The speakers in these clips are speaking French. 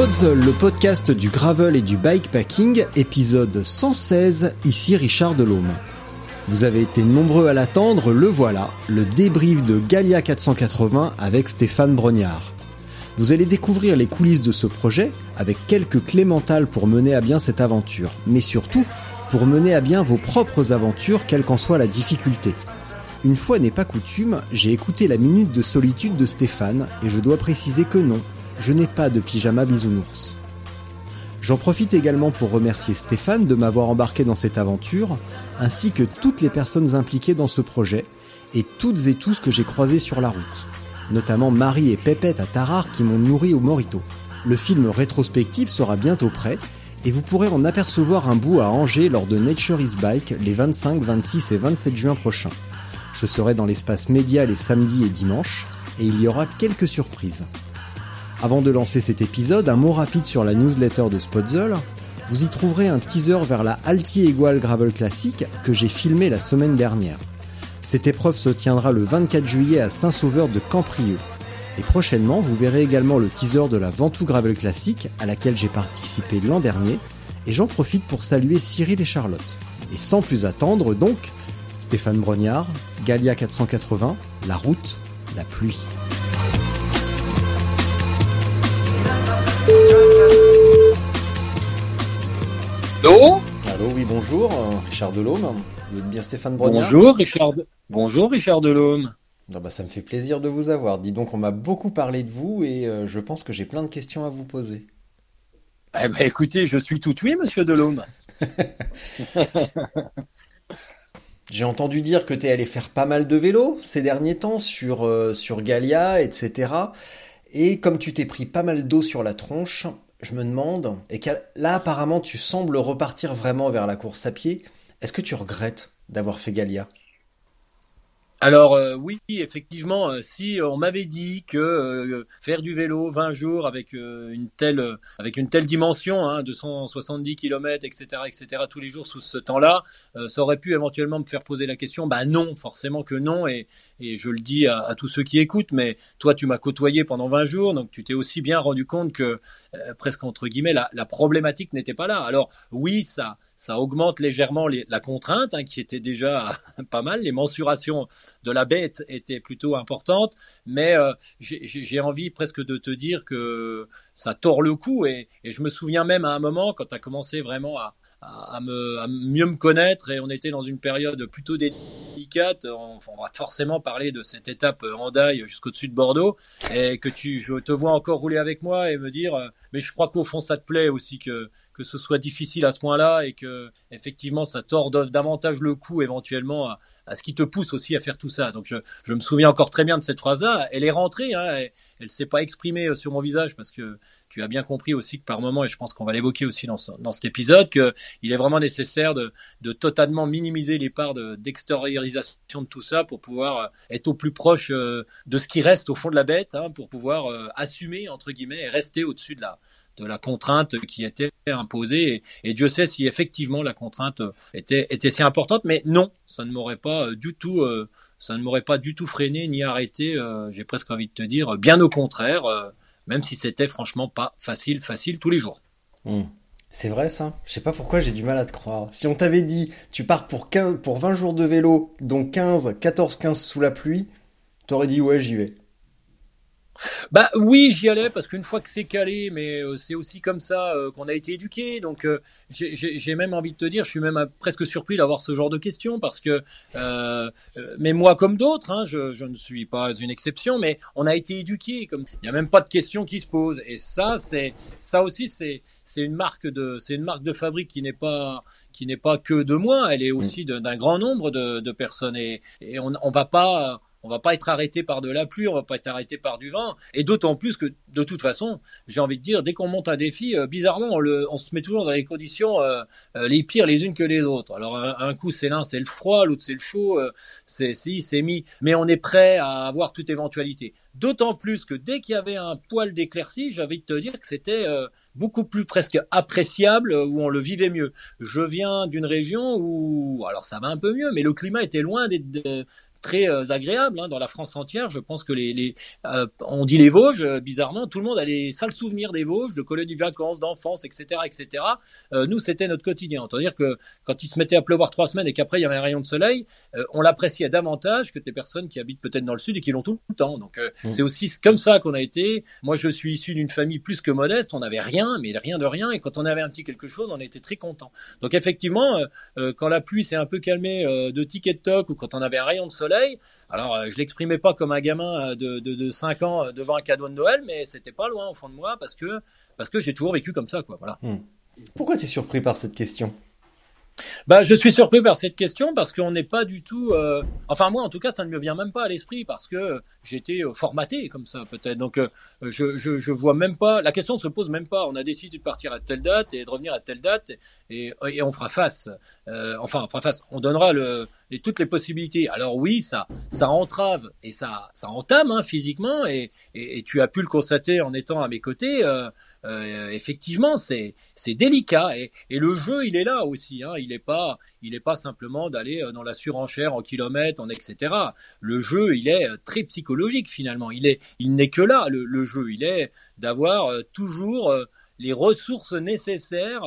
Podzol, le podcast du gravel et du bikepacking, épisode 116, ici Richard Delhomme. Vous avez été nombreux à l'attendre, le voilà, le débrief de Galia 480 avec Stéphane Brognard. Vous allez découvrir les coulisses de ce projet, avec quelques clés mentales pour mener à bien cette aventure, mais surtout pour mener à bien vos propres aventures, quelle qu'en soit la difficulté. Une fois n'est pas coutume, j'ai écouté la minute de solitude de Stéphane, et je dois préciser que non, je n'ai pas de pyjama bisounours. J'en profite également pour remercier Stéphane de m'avoir embarqué dans cette aventure, ainsi que toutes les personnes impliquées dans ce projet, et toutes et tous que j'ai croisés sur la route, notamment Marie et Pépette à Tarare qui m'ont nourri au Morito. Le film rétrospectif sera bientôt prêt, et vous pourrez en apercevoir un bout à Angers lors de Nature is Bike les 25, 26 et 27 juin prochains. Je serai dans l'espace média les samedis et dimanches, et il y aura quelques surprises. Avant de lancer cet épisode, un mot rapide sur la newsletter de Spotzel. Vous y trouverez un teaser vers la Alti Egual Gravel Classic que j'ai filmé la semaine dernière. Cette épreuve se tiendra le 24 juillet à Saint-Sauveur de Camprieux. Et prochainement, vous verrez également le teaser de la Ventoux Gravel Classic à laquelle j'ai participé l'an dernier. Et j'en profite pour saluer Cyril et Charlotte. Et sans plus attendre donc, Stéphane Brognard, Galia 480, la route, la pluie. Allô Allô, oui, bonjour, euh, Richard Delhomme. Vous êtes bien Stéphane Brognard Bonjour Richard, bonjour Richard Delhomme. Ah bah, ça me fait plaisir de vous avoir. Dis donc, on m'a beaucoup parlé de vous et euh, je pense que j'ai plein de questions à vous poser. Eh ben, écoutez, je suis tout oui, monsieur Delhomme. J'ai entendu dire que tu es allé faire pas mal de vélo ces derniers temps sur, euh, sur Galia, etc. Et comme tu t'es pris pas mal d'eau sur la tronche, je me demande, et là apparemment tu sembles repartir vraiment vers la course à pied, est-ce que tu regrettes d'avoir fait Galia? Alors euh, oui, effectivement, euh, si on m'avait dit que euh, faire du vélo 20 jours avec une telle avec une telle dimension, hein, 270 km, etc., etc., tous les jours sous ce temps-là, ça aurait pu éventuellement me faire poser la question. Bah non, forcément que non, et, je le dis à, tous ceux qui écoutent. Mais toi, tu m'as côtoyé pendant 20 jours, donc tu t'es aussi bien rendu compte que presque entre guillemets la problématique n'était pas là. Alors oui, ça ça augmente légèrement la contrainte, hein, qui était déjà pas mal. Les mensurations de la bête étaient plutôt importantes, mais euh, j'ai envie presque de te dire que ça tord le cou. Et, je me souviens même à un moment, quand tu as commencé vraiment à, à, me, mieux me connaître et on était dans une période plutôt délicate. On, on va forcément parler de cette étape en daille jusqu'au-dessus de Bordeaux et que tu, je te vois encore rouler avec moi et me dire, euh, mais je crois qu'au fond ça te plaît aussi que que ce soit difficile à ce point-là et que effectivement ça tord davantage le coup éventuellement à, ce qui te pousse aussi à faire tout ça. Donc je, me souviens encore très bien de cette phrase-là. Elle est rentrée, hein, elle, elle s'est pas exprimée euh, sur mon visage parce que tu as bien compris aussi que par moment, et je pense qu'on va l'évoquer aussi dans, dans cet épisode, qu'il est vraiment nécessaire de, de totalement minimiser les parts d'extériorisation de, tout ça pour pouvoir euh, être au plus proche euh, de ce qui reste au fond de la bête, hein, pour pouvoir assumer entre guillemets et rester au-dessus de la de la contrainte qui était imposée. Et, Dieu sait si effectivement la contrainte était, était si importante, mais non, ça ne m'aurait pas euh, du tout, euh, ça ne m'aurait pas du tout freiné ni arrêté. Euh, j'ai presque envie de te dire, bien au contraire, même si c'était franchement pas facile, facile tous les jours. Hmm. C'est vrai ça? Je sais pas pourquoi j'ai du mal à te croire. Si on t'avait dit tu pars pour 15, pour 20 jours de vélo, donc 15, 14, 15 sous la pluie, t'aurais dit ouais j'y vais. Bah oui, j'y allais parce qu'une fois que c'est calé, mais euh, c'est aussi comme ça euh, qu'on a été éduqué. Donc euh, j'ai même envie de te dire, je suis même presque surpris d'avoir ce genre de questions parce que, mais moi comme d'autres, hein, je, je, ne suis pas une exception, mais on a été éduqué comme il n'y a même pas de questions qui se posent. Et ça, c'est ça aussi, c'est c'est une marque de c'est une marque de fabrique qui n'est pas qui n'est pas que de moi, elle est aussi d'un grand nombre de, de personnes et, et on, on va pas on va pas être arrêté par de la pluie, on va pas être arrêté par du vent, et d'autant plus que de toute façon, j'ai envie de dire, dès qu'on monte un défi, euh, bizarrement, on, se met toujours dans les conditions euh, euh, les pires les unes que les autres. Alors un, coup c'est l'un, c'est le froid, l'autre c'est le chaud, c'est si, c'est mi, mais on est prêt à avoir toute éventualité. D'autant plus que dès qu'il y avait un poil d'éclaircie, j'avais de te dire que c'était beaucoup plus presque appréciable où on le vivait mieux. Je viens d'une région où, alors ça va un peu mieux, mais le climat était loin d'être très euh, agréable hein, dans la France entière. Je pense que les, les euh, on dit les Vosges, euh, bizarrement, tout le monde a les sales souvenirs des Vosges, de colonies de vacances, d'enfance, etc., etc. nous, c'était notre quotidien. C'est-à-dire que quand il se mettait à pleuvoir trois semaines et qu'après il y avait un rayon de soleil, on l'appréciait davantage que des personnes qui habitent peut-être dans le sud et qui l'ont tout le temps. Donc mmh. c'est aussi comme ça qu'on a été. Moi, je suis issu d'une famille plus que modeste. On n'avait rien, mais rien de rien. Et quand on avait un petit quelque chose, on était très content. Donc effectivement, quand la pluie s'est un peu calmée de ticket de toc ou quand on avait un rayon de soleil alors, euh, je l'exprimais pas comme un gamin euh, de, de, 5 ans euh, devant un cadeau de Noël, mais c'était pas loin au fond de moi parce que, parce que j'ai toujours vécu comme ça, quoi. Voilà. Hmm. Pourquoi tu es surpris par cette question? Bah, je suis surpris par cette question parce qu'on n'est pas du tout. Euh... Enfin, moi, en tout cas, ça ne me vient même pas à l'esprit parce que j'ai été euh, formaté comme ça, peut-être. Donc, euh, je, je, je vois même pas. La question ne se pose même pas. On a décidé de partir à telle date et de revenir à telle date et, et on fera face. Euh, enfin, on fera face. On donnera le, les, toutes les possibilités. Alors oui, ça, ça entrave et ça, ça entame hein, physiquement et, et, et, tu as pu le constater en étant à mes côtés. Euh, euh, effectivement, c'est c'est délicat et, et, le jeu, il est là aussi. Hein, il n'est pas il est pas simplement d'aller euh, dans la surenchère en kilomètres, en etc. Le jeu, il est euh, très psychologique finalement. Il est il n'est que là le, le, jeu. Il est d'avoir toujours les ressources nécessaires,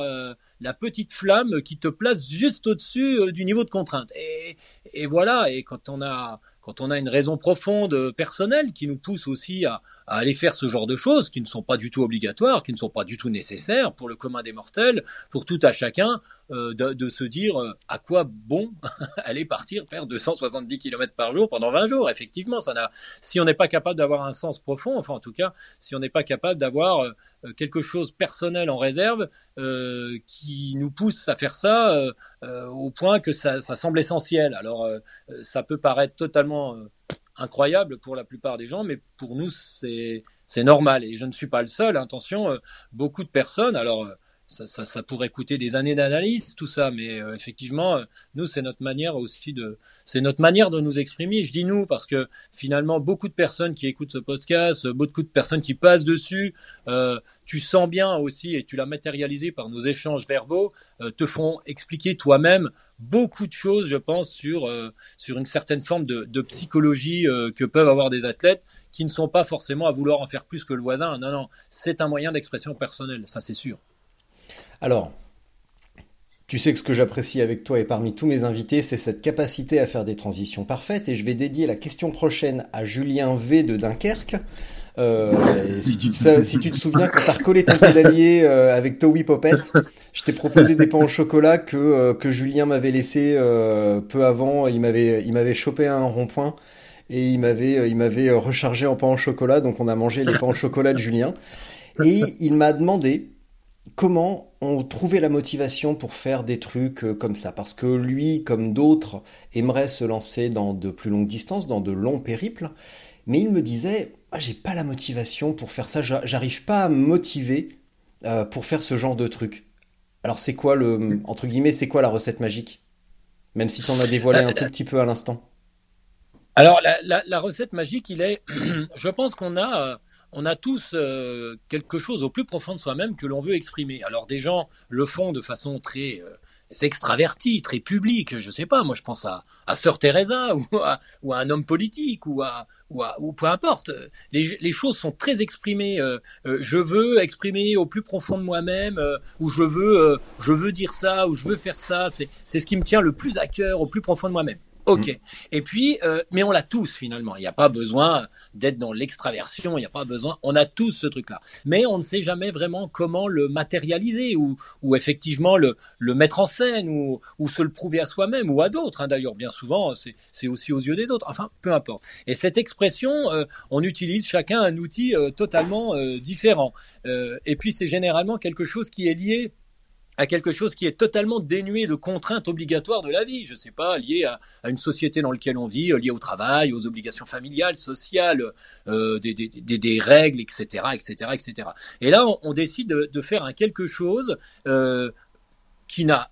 la petite flamme qui te place juste au-dessus du niveau de contrainte. Et, et voilà. Et quand on a quand on a une raison profonde personnelle qui nous pousse aussi à, à aller faire ce genre de choses qui ne sont pas du tout obligatoires, qui ne sont pas du tout nécessaires pour le commun des mortels, pour tout à chacun, euh, de, de, se dire euh, à quoi bon aller partir faire 270 km par jour pendant 20 jours? Effectivement, ça n'a. Si on n'est pas capable d'avoir un sens profond, enfin en tout cas, si on n'est pas capable d'avoir euh, quelque chose personnel en réserve qui nous pousse à faire ça au point que ça, ça semble essentiel. Alors, ça peut paraître totalement incroyable pour la plupart des gens, mais pour nous, c'est c'est normal. Et je ne suis pas le seul. Attention, euh, beaucoup de personnes. Alors, ça, ça, ça, pourrait coûter des années d'analyse, tout ça, mais euh, effectivement, euh, nous, c'est notre manière aussi de, c'est notre manière de nous exprimer. Je dis nous parce que finalement, beaucoup de personnes qui écoutent ce podcast, euh, beaucoup de personnes qui passent dessus, tu sens bien aussi, et tu l'as matérialisé par nos échanges verbaux, te font expliquer toi-même beaucoup de choses, je pense, sur sur une certaine forme de, de psychologie que peuvent avoir des athlètes qui ne sont pas forcément à vouloir en faire plus que le voisin. Non, non, c'est un moyen d'expression personnelle, ça c'est sûr. Alors, tu sais que ce que j'apprécie avec toi et parmi tous mes invités, c'est cette capacité à faire des transitions parfaites. Et je vais dédier la question prochaine à Julien V de Dunkerque. Euh, si, tu te, si tu te souviens, quand t'as recollé ton pédalier euh, avec Towie Poppet, je t'ai proposé des pains au chocolat que, euh, que Julien m'avait laissé peu avant. Il m'avait, il m'avait chopé un rond-point et il m'avait, il m'avait rechargé en pain au chocolat. Donc on a mangé les pains au chocolat de Julien. Et il m'a demandé comment on trouvait la motivation pour faire des trucs euh, comme ça? Parce que lui, comme d'autres, aimerait se lancer dans de plus longues distances, dans de longs périples, mais il me disait ah, j'ai pas la motivation pour faire ça, j'arrive pas à me motiver euh, pour faire ce genre de truc. Alors c'est quoi le entre guillemets, c'est quoi la recette magique? Même si tu en as dévoilé un tout petit peu à l'instant. Alors la, recette magique, il est, je pense qu'on a euh, on a tous euh, quelque chose au plus profond de soi-même que l'on veut exprimer. Alors des gens le font de façon très euh, extravertie, très publique. Je sais pas, moi je pense à, à Sœur Teresa ou à, un homme politique ou à, ou, à, ou peu importe. Les, les, choses sont très exprimées. Euh, je veux exprimer au plus profond de moi-même, ou je veux, je veux dire ça, ou je veux faire ça. C'est, c'est ce qui me tient le plus à cœur, au plus profond de moi-même. Ok. Mm. Et puis, euh, mais on l'a tous finalement. Il n'y a pas besoin d'être dans l'extraversion. Il n'y a pas besoin. On a tous ce truc-là. Mais on ne sait jamais vraiment comment le matérialiser ou, ou effectivement le, le mettre en scène ou, ou se le prouver à soi-même ou à d'autres. Hein. D'ailleurs, bien souvent, c'est aussi aux yeux des autres. Enfin, peu importe. Et cette expression, euh, on utilise chacun un outil euh, totalement différent. et puis, c'est généralement quelque chose qui est lié à quelque chose qui est totalement dénué de contraintes obligatoires de la vie. Je ne sais pas, lié à, une société dans laquelle on vit, lié au travail, aux obligations familiales, sociales, euh, des, des, des, des, règles, etc., etc., etc. Et là, on, on décide de, de, faire un quelque chose euh, qui n'a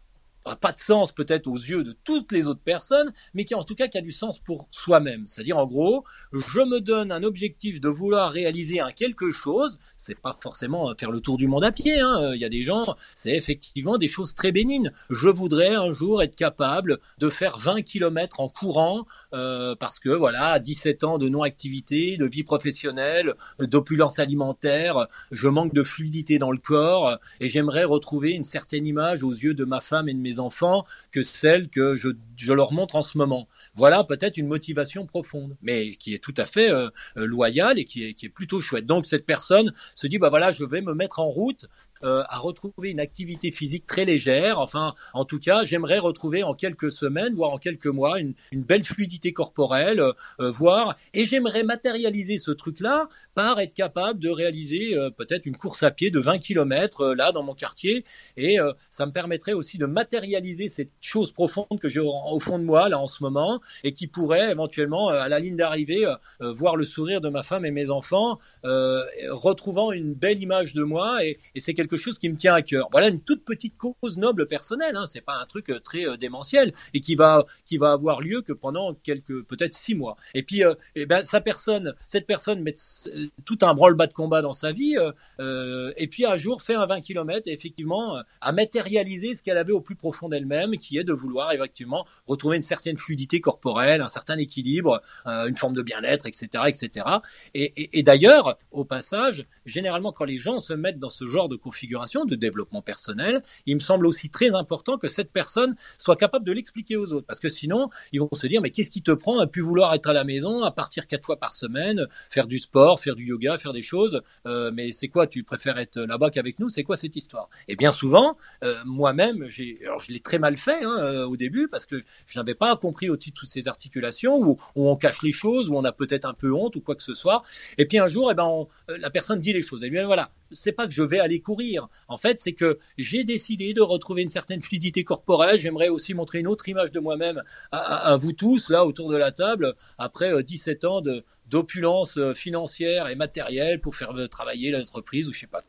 pas de sens peut-être aux yeux de toutes les autres personnes, mais qui en tout cas qui a du sens pour soi-même. C'est-à-dire en gros, je me donne un objectif de vouloir réaliser un quelque chose. C'est pas forcément faire le tour du monde à pied. Hein. Il y a des gens, c'est effectivement des choses très bénignes. Je voudrais un jour être capable de faire 20 kilomètres en courant euh, parce que voilà, à 17 ans de non-activité, de vie professionnelle, d'opulence alimentaire, je manque de fluidité dans le corps et j'aimerais retrouver une certaine image aux yeux de ma femme et de mes enfants que celle que je, leur montre en ce moment. Voilà peut-être une motivation profonde, mais qui est tout à fait euh, euh, loyale et qui est, plutôt chouette. Donc cette personne se dit bah voilà, je vais me mettre en route euh, à retrouver une activité physique très légère. Enfin, en tout cas, j'aimerais retrouver en quelques semaines, voire en quelques mois, une, belle fluidité corporelle, voire, et j'aimerais matérialiser ce truc-là par être capable de réaliser euh, peut-être une course à pied de 20 km là dans mon quartier, et ça me permettrait aussi de matérialiser cette chose profonde que j'ai au, fond de moi là en ce moment, et qui pourrait éventuellement à la ligne d'arrivée voir le sourire de ma femme et mes enfants, retrouvant une belle image de moi, et, et c'est quelque chose qui me tient à cœur. Voilà une toute petite cause noble personnelle, hein, c'est pas un truc euh, très euh, démentiel et qui va qui va avoir lieu que pendant quelques peut-être six mois. Et puis euh, eh ben sa personne, cette personne tout un branle-bas de combat dans sa vie et puis un jour fait un 20 km et effectivement à matérialiser ce qu'elle avait au plus profond d'elle-même, qui est de vouloir effectivement retrouver une certaine fluidité corporelle, un certain équilibre, une forme de bien-être, etc., etc. Et, d'ailleurs, au passage, généralement quand les gens se mettent dans ce genre de configuration de développement personnel, il me semble aussi très important que cette personne soit capable de l'expliquer aux autres. Parce que sinon, ils vont se dire, mais qu'est-ce qui te prend à plus vouloir être à la maison, à partir quatre fois par semaine, faire du sport, faire du yoga, faire des choses, euh, mais c'est quoi, tu préfères être là-bas qu'avec nous, c'est quoi cette histoire? Et bien souvent, euh, moi-même, j'ai, alors je l'ai très mal fait hein, euh, au début, parce que je n'avais pas compris aussi toutes ces articulations où, on cache les choses, où on a peut-être un peu honte ou quoi que ce soit. Et puis un jour, eh ben, la personne dit les choses. Et bien voilà, c'est pas que je vais aller courir. En fait, c'est que j'ai décidé de retrouver une certaine fluidité corporelle. J'aimerais aussi montrer une autre image de moi-même à, vous tous, là, autour de la table, après 17 euh, ans de, d'opulence euh, financière et matérielle pour faire euh, travailler l'entreprise ou je sais pas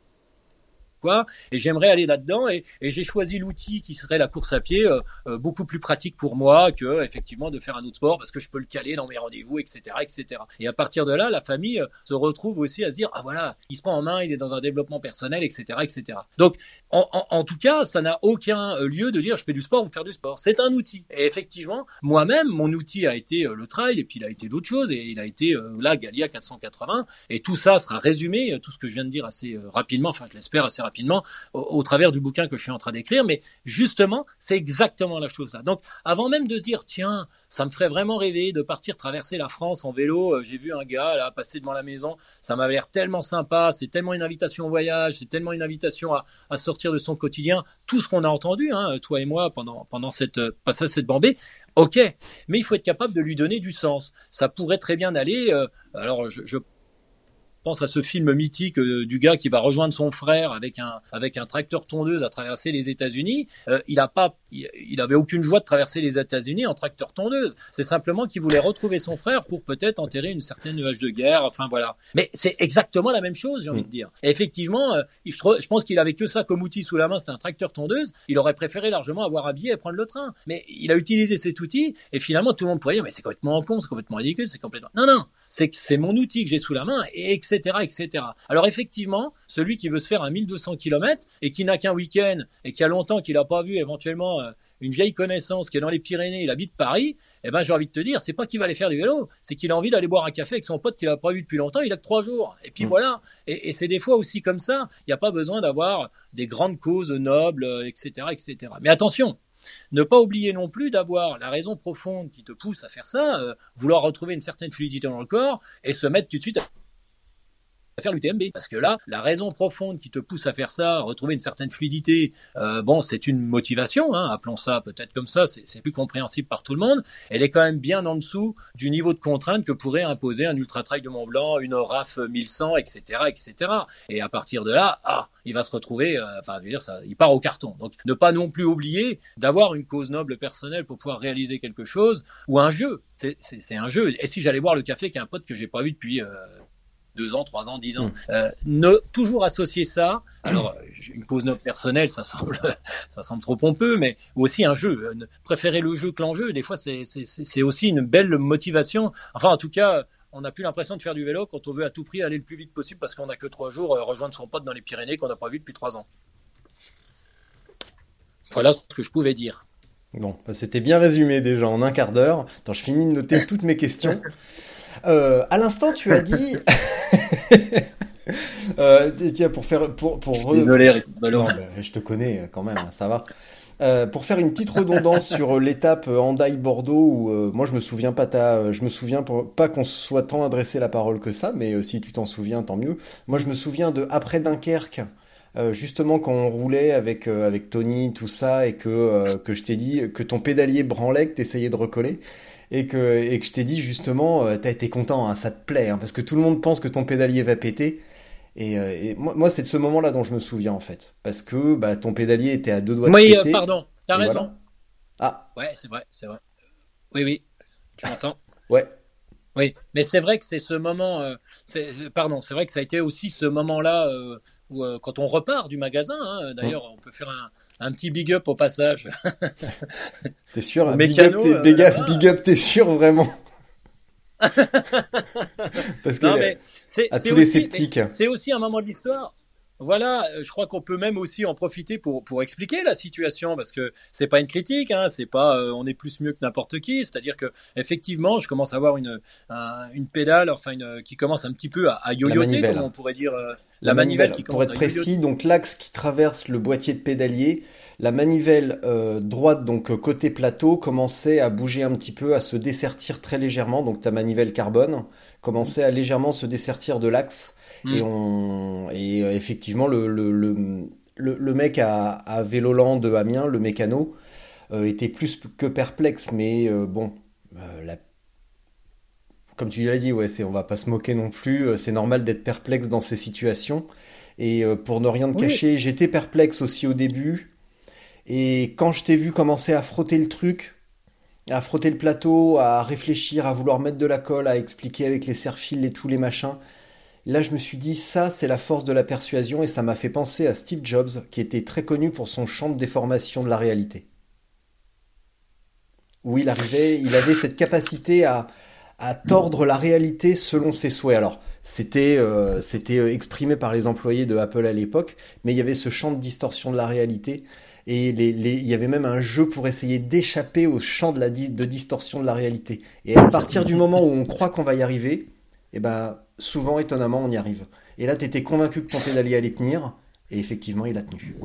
et j'aimerais aller là-dedans et, j'ai choisi l'outil qui serait la course à pied euh, euh, beaucoup plus pratique pour moi que effectivement de faire un autre sport parce que je peux le caler dans mes rendez-vous, etc., etc. Et à partir de là, la famille euh, se retrouve aussi à se dire ah voilà, il se prend en main, il est dans un développement personnel, etc., etc. Donc en, en, tout cas, ça n'a aucun lieu de dire je fais du sport ou faire du sport. C'est un outil. Et effectivement, moi-même, mon outil a été le trail et puis il a été d'autres choses et il a été là Galia 480 et tout ça sera résumé, tout ce que je viens de dire assez rapidement, enfin je l'espère assez rapidement rapidement au, travers du bouquin que je suis en train d'écrire, mais justement, c'est exactement la chose là. Donc, avant même de se dire, tiens, ça me ferait vraiment rêver de partir traverser la France en vélo. Euh, j'ai vu un gars là passer devant la maison, ça m'avait l'air tellement sympa, c'est tellement une invitation au voyage, c'est tellement une invitation à, sortir de son quotidien. Tout ce qu'on a entendu, hein, toi et moi, pendant pendant cette euh, passage cette bambée, ok, mais il faut être capable de lui donner du sens. Ça pourrait très bien aller. Euh, alors, je, je pense à ce film mythique euh, du gars qui va rejoindre son frère avec un avec un tracteur tondeuse à traverser les États-Unis. Euh, il a pas, il, avait aucune joie de traverser les États-Unis en tracteur tondeuse. C'est simplement qu'il voulait retrouver son frère pour peut-être enterrer une certaine nuage de guerre. Enfin voilà. Mais c'est exactement la même chose, j'ai envie de dire. effectivement, euh, je, je, pense qu'il avait que ça comme outil sous la main, c'était un tracteur tondeuse. Il aurait préféré largement avoir un billet et prendre le train. Mais il a utilisé cet outil et finalement tout le monde pourrait dire mais c'est complètement con, c'est complètement ridicule, c'est complètement. Non non, c'est que c'est mon outil que j'ai sous la main et etc., etc. Alors effectivement, celui qui veut se faire un 1200 km et qui n'a qu'un week-end et qui a longtemps qu'il n'a pas vu éventuellement euh, une vieille connaissance qui est dans les Pyrénées, il habite Paris, eh ben j'ai envie de te dire, c'est pas qu'il va aller faire du vélo, c'est qu'il a envie d'aller boire un café avec son pote qu'il a pas vu depuis longtemps, il a que trois jours. Et puis mmh. voilà. Et, et c'est des fois aussi comme ça. Il n'y a pas besoin d'avoir des grandes causes nobles, etc., etc. Mais attention, ne pas oublier non plus d'avoir la raison profonde qui te pousse à faire ça, euh, vouloir retrouver une certaine fluidité dans le corps et se mettre tout de suite à faire l'UTMB. Parce que là, la raison profonde qui te pousse à faire ça, retrouver une certaine fluidité, euh, bon, c'est une motivation, hein, appelons ça peut-être comme ça, c'est plus compréhensible par tout le monde. Elle est quand même bien en dessous du niveau de contrainte que pourrait imposer un ultra trail de Mont Blanc, une RAF 1100, etc., etc. Et à partir de là, ah, il va se retrouver, euh, enfin, je veux dire, ça, il part au carton. Donc, ne pas non plus oublier d'avoir une cause noble personnelle pour pouvoir réaliser quelque chose ou un jeu. C'est un jeu. Et si j'allais boire le café avec un pote que j'ai pas vu depuis euh, deux ans, trois ans, dix ans. Mm. Euh, ne toujours associer ça. Alors, une cause noble personnelle, ça semble, ça semble trop pompeux, mais aussi un jeu. Euh, préférer le jeu que l'enjeu, des fois, c'est aussi une belle motivation. Enfin, en tout cas, on n'a plus l'impression de faire du vélo quand on veut à tout prix aller le plus vite possible parce qu'on n'a que trois jours, euh, rejoindre son pote dans les Pyrénées qu'on n'a pas vu depuis trois ans. Voilà ce que je pouvais dire. Bon, bah, c'était bien résumé déjà en un quart d'heure. Attends, je finis de noter toutes mes questions. Euh, à l'instant, tu as dit. euh, tiens, pour faire. Pour, pour Désolé, non, je te connais quand même, hein, ça va. Euh, pour faire une petite redondance sur l'étape Handaï Bordeaux où euh, moi je me souviens pas ta, je me souviens pas qu'on soit tant adressé la parole que ça mais euh, si tu t'en souviens tant mieux. Moi je me souviens de après Dunkerque justement quand on roulait avec avec Tony tout ça et que que je t'ai dit que ton pédalier branlait que t'essayais de recoller et que, et que je t'ai dit justement, euh, t'as été content, hein, ça te plaît, hein, parce que tout le monde pense que ton pédalier va péter. Et, euh, moi, moi c'est de ce moment-là dont je me souviens en fait, parce que bah, ton pédalier était à deux doigts de péter. Oui, pardon, t'as raison. Ah. Ouais, c'est vrai, c'est vrai. Oui, oui, tu m'entends Ouais. Oui, mais c'est vrai que c'est ce moment. Euh, pardon, c'est vrai que ça a été aussi ce moment-là où, quand on repart du magasin. Hein, D'ailleurs, on peut faire un, un petit big up au passage. t'es sûr un big, up, t'es, big, up, big up, t'es sûr vraiment Parce que non, mais c'est, à tous les sceptiques. C'est aussi un moment de l'histoire voilà, euh, je crois qu'on peut même aussi en profiter pour pour expliquer la situation parce que c'est pas une critique, hein, c'est pas euh, on est plus mieux que n'importe qui, c'est-à-dire que effectivement, je commence à avoir une une pédale, enfin une, qui commence un petit peu à, à yoyoter, comme on pourrait dire. Euh, la, manivelle, qui commence pour être précis, donc l'axe qui traverse le boîtier de pédalier, la manivelle droite, donc côté plateau, commençait à bouger un petit peu, à se dessertir très légèrement. Donc ta manivelle carbone commençait à légèrement se dessertir de l'axe et, mm. on, et euh, effectivement, le, le, le, le, mec à, à Véloland de Amiens, le mécano, euh, était plus que perplexe, mais euh, bon, la... comme tu l'as dit, ouais, c'est, on va pas se moquer non plus, c'est normal d'être perplexe dans ces situations. Et pour ne rien te cacher, j'étais perplexe aussi au début. Et quand je t'ai vu commencer à frotter le truc, à frotter le plateau, à réfléchir, à vouloir mettre de la colle, à expliquer avec les serre-fils et tous les machins, Là, je me suis dit, ça, c'est la force de la persuasion et ça m'a fait penser à Steve Jobs, qui était très connu pour son champ de déformation de la réalité. Où il arrivait, il avait cette capacité à, tordre la réalité selon ses souhaits. Alors, c'était euh, c'était euh, exprimé par les employés de Apple à l'époque, mais il y avait ce champ de distorsion de la réalité et il y avait même un jeu pour essayer d'échapper au champ de distorsion de la réalité. Et à partir du moment où on croit qu'on va y arriver, eh ben souvent, étonnamment, on y arrive. Et là, tu étais convaincu que ton pédalier allait tenir, et effectivement, il a tenu.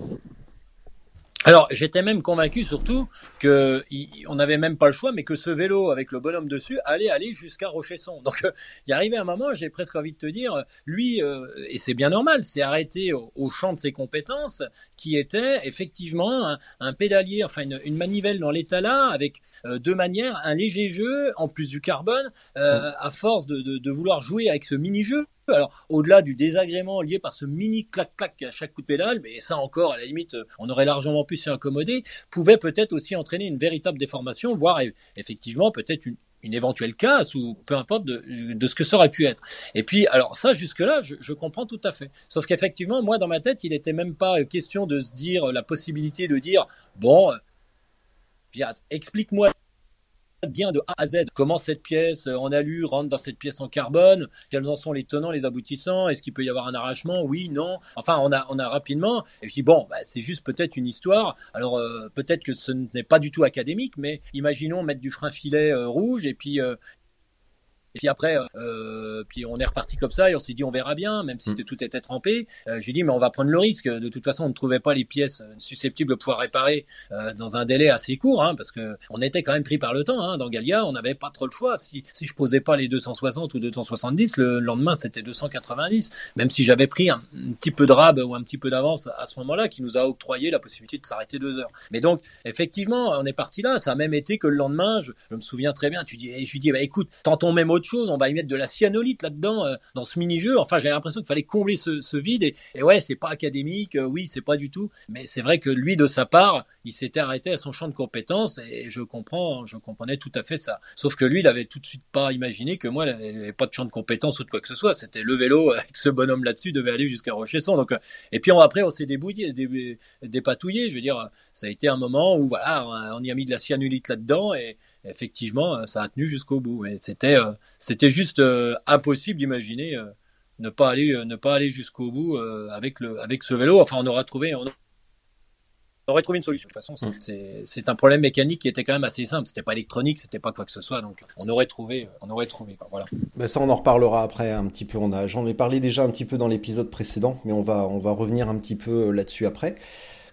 Alors, j'étais même convaincu surtout que on n'avait même pas le choix, mais que ce vélo avec le bonhomme dessus allait aller jusqu'à Rochesson. Donc, euh, il arrivé un moment, j'ai presque envie de te dire, lui, euh, et c'est bien normal, c'est arrêté au, champ de ses compétences, qui était effectivement un, pédalier, enfin une, manivelle dans l'état là, avec euh, deux manières, un léger jeu en plus du carbone, à force de, de vouloir jouer avec ce mini-jeu alors, au-delà du désagrément lié par ce mini clac-clac à chaque coup de pédale, mais ça encore, à la limite, on aurait largement pu s'y incommoder, pouvait peut-être aussi entraîner une véritable déformation, voire effectivement peut-être une, éventuelle casse ou peu importe de, ce que ça aurait pu être. Et puis, alors ça, jusque-là, je, comprends tout à fait. Sauf qu'effectivement, moi, dans ma tête, il n'était même pas question de se dire la possibilité de dire, bon, euh, explique-moi bien de A à Z. Comment cette pièce euh, en alu rentre dans cette pièce en carbone, quels en sont les tenants, les aboutissants, est-ce qu'il peut y avoir un arrachement, oui, non. Enfin, on a, on a rapidement, et je dis bon, bah, c'est juste peut-être une histoire. Alors euh, peut-être que ce n'est pas du tout académique, mais imaginons mettre du frein filet euh, rouge et puis Et puis après, euh, puis on est reparti comme ça et on s'est dit on verra bien, même si mm. tout était trempé. Euh, J'ai dit mais on va prendre le risque. De toute façon, on ne trouvait pas les pièces susceptibles de pouvoir réparer euh, dans un délai assez court, hein, parce que on était quand même pris par le temps. Hein, dans Galia, on n'avait pas trop le choix. Si si je posais pas les 260 ou 270, le lendemain c'était 290. Même si j'avais pris un, petit peu de rab ou un petit peu d'avance à ce moment-là, qui nous a octroyé la possibilité de s'arrêter deux heures. Mais donc effectivement, on est parti là. Ça a même été que le lendemain, je, je me souviens très bien. Tu dis, et je lui dis bah écoute, tentons même autre chose, on va y mettre de la cyanolite là-dedans euh, dans ce mini-jeu. Enfin, j'avais l'impression qu'il fallait combler ce, vide et, ouais, c'est pas académique, euh, oui, c'est pas du tout, mais c'est vrai que lui de sa part, il s'était arrêté à son champ de compétences et je comprends, je comprenais tout à fait ça. Sauf que lui, il avait tout de suite pas imaginé que moi, il avait pas de champ de compétences ou de quoi que ce soit. C'était le vélo avec ce bonhomme là-dessus devait aller jusqu'à Rochesson. Donc, euh, et puis après, on s'est débrouillé, dépatouillé. Je veux dire, ça a été un moment où voilà, on y a mis de la cyanolite là-dedans et effectivement, euh, ça a tenu jusqu'au bout. c'était, euh, c'était juste euh, impossible d'imaginer ne pas aller, ne pas aller jusqu'au bout avec le, avec ce vélo. Enfin, on aura trouvé, on aurait trouvé une solution. De toute façon, c'est, c'est un problème mécanique qui était quand même assez simple. C'était pas électronique, c'était pas quoi que ce soit. Donc, on aurait trouvé, on aurait trouvé. Voilà. Ben ça, on en reparlera après un petit peu. On a, j'en ai parlé déjà un petit peu dans l'épisode précédent, mais on va, on va revenir un petit peu là-dessus après.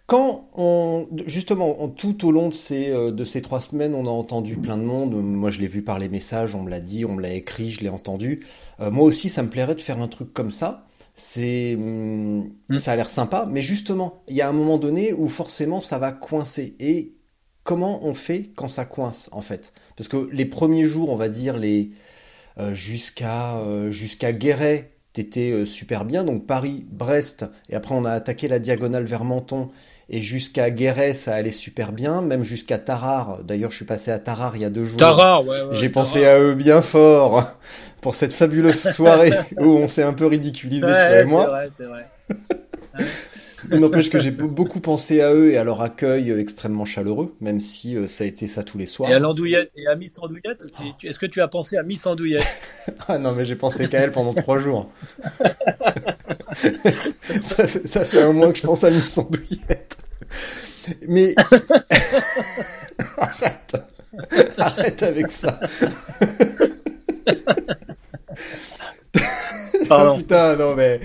Quand on, justement, tout au long de ces, euh, de ces trois semaines, on a entendu plein de monde. Moi, je l'ai vu par les messages, on me l'a dit, on me l'a écrit, je l'ai entendu. Euh, moi aussi, ça me plairait de faire un truc comme ça. C'est, hum, mm. ça a l'air sympa, mais justement, il y a un moment donné où forcément ça va coincer. Et comment on fait quand ça coince, en fait? Parce que les premiers jours, on va dire les euh, jusqu'à jusqu'à Guéret, t'étais super bien. Donc Paris, Brest, et après on a attaqué la diagonale vers Menton et jusqu'à Guéret, ça allait super bien, même jusqu'à Tarare. D'ailleurs, je suis passé à Tarare il y a deux jours. Tarare, ouais, ouais J'ai pensé à eux bien fort pour cette fabuleuse soirée où on s'est un peu ridiculisé, toi et moi. C'est vrai, c'est vrai. Il n'empêche que j'ai beaucoup pensé à eux et à leur accueil extrêmement chaleureux, même si euh, ça a été ça tous les soirs. Et à l'andouillette et à Miss Andouillette Est-ce que tu as pensé à Miss Andouillette? Ah non, mais j'ai pensé qu'à elle pendant trois jours. Ça, fait, ça, fait, un mois que je pense à Miss Andouillette. Mais arrête, arrête avec ça. Pardon. putain, non mais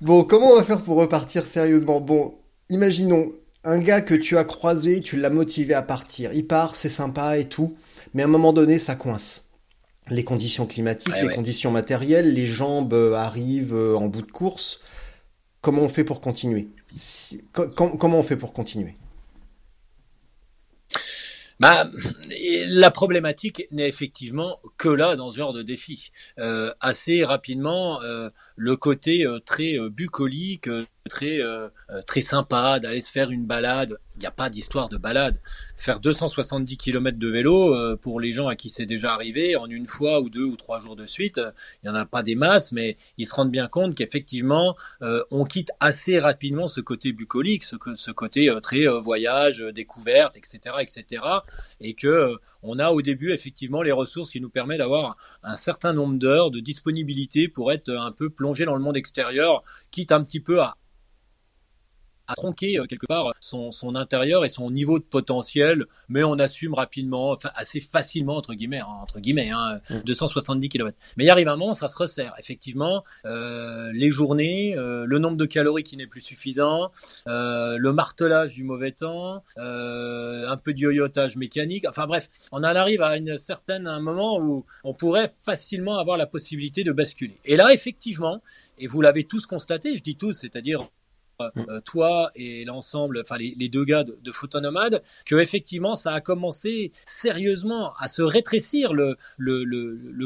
Bon, comment on va faire pour repartir sérieusement? Bon, imaginons un gars que tu as croisé, tu l'as motivé à partir. Il part, c'est sympa et tout, mais à un moment donné, ça coince. Les conditions climatiques, les conditions matérielles, les jambes euh, arrivent euh, en bout de course. Comment on fait pour continuer? Comment on fait pour continuer? Bah, la problématique n'est effectivement que là dans ce genre de défi. Euh, assez rapidement, euh, le côté euh, très bucolique, très très sympa d'aller se faire une balade il n'y a pas d'histoire de balade. Faire 270 km de vélo, euh, pour les gens à qui c'est déjà arrivé, en une fois ou deux ou trois jours de suite, euh, il n'y en a pas des masses, mais ils se rendent bien compte qu'effectivement, euh, on quitte assez rapidement ce côté bucolique, ce, ce côté très voyage, découverte, etc., etc., et que on a au début effectivement les ressources qui nous permettent d'avoir un certain nombre d'heures de disponibilité pour être un peu plongé dans le monde extérieur, quitte un petit peu à à tronquer euh, quelque part son, son intérieur et son niveau de potentiel, mais on assume rapidement, enfin assez facilement entre guillemets, hein, entre guillemets, hein, 270 mm. km. Mais il arrive un moment, ça se resserre. Effectivement, euh, les journées, euh, le nombre de calories qui n'est plus suffisant, euh, le martelage du mauvais temps, euh, un peu de yoyotage mécanique. Enfin bref, on en arrive à une certaine un moment où on pourrait facilement avoir la possibilité de basculer. Et là, effectivement, et vous l'avez tous constaté, je dis tous, c'est-à-dire euh, toi et l'ensemble, enfin les, deux gars de, de Photonomade, que effectivement ça a commencé sérieusement à se rétrécir le,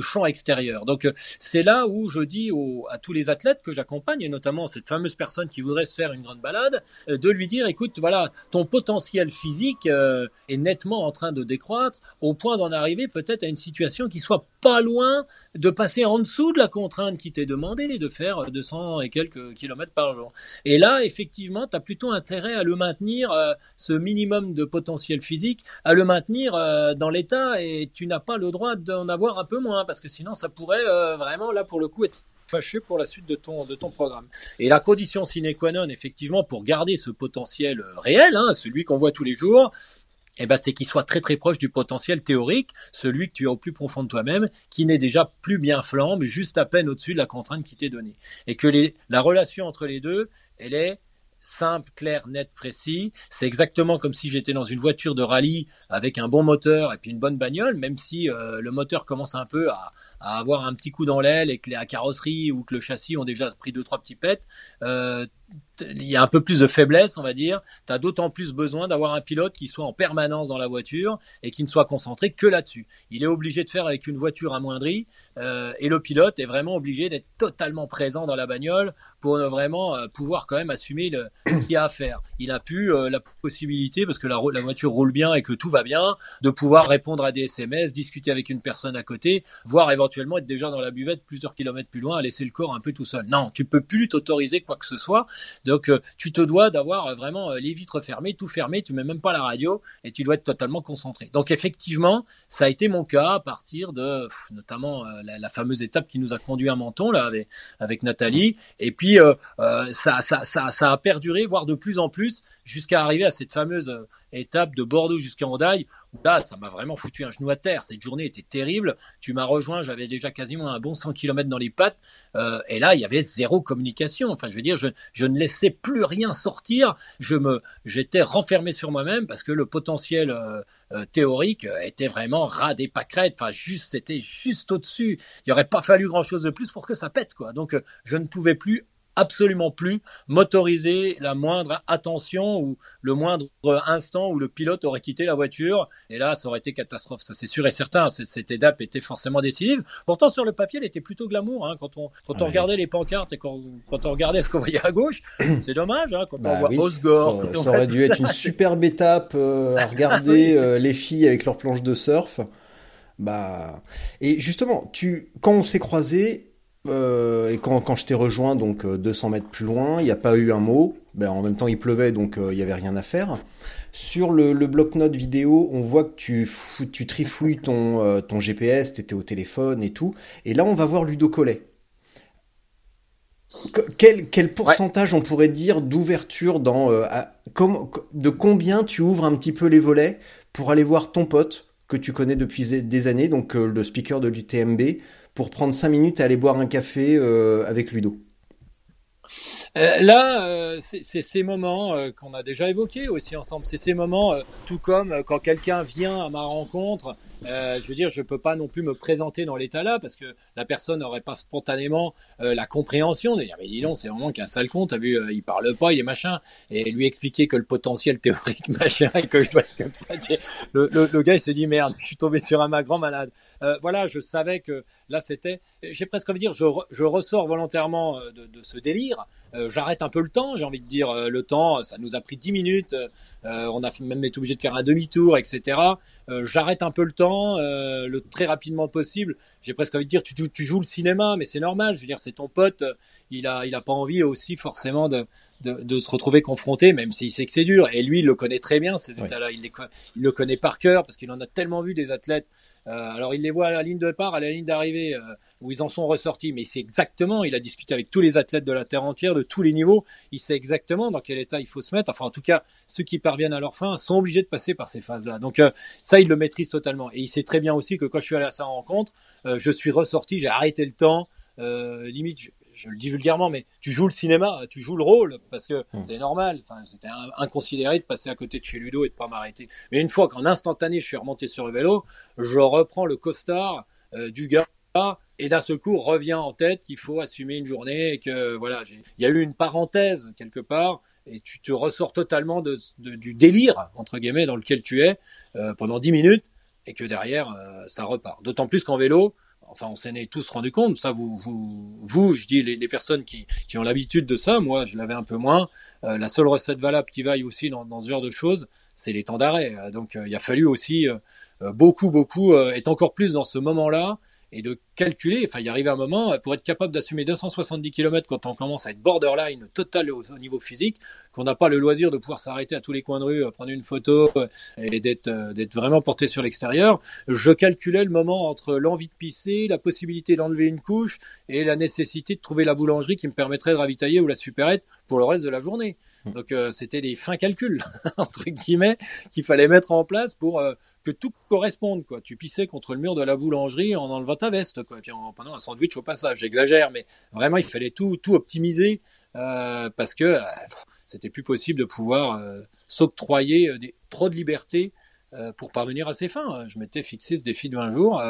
champ extérieur. Donc c'est là où je dis à tous les athlètes que j'accompagne, et notamment cette fameuse personne qui voudrait se faire une grande balade, euh, de lui dire, écoute, voilà, ton potentiel physique euh, est nettement en train de décroître, au point d'en arriver peut-être à une situation qui soit pas loin de passer en dessous de la contrainte qui t'est demandée de faire 200 et quelques kilomètres par jour. Et là, effectivement, tu as plutôt intérêt à le maintenir, euh, ce minimum de potentiel physique, à le maintenir euh, dans l'état et tu n'as pas le droit d'en avoir un peu moins parce que sinon ça pourrait euh, vraiment, là pour le coup, être fâché pour la suite de ton, de ton programme. Et la condition sine qua non, effectivement, pour garder ce potentiel réel, hein, celui qu'on voit tous les jours, eh ben, c'est qu'il soit très très proche du potentiel théorique, celui que tu as au plus profond de toi-même, qui n'est déjà plus bien flambe, juste à peine au-dessus de la contrainte qui t'est donnée. Et que la relation entre les deux, elle est simple, clair, net, précis. C'est exactement comme si j'étais dans une voiture de rallye avec un bon moteur et puis une bonne bagnole, même si euh, le moteur commence un peu à, à, avoir un petit coup dans l'aile et que la carrosserie ou que le châssis ont déjà pris deux trois petits pets. Euh, il y a un peu plus de faiblesse, on va dire. Tu as d'autant plus besoin d'avoir un pilote qui soit en permanence dans la voiture et qui ne soit concentré que là-dessus. Il est obligé de faire avec une voiture amoindrie euh, et le pilote est vraiment obligé d'être totalement présent dans la bagnole pour vraiment euh, pouvoir quand même assumer le, ce qu'il y a à faire. Il a pu euh, la possibilité, parce que la, la, voiture roule bien et que tout va bien, de pouvoir répondre à des SMS, discuter avec une personne à côté, voire éventuellement être déjà dans la buvette plusieurs kilomètres plus loin, à laisser le corps un peu tout seul. Non, tu peux plus t'autoriser quoi que ce soit. Donc euh, tu te dois d'avoir euh, vraiment euh, les vitres fermées, tout fermé, tu mets même pas la radio et tu dois être totalement concentré. Donc effectivement, ça a été mon cas à partir de notamment la, la, fameuse étape qui nous a conduit à Menton là avec, avec Nathalie. Et puis ça, ça, ça, ça a perduré, voire de plus en plus, jusqu'à arriver à cette fameuse étape de Bordeaux jusqu'à Hendaye, où là, ça m'a vraiment foutu un genou à terre. Cette journée était terrible. Tu m'as rejoint, j'avais déjà quasiment un bon 100 km dans les pattes. Euh, et là, il y avait zéro communication. Enfin, je veux dire, je, ne laissais plus rien sortir. Je me, j'étais renfermé sur moi-même parce que le potentiel euh, euh, théorique était vraiment ras des pâquerettes. Enfin, juste, c'était juste au-dessus. Il n'y aurait pas fallu grand-chose de plus pour que ça pète, quoi. Donc, euh, je ne pouvais plus absolument plus motoriser la moindre attention ou le moindre instant où le pilote aurait quitté la voiture. Et là, ça aurait été catastrophe. Ça, c'est sûr et certain. Cette, étape était forcément décisive. Pourtant, sur le papier, elle était plutôt glamour. Hein, quand on, quand on regardait les pancartes et quand, quand, on regardait ce qu'on voyait à gauche, c'est dommage. Hein, quand on bah voit Osgore. Ça, ça aurait dû être une superbe étape euh, à regarder euh, les filles avec leurs planches de surf. Bah, et justement, tu, quand on s'est croisés, euh, et quand, quand je t'ai rejoint, donc 200 euh, mètres plus loin, il n'y a pas eu un mot. Ben, en même temps, il pleuvait, donc euh, il n'y avait rien à faire. Sur le, le bloc-notes vidéo, on voit que tu, tu trifouilles ton, ton GPS, tu étais au téléphone et tout. Et là, on va voir Ludo Collet. Quel, quel pourcentage on pourrait dire d'ouverture dans de combien tu ouvres un petit peu les volets pour aller voir ton pote que tu connais depuis des années, donc le speaker de l'UTMB, pour prendre cinq minutes et aller boire un café euh, avec Ludo euh, là, euh, c'est ces moments euh, qu'on a déjà évoqués aussi ensemble. C'est ces moments, tout comme quand quelqu'un vient à ma rencontre, je veux dire, je peux pas non plus me présenter dans l'état là parce que la personne n'aurait pas spontanément la compréhension de dire mais dis donc, c'est vraiment qu'un sale con. T'as vu, il parle pas, il est machin, et lui expliquer que le potentiel théorique machin et que je dois être comme ça. Le, gars il se dit merde, je suis tombé sur un grand malade. voilà, je savais que là c'était, j'ai presque envie de dire, je, ressors volontairement de ce délire euh, j'arrête un peu le temps, j'ai envie de dire euh, le temps, ça nous a pris 10 minutes, euh, on a même été obligé de faire un demi-tour, etc. j'arrête un peu le temps, le très rapidement possible. J'ai presque envie de dire tu, tu, joues le cinéma, mais c'est normal. Je veux dire c'est ton pote, il a il a pas envie aussi forcément de de, de, se retrouver confronté, même s'il sait que c'est dur. Et lui, il le connaît très bien, ces états-là. Il, il, le connaît par cœur parce qu'il en a tellement vu des athlètes. Euh, alors, il les voit à la ligne de départ, à la ligne d'arrivée, euh, où ils en sont ressortis. Mais c'est exactement, il a discuté avec tous les athlètes de la Terre entière, de tous les niveaux. Il sait exactement dans quel état il faut se mettre. Enfin, en tout cas, ceux qui parviennent à leur fin sont obligés de passer par ces phases-là. Donc, euh, ça, il le maîtrise totalement. Et il sait très bien aussi que quand je suis allé à sa rencontre, je suis ressorti, j'ai arrêté le temps. Euh, limite, je le dis vulgairement, mais tu joues le cinéma, tu joues le rôle, parce que hmm. c'est normal. Enfin, c'était inconsidéré de passer à côté de chez Ludo et de pas m'arrêter. Mais une fois qu'en instantané, je suis remonté sur le vélo, je reprends le costard euh, du gars et d'un seul coup revient en tête qu'il faut assumer une journée et que voilà, il y a eu une parenthèse quelque part et tu te ressors totalement de, du délire entre guillemets dans lequel tu es euh, pendant dix minutes et que derrière euh, ça repart. D'autant plus qu'en vélo, enfin on s'en est tous rendu compte, ça vous, vous, vous je dis les, les personnes qui, qui ont l'habitude de ça, moi je l'avais un peu moins, euh, la seule recette valable qui vaille aussi dans, dans ce genre de choses, c'est les temps d'arrêt. Donc euh, il a fallu aussi euh, beaucoup, beaucoup, être encore plus dans ce moment-là et de calculer, enfin, il arrivait un moment, pour être capable d'assumer 270 km quand on commence à être borderline total au, niveau physique, qu'on n'a pas le loisir de pouvoir s'arrêter à tous les coins de rue, prendre une photo et d'être d'être vraiment porté sur l'extérieur, je calculais le moment entre l'envie de pisser, la possibilité d'enlever une couche et la nécessité de trouver la boulangerie qui me permettrait de ravitailler ou la supérette pour le reste de la journée. Mmh. Donc c'était des fins calculs entre guillemets qu'il fallait mettre en place pour que tout corresponde quoi. Tu pissais contre le mur de la boulangerie en enlevant ta veste quoi, en prenant un sandwich au passage. J'exagère, mais vraiment il fallait tout tout optimiser euh, parce que euh, c'était plus possible de pouvoir euh, s'octroyer trop de liberté pour parvenir à ses fins. Je m'étais fixé ce défi de 20 jours.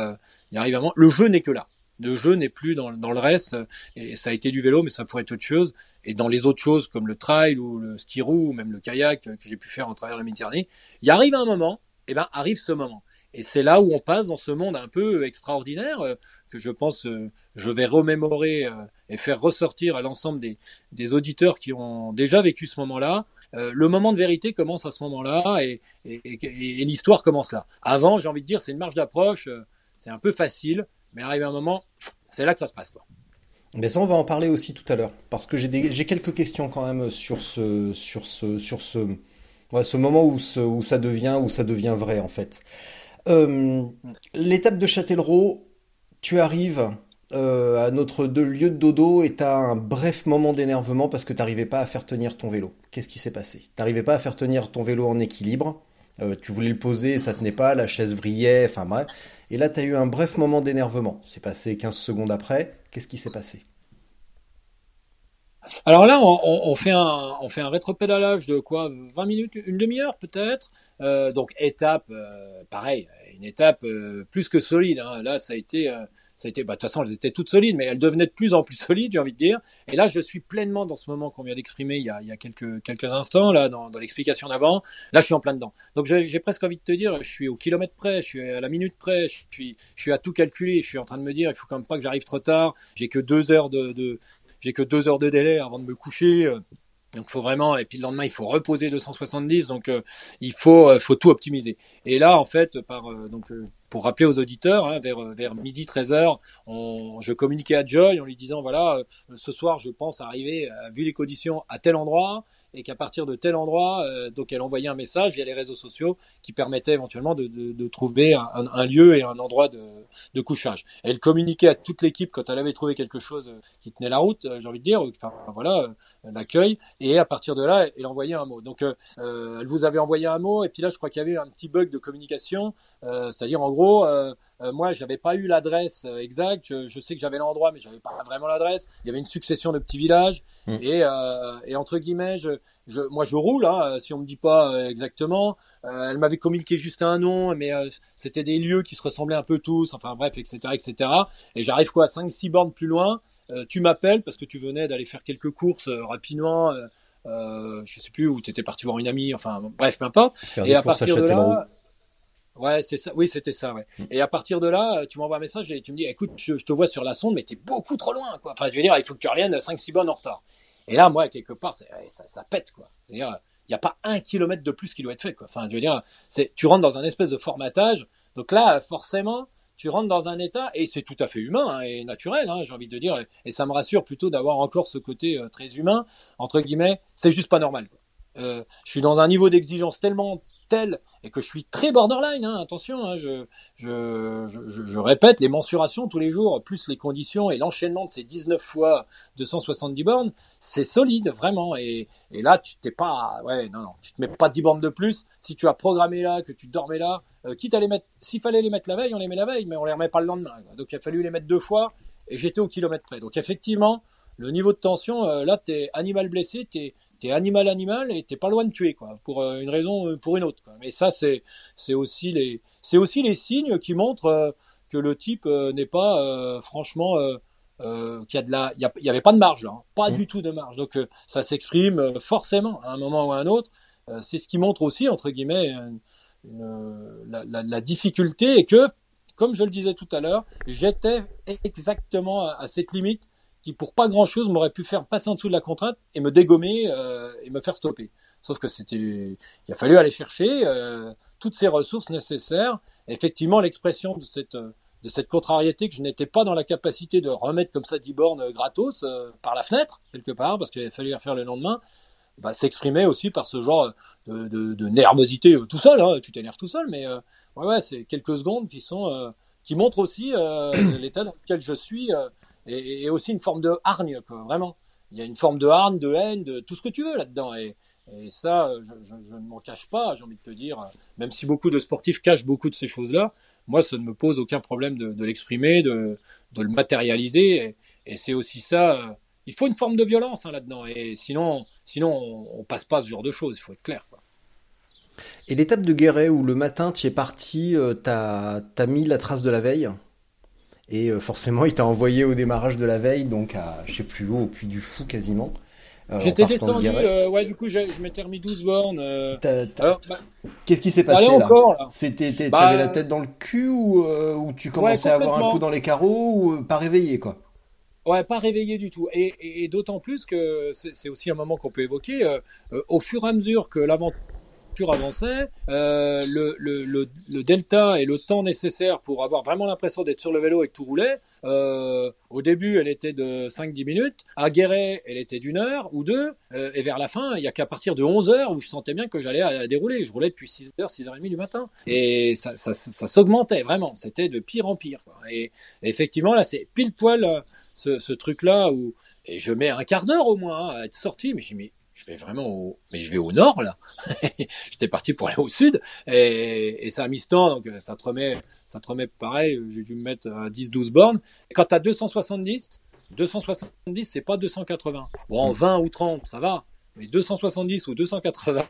il arrive à Le jeu n'est que là. Le jeu n'est plus dans, dans, le reste, et ça a été du vélo, mais ça pourrait être autre chose. Et dans les autres choses comme le trail ou le ski roue ou même le kayak que j'ai pu faire en travers la Méditerranée, il arrive un moment eh ben, arrive ce moment. Et c'est là où on passe dans ce monde un peu extraordinaire euh, que je pense euh, je vais remémorer euh, et faire ressortir à l'ensemble des, des, auditeurs qui ont déjà vécu ce moment-là. le moment de vérité commence à ce moment-là et, l'histoire commence là. Avant, j'ai envie de dire, c'est une marge d'approche, c'est un peu facile, mais arrive un moment, c'est là que ça se passe. Quoi. Mais ça, on va en parler aussi tout à l'heure, parce que j'ai quelques questions quand même sur ce, sur ce, sur ce, ce moment où, où, ça devient, où ça devient vrai en fait. Euh, l'étape de Châtellerault, tu arrives euh, à notre lieu de dodo et tu as un bref moment d'énervement parce que tu n'arrivais pas à faire tenir ton vélo. Qu'est-ce qui s'est passé? Tu n'arrivais pas à faire tenir ton vélo en équilibre. Euh, tu voulais le poser, ça tenait pas, la chaise vrillait, enfin bref. Et là, tu as eu un bref moment d'énervement. C'est passé 15 secondes après. Qu'est-ce qui s'est passé? Alors là, on, on, fait un, on fait un rétropédalage de quoi? 20 minutes, une demi-heure peut-être? Euh, donc étape, euh, pareil, une étape euh, plus que solide. Hein. Là, ça a été, euh, ça a été. Bah, de toute façon, elles étaient toutes solides, mais elles devenaient de plus en plus solides, j'ai envie de dire. Et là, je suis pleinement dans ce moment qu'on vient d'exprimer il y a, il y a quelques quelques instants là, dans, dans l'explication d'avant. Là, je suis en plein dedans. Donc, j'ai presque envie de te dire, je suis au kilomètre près, je suis à la minute près, je suis, je suis à tout calculer. Je suis en train de me dire, il faut quand même pas que j'arrive trop tard. J'ai que deux heures de, de j'ai que deux heures de délai avant de me coucher. Euh, donc faut vraiment et puis le lendemain il faut reposer 270 donc euh, il faut euh, faut tout optimiser. Et là en fait par donc pour rappeler aux auditeurs, hein, vers, vers midi 13h, on, je communiquais à Joy en lui disant voilà, ce soir je pense arriver, vu les conditions, à tel endroit, et qu'à partir de tel endroit, euh, donc elle envoyait un message via les réseaux sociaux qui permettait éventuellement de, de, de trouver un, un, lieu et un endroit de, de couchage. Elle communiquait à toute l'équipe quand elle avait trouvé quelque chose euh, qui tenait la route, euh, j'ai envie de dire, enfin voilà, l'accueil, et à partir de là, elle envoyait un mot. Donc euh, elle vous avait envoyé un mot, et puis là je crois qu'il y avait un petit bug de communication, c'est-à-dire en gros euh, moi, j'avais pas eu l'adresse euh, exacte. Je, sais que j'avais l'endroit, mais j'avais pas vraiment l'adresse. Il y avait une succession de petits villages mm. et, euh, et entre guillemets, je, je, moi, je roule. Hein, si on me dit pas exactement. elle m'avait communiqué juste un nom, mais c'était des lieux qui se ressemblaient un peu tous. Enfin bref, etc., etc. Et j'arrive quoi, 5-6 bornes plus loin. tu m'appelles parce que tu venais d'aller faire quelques courses rapidement. Euh, je sais plus où tu étais parti voir une amie. Enfin bref, peu importe. et à partir de là. Ouais, c'est ça. Oui, c'était ça. Ouais. Mm. Et à partir de là, tu m'envoies un message et tu me dis, écoute, je, te vois sur la sonde, mais t'es beaucoup trop loin, quoi. Enfin, je veux dire, il faut que tu reviennes 5-6 bornes en retard. Et là, moi, quelque part, ça, ça pète, quoi. C'est-à-dire, il n'y a pas un kilomètre de plus qui doit être fait, quoi. Enfin, je veux dire, c'est, tu rentres dans un espèce de formatage. Donc là, forcément, tu rentres dans un état et c'est tout à fait humain hein, et naturel, hein, j'ai envie de dire. Et ça me rassure plutôt d'avoir encore ce côté euh, très humain entre guillemets. C'est juste pas normal. Quoi. Euh, je suis dans un niveau d'exigence tellement et que je suis très borderline, hein, attention, hein, je, je, je, je, répète, les mensurations tous les jours, plus les conditions et l'enchaînement de ces 19 fois 270 bornes, c'est solide, vraiment. Et, et là, tu t'es pas, ouais, non, non, tu te mets pas 10 bornes de plus. Si tu as programmé là, que tu dormais là, euh, quitte à les mettre, s'il fallait les mettre la veille, on les met la veille, mais on les remet pas le lendemain. Donc il a fallu les mettre deux fois et j'étais au kilomètre près. Donc effectivement, le niveau de tension, euh, là, t'es animal blessé, t'es t'es animal animal et t'es pas loin de tuer quoi pour euh, une raison euh, pour une autre quoi. mais ça c'est c'est aussi les c'est aussi les signes qui montrent que le type n'est pas franchement euh, qu'il y a de la il y, avait pas de marge là hein. pas mmh. du tout de marge donc ça s'exprime forcément à un moment ou à un autre c'est ce qui montre aussi entre guillemets une, la, la, la, difficulté et que comme je le disais tout à l'heure j'étais exactement à cette limite qui pour pas grand chose m'aurait pu faire passer en dessous de la contrainte et me dégommer euh, et me faire stopper. Sauf que c'était, il a fallu aller chercher euh, toutes ces ressources nécessaires. Effectivement, l'expression de cette de cette contrariété que je n'étais pas dans la capacité de remettre comme ça 10 bornes gratos par la fenêtre quelque part parce qu'il fallait faire le lendemain bah, s'exprimait aussi par ce genre de, de, de nervosité tout seul hein, tu t'énerves tout seul mais ouais, ouais c'est quelques secondes qui sont qui montrent aussi l'état dans lequel je suis et, aussi une forme de hargne vraiment il y a une forme de hargne de haine de tout ce que tu veux là-dedans et ça, je, ne m'en cache pas, j'ai envie de te dire, même si beaucoup de sportifs cachent beaucoup de ces choses-là, moi, ça ne me pose aucun problème de, l'exprimer, de, le matérialiser. Et, c'est aussi ça. Euh, il faut une forme de violence hein, là-dedans. Et sinon, sinon on, on, passe pas ce genre de choses. Il faut être clair. Et l'étape de Guéret où le matin tu es parti, euh, t'as as mis la trace de la veille? Et euh, forcément il t'a envoyé au démarrage de la veille, donc à je sais plus où, au puits du fou quasiment. Euh, J'étais descendu, euh, ouais, du coup, je m'étais remis 12 bornes. Bah, Qu'est-ce qui s'est passé là, C'était, t'avais bah, la tête dans le cul ou, ou tu commençais ouais, à avoir un coup dans les carreaux ou pas réveillé quoi Ouais, pas réveillé du tout. Et, et, et d'autant plus que c'est aussi un moment qu'on peut évoquer. Euh, au fur et à mesure que l'aventure avançait, euh, le, delta et le temps nécessaire pour avoir vraiment l'impression d'être sur le vélo et tout roulait, euh, au début, elle était de 5-10 minutes. À Guéret, elle était d'une heure ou deux. Euh, et vers la fin, il y a qu'à partir de 11 heures où je sentais bien que j'allais à, dérouler. Je roulais depuis 6 heures, 6 heures et demie du matin. Et ça, ça, s'augmentait vraiment. C'était de pire en pire. Et, effectivement, là, c'est pile poil euh, ce, truc-là où et je mets un quart d'heure au moins hein, à être sorti. Mais j'ai mis je vais vraiment au, mais je vais au nord là. J'étais parti pour aller au sud et, et ça a mis ce temps, donc euh, ça te remet, ça te remet pareil. J'ai dû me mettre à 10-12 bornes. Et quand t'as 270, 270 c'est pas 280. Bon, 20 ou 30 ça va, mais 270 ou 280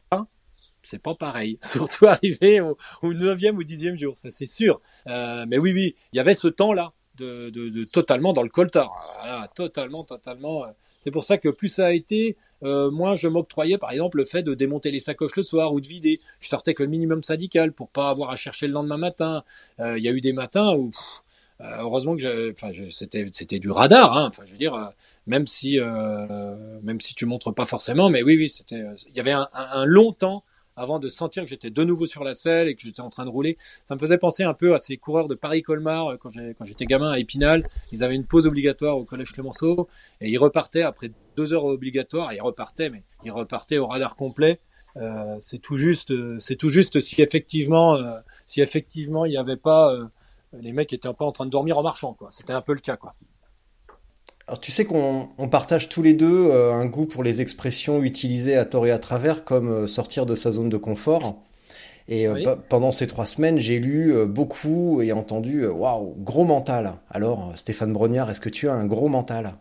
c'est pas pareil. Surtout arrivé au, au 9e ou 10e jour, ça c'est sûr. Euh, mais oui, oui, il y avait ce temps-là de, de, de, totalement dans le coltard. Voilà, totalement, totalement. Euh, c'est pour ça que plus ça a été, euh, moins je m'octroyais par exemple le fait de démonter les sacoches le soir ou de vider. Je sortais que le minimum syndical pour pas avoir à chercher le lendemain matin. Euh, il y a eu des matins où euh, heureusement que enfin, c'était c'était du radar. Hein, enfin, je veux dire, euh, même si même si tu montres pas forcément, mais oui, oui, c'était. Il y avait un, un long temps avant de sentir que j'étais de nouveau sur la selle et que j'étais en train de rouler. Ça me faisait penser un peu à ces coureurs de Paris-Colmar euh, quand j'étais gamin à Épinal. Ils avaient une pause obligatoire au collège Clémenceau et ils repartaient après deux heures obligatoires. Ils repartaient, mais ils repartaient au radar complet. Euh, c'est tout juste, c'est tout juste si effectivement, euh, si effectivement il n'y avait pas euh, les mecs étaient pas en train de dormir en marchant, quoi. C'était un peu le cas, quoi. Alors tu sais qu'on on partage tous les deux euh, un goût pour les expressions utilisées à tort et à travers comme euh, sortir de sa zone de confort. Et euh, oui. pendant ces trois semaines, j'ai lu beaucoup et entendu waouh, gros mental. Alors Stéphane Brognard, est-ce que tu as un gros mental?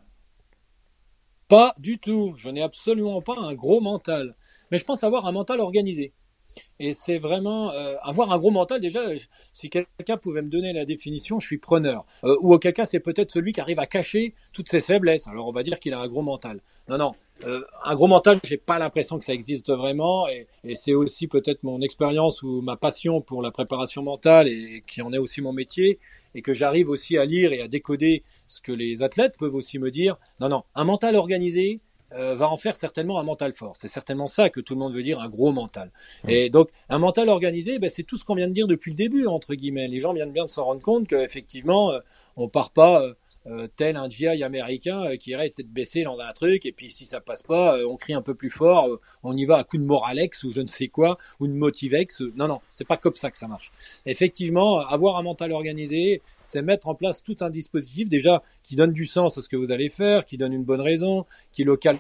Pas du tout. Je n'ai absolument pas un gros mental. Mais je pense avoir un mental organisé. Et c'est vraiment euh, avoir un gros mental. Déjà, si quelqu'un pouvait me donner la définition, je suis preneur. Euh, ou auquel cas, c'est peut-être celui qui arrive à cacher toutes ses faiblesses. Alors, on va dire qu'il a un gros mental. Non, non. Euh, un gros mental, j'ai pas l'impression que ça existe vraiment, et c'est aussi peut-être mon expérience ou ma passion pour la préparation mentale et qui en est aussi mon métier, et que j'arrive aussi à lire et à décoder ce que les athlètes peuvent aussi me dire. Non, non, un mental organisé, euh, va en faire certainement un mental fort. C'est certainement ça que tout le monde veut dire un gros mental. Mmh. Et donc un mental organisé, ben, c'est tout ce qu'on vient de dire depuis le début entre guillemets. Les gens viennent bien de s'en rendre compte qu'effectivement euh, on part pas euh, euh, tel un GI américain euh, qui irait tête baissée dans un truc et puis si ça passe pas, euh, on crie un peu plus fort, euh, on y va à coup de moralex ou je ne sais quoi ou de motivex. Non non, c'est pas comme ça que ça marche. Effectivement, avoir un mental organisé, c'est mettre en place tout un dispositif déjà qui donne du sens à ce que vous allez faire, qui donne une bonne raison, qui local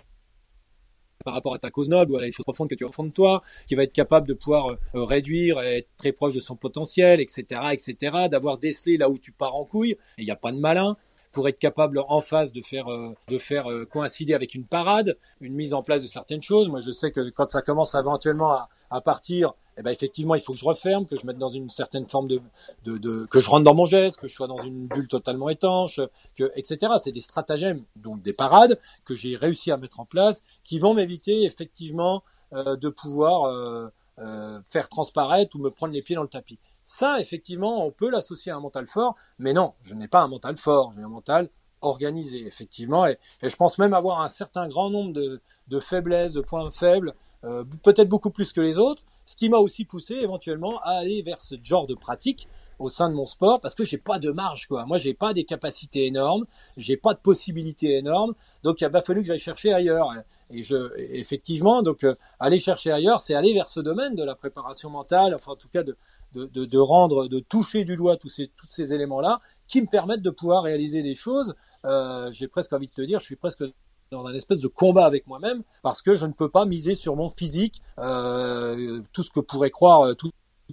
par rapport à ta cause noble ou à les choses profondes que tu as au fond de toi, qui va être capable de pouvoir euh, réduire, être très proche de son potentiel, etc., etc., d'avoir décelé là où tu pars en couille. Il n'y a pas de malin pour être capable en face de faire euh, de faire euh, coïncider avec une parade, une mise en place de certaines choses. Moi, je sais que quand ça commence éventuellement à, à partir, eh ben effectivement, il faut que je referme, que je mette dans une certaine forme de, de, de, que je rentre dans mon geste, que je sois dans une bulle totalement étanche, que etc. C'est des stratagèmes, donc des parades que j'ai réussi à mettre en place, qui vont m'éviter effectivement euh, de pouvoir euh, euh, faire transparaître ou me prendre les pieds dans le tapis. Ça, effectivement, on peut l'associer à un mental fort, mais non, je n'ai pas un mental fort, j'ai un mental organisé, effectivement, et, je pense même avoir un certain grand nombre de, faiblesses, de points faibles, euh, peut-être beaucoup plus que les autres, ce qui m'a aussi poussé éventuellement à aller vers ce genre de pratique au sein de mon sport parce que j'ai pas de marge quoi. Moi j'ai pas des capacités énormes, j'ai pas de possibilités énormes, donc il a pas fallu que j'aille chercher ailleurs. Et je effectivement donc euh, aller chercher ailleurs, c'est aller vers ce domaine de la préparation mentale, enfin en tout cas de de, de, de rendre, de toucher du doigt tous ces tous ces éléments là qui me permettent de pouvoir réaliser des choses. Euh, j'ai presque envie de te dire, je suis presque dans un espèce de combat avec moi-même parce que je ne peux pas miser sur mon physique, euh, tout ce que pourrait croire euh,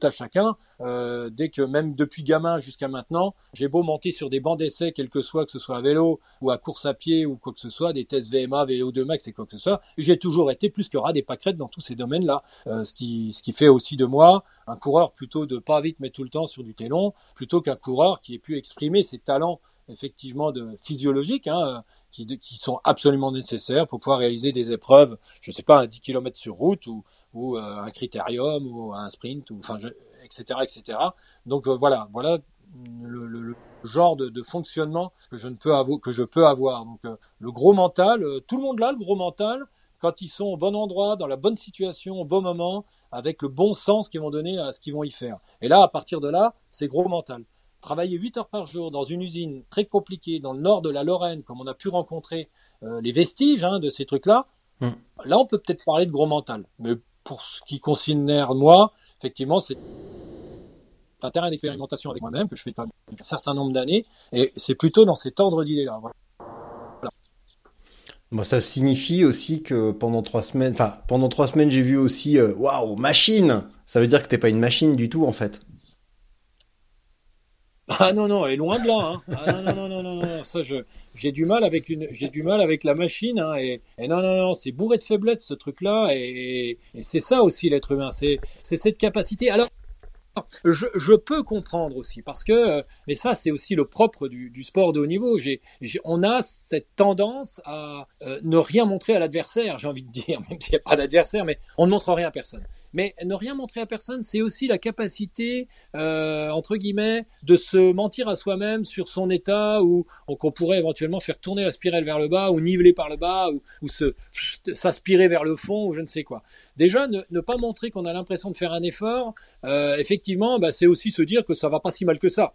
à chacun. Euh, dès que même depuis gamin jusqu'à maintenant, j'ai beau monter sur des bancs d'essai, quel que soit, que ce soit à vélo ou à course à pied ou quoi que ce soit, des tests VMA, VO2 max et quoi que ce soit, j'ai toujours été plus que rat des pâquerettes dans tous ces domaines-là. Euh, ce qui ce qui fait aussi de moi un coureur plutôt de pas vite mais tout le temps sur du télon, plutôt qu'un coureur qui ait pu exprimer ses talents effectivement de physiologiques hein, qui, qui, sont absolument nécessaires pour pouvoir réaliser des épreuves, je sais pas, un 10 km sur route ou, ou euh, un critérium ou un sprint, ou, etc., etc. Donc euh, voilà, voilà le, genre de, fonctionnement que je ne peux avoir, que je peux avoir. Donc euh, le gros mental, tout le monde là, le gros mental, quand ils sont au bon endroit, dans la bonne situation, au bon moment, avec le bon sens qu'ils vont donner à ce qu'ils vont y faire. Et là, à partir de là, c'est gros mental travailler 8 heures par jour dans une usine très compliquée dans le nord de la Lorraine, comme on a pu rencontrer euh, les vestiges hein, de ces trucs-là, mm. là on peut peut-être parler de gros mental. Mais pour ce qui concerne moi, effectivement, c'est un terrain d'expérimentation avec moi-même que je fais depuis un certain nombre d'années, et c'est plutôt dans cet ordre d'idées-là. Voilà. Bon, ça signifie aussi que pendant trois semaines, enfin pendant trois semaines, j'ai vu aussi euh, waouh machine. Ça veut dire que t'es pas une machine du tout en fait. Ah non non, elle est loin de là. Hein. Ah non non non non non, ça je j'ai du mal avec une j'ai du mal avec la machine hein, et, et non non non, c'est bourré de faiblesse ce truc là et, et c'est ça aussi l'être humain, c'est c'est cette capacité. Alors je, je, peux comprendre aussi parce que, mais ça c'est aussi le propre du, du, sport de haut niveau. J'ai, on a cette tendance à euh, ne rien montrer à l'adversaire. J'ai envie de dire, même s'il n'y a pas d'adversaire, mais on ne montre rien à personne. Mais ne rien montrer à personne, c'est aussi la capacité, euh, entre guillemets, de se mentir à soi-même sur son état ou, qu'on pourrait éventuellement faire tourner la spirale vers le bas ou niveler par le bas ou, s'aspirer vers le fond ou je ne sais quoi. Déjà, ne, ne pas montrer qu'on a l'impression de faire un effort, euh, effectivement, bah, c'est aussi se dire que ça va pas si mal que ça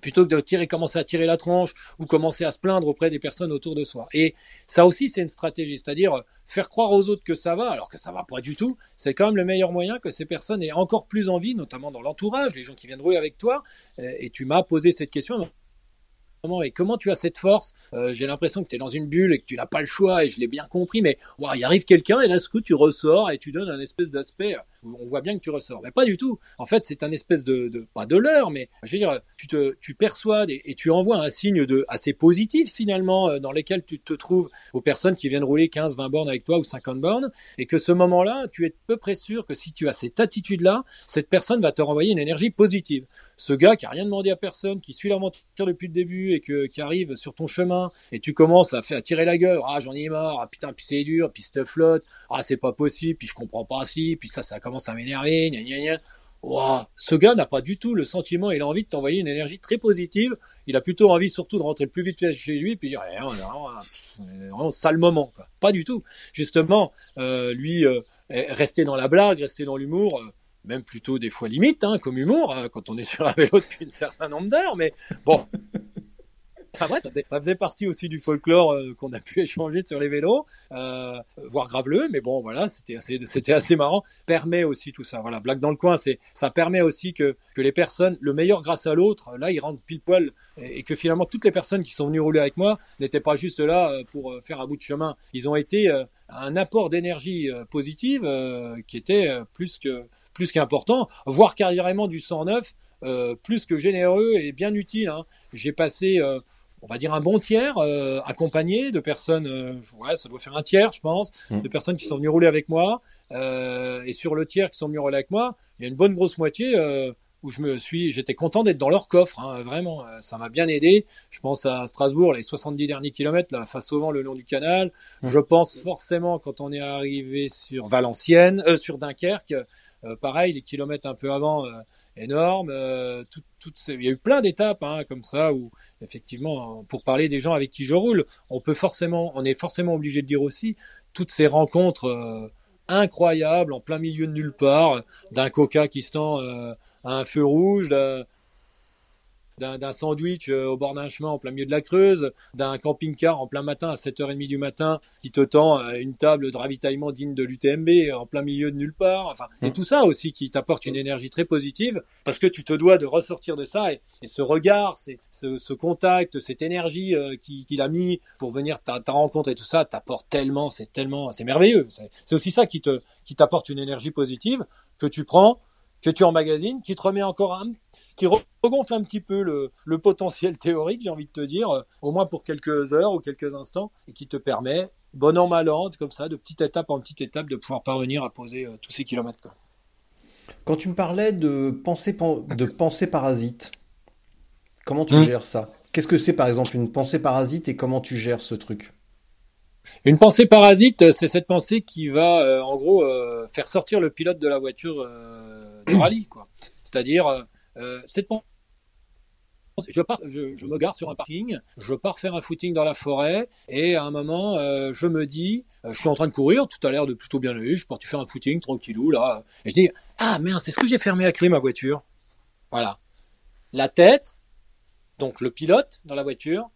plutôt que de tirer, commencer à tirer la tronche ou commencer à se plaindre auprès des personnes autour de soi. Et ça aussi, c'est une stratégie, c'est-à-dire faire croire aux autres que ça va, alors que ça va pas du tout. C'est quand même le meilleur moyen que ces personnes aient encore plus envie, notamment dans l'entourage, les gens qui viennent rouler avec toi. Et tu m'as posé cette question et comment tu as cette force? Euh, J'ai l'impression que tu es dans une bulle et que tu n'as pas le choix et je l'ai bien compris, mais il arrive quelqu'un et là, ce coup, tu ressors et tu donnes un espèce d'aspect on voit bien que tu ressors. Mais pas du tout. En fait, c'est un espèce de, pas de leurre, mais je veux dire, tu te, tu persuades et, tu envoies un signe de assez positif finalement euh, dans lequel tu te trouves aux personnes qui viennent rouler 15, 20 bornes avec toi ou 50 bornes et que ce moment-là, tu es peu près sûr que si tu as cette attitude-là, cette personne va te renvoyer une énergie positive ce gars qui a rien demandé à personne, qui suit l'aventure depuis le début et que, qui arrive sur ton chemin et tu commences à faire à tirer la gueule, ah j'en ai marre, ah putain puis c'est dur, puis cette flotte, ah c'est pas possible, puis je comprends pas si, puis ça ça commence à m'énerver, gna gna gna. Ce gars n'a pas du tout le sentiment, il a envie de t'envoyer une énergie très positive. Il a plutôt envie surtout de rentrer plus vite chez lui et puis dire eh, vraiment, sale moment. Pas du tout. Justement, euh, lui, euh, rester dans la blague, rester dans l'humour. Euh, même plutôt des fois limite, hein, comme humour, hein, quand on est sur un vélo depuis un certain nombre d'heures, mais bon. Après, ça, faisait, partie aussi du folklore euh, qu'on a pu échanger sur les vélos, euh, voire graveleux, mais bon, voilà, c'était assez, marrant. Permet aussi tout ça, voilà, blague dans le coin, ça permet aussi que, les personnes, le meilleur grâce à l'autre, là, ils rentrent pile poil, et, que finalement toutes les personnes qui sont venues rouler avec moi n'étaient pas juste là euh, pour euh, faire un bout de chemin. Ils ont été un apport d'énergie positive qui était plus que plus qu'important, voire carrément du 109, euh, plus que généreux et bien utile. Hein. J'ai passé, on va dire, un bon tiers euh, accompagné de personnes, euh, ouais, ça doit faire un tiers, je pense, mmh. de personnes qui sont venues rouler avec moi. Euh, et sur le tiers qui sont venus rouler avec moi, il y a une bonne grosse moitié où je me suis, j'étais content d'être dans leur coffre, hein, vraiment, ça m'a bien aidé. Je pense à Strasbourg, les 70 derniers kilomètres, là, face au vent le long du canal. Mmh. Je pense forcément quand on est arrivé sur Valenciennes, euh, sur Dunkerque, euh, pareil, les kilomètres un peu avant, euh, énormes. Euh, tout, il y a eu plein d'étapes hein, comme ça où effectivement, pour parler des gens avec qui je roule, on peut forcément, on est forcément obligé de dire aussi toutes ces rencontres incroyables en plein milieu de nulle part, d'un coca qui se tend à un feu rouge, d'un sandwich euh, au bord d'un chemin en plein milieu de la Creuse, d'un camping-car en plein matin à 7h30 du matin qui te tend euh, une table de ravitaillement digne de l'UTMB en plein milieu de nulle part. Enfin, c'est mmh. tout ça aussi qui t'apporte une énergie très positive parce que tu te dois de ressortir de ça et, ce regard, c'est ce, ce, contact, cette énergie euh, qu'il a mis pour venir ta, ta rencontre et tout ça t'apporte tellement, c'est tellement, c'est merveilleux. C'est aussi ça qui te qui t'apporte une énergie positive que tu prends, que tu emmagasines, qui te remet encore un qui regonfle un petit peu le, le potentiel théorique, j'ai envie de te dire, euh, au moins pour quelques heures ou quelques instants, et qui te permet, bon an mal an, comme ça, de petite étape en petite étape, de pouvoir parvenir à poser euh, tous ces kilomètres. Quoi. Quand tu me parlais de pensée, de pensée parasite, comment tu hmm. gères ça? Qu'est-ce que c'est par exemple une pensée parasite et comment tu gères ce truc? Une pensée parasite, c'est cette pensée qui va, euh, en gros, faire sortir le pilote de la voiture de rallye, quoi. C'est-à-dire, euh, cette je, pars, je, je, me gare sur un parking, je pars faire un footing dans la forêt, et à un moment, euh, je me dis, euh, je suis en train de courir, tout à l'heure de plutôt bien aller, je pars tu faire un footing tranquillou là, et je dis, ah merde, c'est ce que j'ai fermé à clé ma voiture? Voilà. La tête, donc le pilote dans la voiture,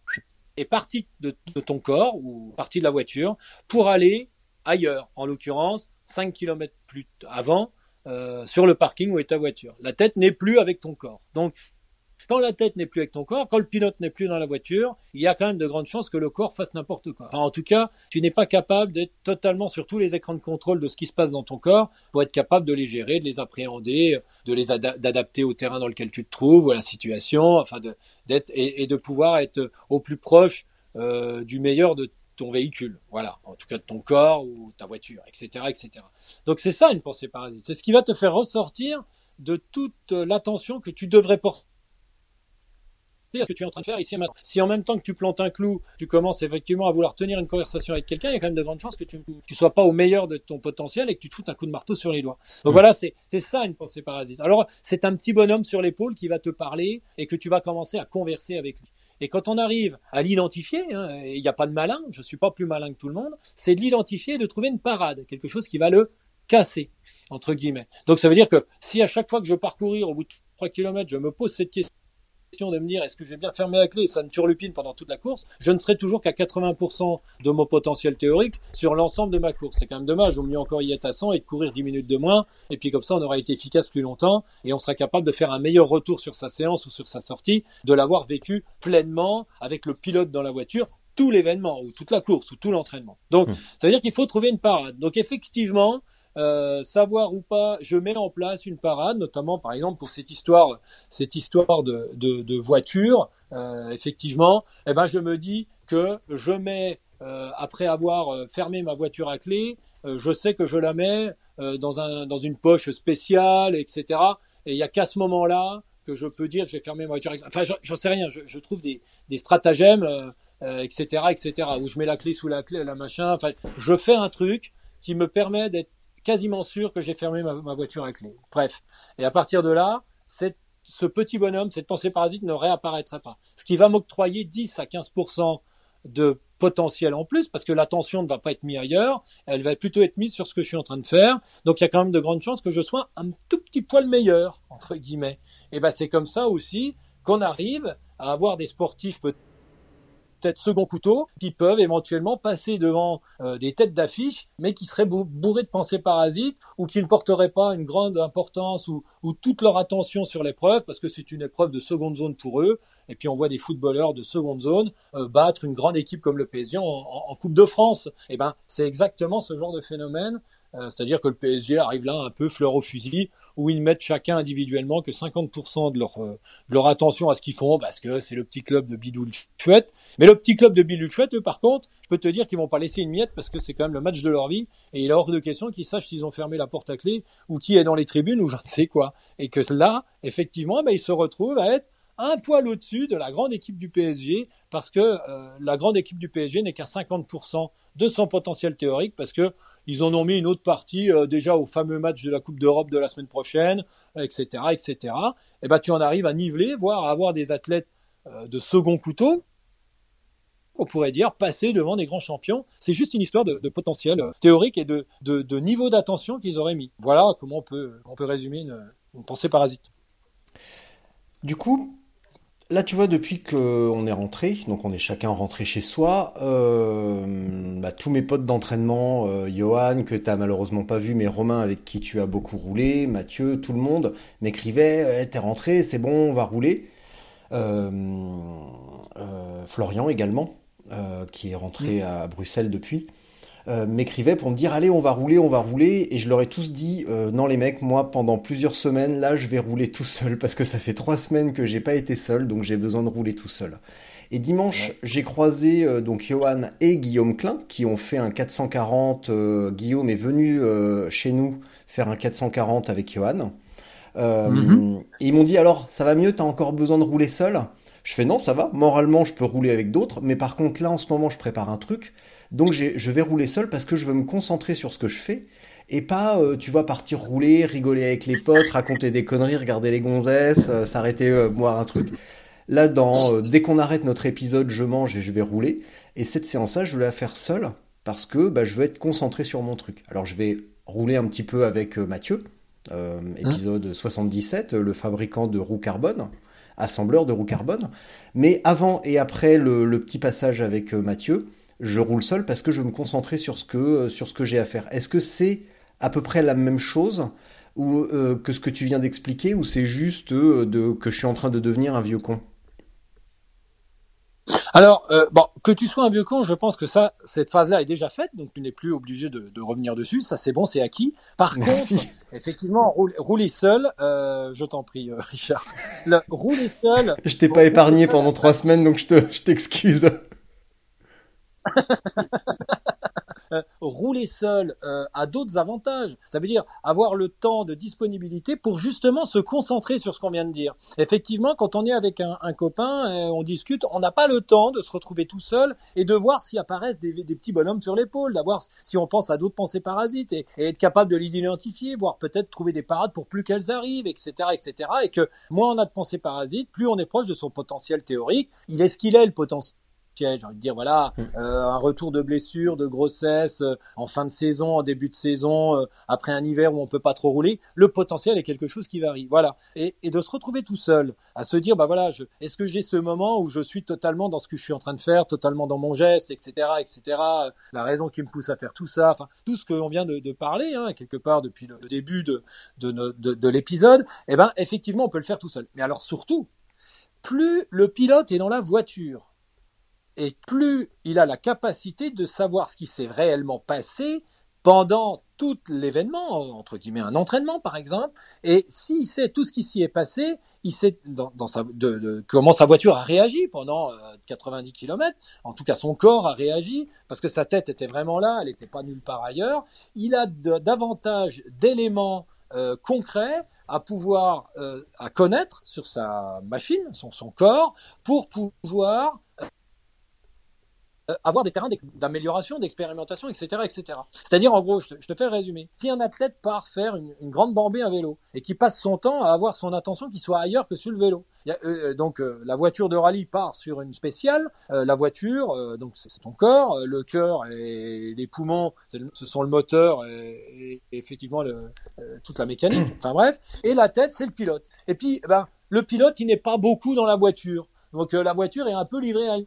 est parti de, de ton corps ou parti de la voiture pour aller ailleurs, en l'occurrence 5 km plus avant, euh, sur le parking où est ta voiture. La tête n'est plus avec ton corps. Donc, quand la tête n'est plus avec ton corps, quand le pilote n'est plus dans la voiture, il y a quand même de grandes chances que le corps fasse n'importe quoi. Enfin, en tout cas, tu n'es pas capable d'être totalement sur tous les écrans de contrôle de ce qui se passe dans ton corps pour être capable de les gérer, de les appréhender, de les adapter au terrain dans lequel tu te trouves, ou à la situation, enfin, d'être et, de pouvoir être au plus proche euh, du meilleur de ton véhicule, voilà, en tout cas de ton corps ou ta voiture, etc., etc. Donc c'est ça une pensée parasite, c'est ce qui va te faire ressortir de toute l'attention que tu devrais porter à ce que tu es en train de faire ici et maintenant. Si en même temps que tu plantes un clou, tu commences effectivement à vouloir tenir une conversation avec quelqu'un, il y a quand même de grandes chances que tu ne sois pas au meilleur de ton potentiel et que tu te foutes un coup de marteau sur les doigts. Donc mmh. voilà, c'est ça une pensée parasite. Alors c'est un petit bonhomme sur l'épaule qui va te parler et que tu vas commencer à converser avec lui. Et quand on arrive à l'identifier, hein, il n'y a pas de malin, je suis pas plus malin que tout le monde, c'est de l'identifier et de trouver une parade, quelque chose qui va le casser, entre guillemets. Donc ça veut dire que si à chaque fois que je parcourir au bout de 3 km, je me pose cette question, de me dire est-ce que j'ai bien fermé la clé et ça me turlupine pendant toute la course, je ne serai toujours qu'à 80% de mon potentiel théorique sur l'ensemble de ma course. C'est quand même dommage, au mieux encore y être à 100 et de courir 10 minutes de moins, et puis comme ça on aura été efficace plus longtemps et on sera capable de faire un meilleur retour sur sa séance ou sur sa sortie, de l'avoir vécu pleinement avec le pilote dans la voiture tout l'événement ou toute la course ou tout l'entraînement. Donc, mmh. ça veut dire qu'il faut trouver une parade. Donc, effectivement, euh, savoir ou pas, je mets en place une parade, notamment par exemple pour cette histoire, cette histoire de, de, de voiture. Euh, effectivement, eh ben je me dis que je mets euh, après avoir fermé ma voiture à clé, je sais que je la mets dans un dans une poche spéciale, etc. Et il y a qu'à ce moment-là que je peux dire que j'ai fermé ma voiture. À clé. Enfin, j'en sais rien. Je, je, trouve des, des stratagèmes, etc., etc. Où je mets la clé sous la clé, la machin. Enfin, je fais un truc qui me permet d'être quasiment sûr que j'ai fermé ma, voiture à clé. Bref. Et à partir de là, ce petit bonhomme, cette pensée parasite ne réapparaîtra pas. Ce qui va m'octroyer 10 à 15% de potentiel en plus, parce que l'attention ne va pas être mise ailleurs, elle va plutôt être mise sur ce que je suis en train de faire. Donc il y a quand même de grandes chances que je sois un tout petit poil meilleur, entre guillemets. Et ben c'est comme ça aussi qu'on arrive à avoir des sportifs peut peut-être second couteau qui peuvent éventuellement passer devant euh, des têtes d'affiche, mais qui seraient bourrés de pensées parasites ou qui ne porteraient pas une grande importance ou, ou toute leur attention sur l'épreuve parce que c'est une épreuve de seconde zone pour eux. Et puis on voit des footballeurs de seconde zone euh, battre une grande équipe comme le PSG en, en, Coupe de France. Et eh ben c'est exactement ce genre de phénomène c'est-à-dire que le PSG arrive là un peu fleur au fusil, où ils mettent chacun individuellement que 50% de leur, euh, de leur attention à ce qu'ils font, parce que c'est le petit club de Bidou chouette. Mais le petit club de Bidou chouette, eux, par contre, je peux te dire qu'ils vont pas laisser une miette, parce que c'est quand même le match de leur vie, et il est hors de question qu'ils sachent s'ils ont fermé la porte à clé, ou qui est dans les tribunes, ou je ne sais quoi. Et que là, effectivement, ben, ils se retrouvent à être un poil au-dessus de la grande équipe du PSG, parce que euh, la grande équipe du PSG n'est qu'à 50% de son potentiel théorique, parce que ils en ont mis une autre partie euh, déjà au fameux match de la Coupe d'Europe de la semaine prochaine, etc., etc. Et ben tu en arrives à niveler, voire à avoir des athlètes euh, de second couteau, on pourrait dire, passer devant des grands champions. C'est juste une histoire de, potentiel euh, théorique et de, de, niveau d'attention qu'ils auraient mis. Voilà comment on peut, on peut résumer une, une pensée parasite. Du coup, là, tu vois, depuis qu'on est rentré, donc on est chacun rentré chez soi, euh, bah, tous mes potes d'entraînement, euh, Johan, que t'as malheureusement pas vu, mais Romain, avec qui tu as beaucoup roulé, Mathieu, tout le monde, m'écrivait eh, T'es rentré, c'est bon, on va rouler. Euh, Florian également, qui est rentré mm. à Bruxelles depuis. Euh, m'écrivaient pour me dire allez on va rouler, on va rouler et je leur ai tous dit euh, non les mecs moi pendant plusieurs semaines là je vais rouler tout seul parce que ça fait trois semaines que j'ai pas été seul donc j'ai besoin de rouler tout seul. Et dimanche j'ai croisé euh, donc Johan et Guillaume Klein qui ont fait un 440. Guillaume est venu chez nous faire un 440 avec Johan. Mhm. Et ils m'ont dit alors ça va mieux t'as encore besoin de rouler seul? Je fais non, ça va. Moralement, je peux rouler avec d'autres, mais par contre là, en ce moment, je prépare un truc. Donc je vais rouler seul parce que je veux me concentrer sur ce que je fais et pas, euh, tu vois, partir rouler, rigoler avec les potes, raconter des conneries, regarder les gonzesses, euh, s'arrêter euh, boire un truc. Là, dans, dès qu'on arrête notre épisode, je mange et je vais rouler. Et cette séance-là, je veux la faire seule parce que bah, je veux être concentré sur mon truc. Alors je vais rouler un petit peu avec Mathieu, épisode 77, le fabricant de roues carbone assembleur de roues carbone. Mais avant et après le, le petit passage avec Mathieu, je roule seul parce que je veux me concentrer sur ce que, sur ce que j'ai à faire. Est-ce que c'est à peu près la même chose ou, euh, que ce que tu viens d'expliquer ou c'est juste euh, de, que je suis en train de devenir un vieux con? Alors, euh, bon, que tu sois un vieux con, je pense que ça, cette phase-là est déjà faite, donc tu n'es plus obligé de, revenir dessus. Ça, c'est bon, c'est acquis. Par contre, effectivement, rouler seul, je t'en prie, Richard. rouler seul. je t'ai pas épargné pendant trois semaines, donc je te, je t'excuse. Euh, rouler seul euh, a d'autres avantages. Ça veut dire avoir le temps de disponibilité pour justement se concentrer sur ce qu'on vient de dire. Effectivement, quand on est avec un, copain, euh, on discute, on n'a pas le temps de se retrouver tout seul et de voir s'y apparaissent des, petits bonhommes sur l'épaule, d'avoir si on pense à d'autres pensées parasites et, être capable de les identifier, voire peut-être trouver des parades pour plus qu'elles arrivent, etc., etc. Et que moins on a de pensées parasites, plus on est proche de son potentiel théorique. Il est ce qu'il est le potentiel j'ai envie de dire voilà, mm. euh, un retour de blessure, de grossesse euh, en fin de saison, en début de saison, euh, après un hiver où on peut pas trop rouler, le potentiel est quelque chose qui varie. Voilà, et, et de se retrouver tout seul, à se dire bah voilà, est-ce que j'ai ce moment où je suis totalement dans ce que je suis en train de faire, totalement dans mon geste, etc., etc. La raison qui me pousse à faire tout ça, enfin tout ce qu'on vient de, de parler hein, quelque part depuis le, début de de, de, de l'épisode, eh ben effectivement on peut le faire tout seul. Mais alors surtout, plus le pilote est dans la voiture et plus il a la capacité de savoir ce qui s'est réellement passé pendant tout l'événement, entre guillemets un entraînement par exemple, et s'il sait tout ce qui s'y est passé, il sait dans, comment sa voiture a réagi pendant 90 euh, km, en tout cas son corps a réagi, parce que sa tête était vraiment là, elle n'était pas nulle part ailleurs, il a davantage d'éléments euh, concrets à pouvoir euh, à connaître sur sa machine, sur son corps, pour pouvoir avoir des terrains d'amélioration, d'expérimentation, etc., etc. C'est-à-dire, en gros, je te, fais le résumé. Si un athlète part faire une, grande bambée à vélo et qui passe son temps à avoir son attention qui soit ailleurs que sur le vélo, euh, euh, donc la voiture de rallye part sur une spéciale. la voiture, donc c'est ton corps, le cœur et les poumons, ce sont le moteur et, effectivement le, toute la mécanique. Enfin bref, et la tête, c'est le pilote. Et puis, ben, le pilote, il n'est pas beaucoup dans la voiture. Donc la voiture est un peu livrée à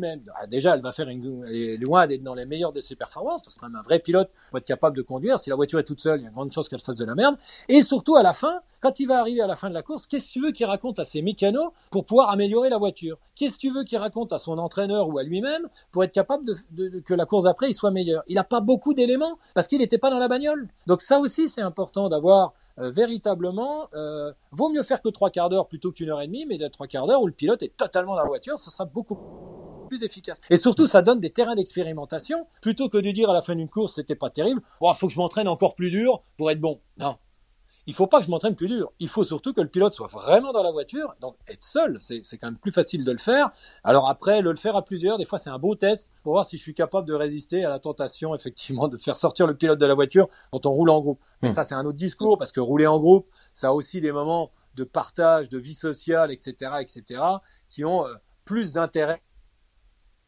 Ah, déjà, elle va faire une, elle est loin d'être dans les meilleures de ses performances, parce que même un vrai pilote va être capable de conduire. Si la voiture est toute seule, il y a une grande chance qu'elle fasse de la merde. Et surtout, à la fin, quand il va arriver à la fin de la course, qu'est-ce que tu veux qu'il raconte à ses mécanos pour pouvoir améliorer la voiture? Qu'est-ce que tu veux qu'il raconte à son entraîneur ou à lui-même pour être capable de, que la course d'après il soit meilleure Il n'a pas beaucoup d'éléments parce qu'il n'était pas dans la bagnole. Donc ça aussi, c'est important d'avoir euh, véritablement, euh, vaut mieux faire que trois quarts d'heure plutôt qu'une heure et demie, mais de trois quarts d'heure où le pilote est totalement dans la voiture, ce sera beaucoup efficace. Et surtout, ça donne des terrains d'expérimentation plutôt que de dire à la fin d'une course c'était pas terrible. Bon, faut que je m'entraîne encore plus dur pour être bon. Non. Il faut pas que je m'entraîne plus dur. Il faut surtout que le pilote soit vraiment dans la voiture. Donc être seul, c'est quand même plus facile de le faire. Alors après, le, le faire à plusieurs, des fois c'est un beau test pour voir si je suis capable de résister à la tentation effectivement de faire sortir le pilote de la voiture quand on roule en groupe. Mais hmm. ça c'est un autre discours parce que rouler en groupe, ça a aussi des moments de partage, de vie sociale, etc., etc., qui ont euh, plus d'intérêt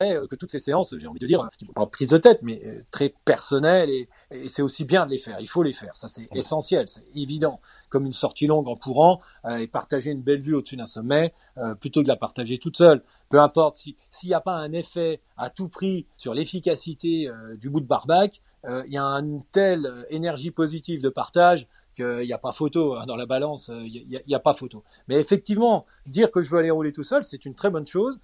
que toutes ces séances, j'ai envie de dire, pas prise de tête, mais très personnelles et, et c'est aussi bien de les faire. Il faut les faire, ça c'est essentiel, c'est évident. Comme une sortie longue en courant et partager une belle vue au-dessus d'un sommet, plutôt que de la partager toute seule. Peu importe s'il n'y a pas un effet à tout prix sur l'efficacité du bout de barbac, il y a une telle énergie positive de partage qu'il n'y a pas photo hein, dans la balance, il n'y a, a, pas photo. Mais effectivement, dire que je veux aller rouler tout seul, c'est une très bonne chose.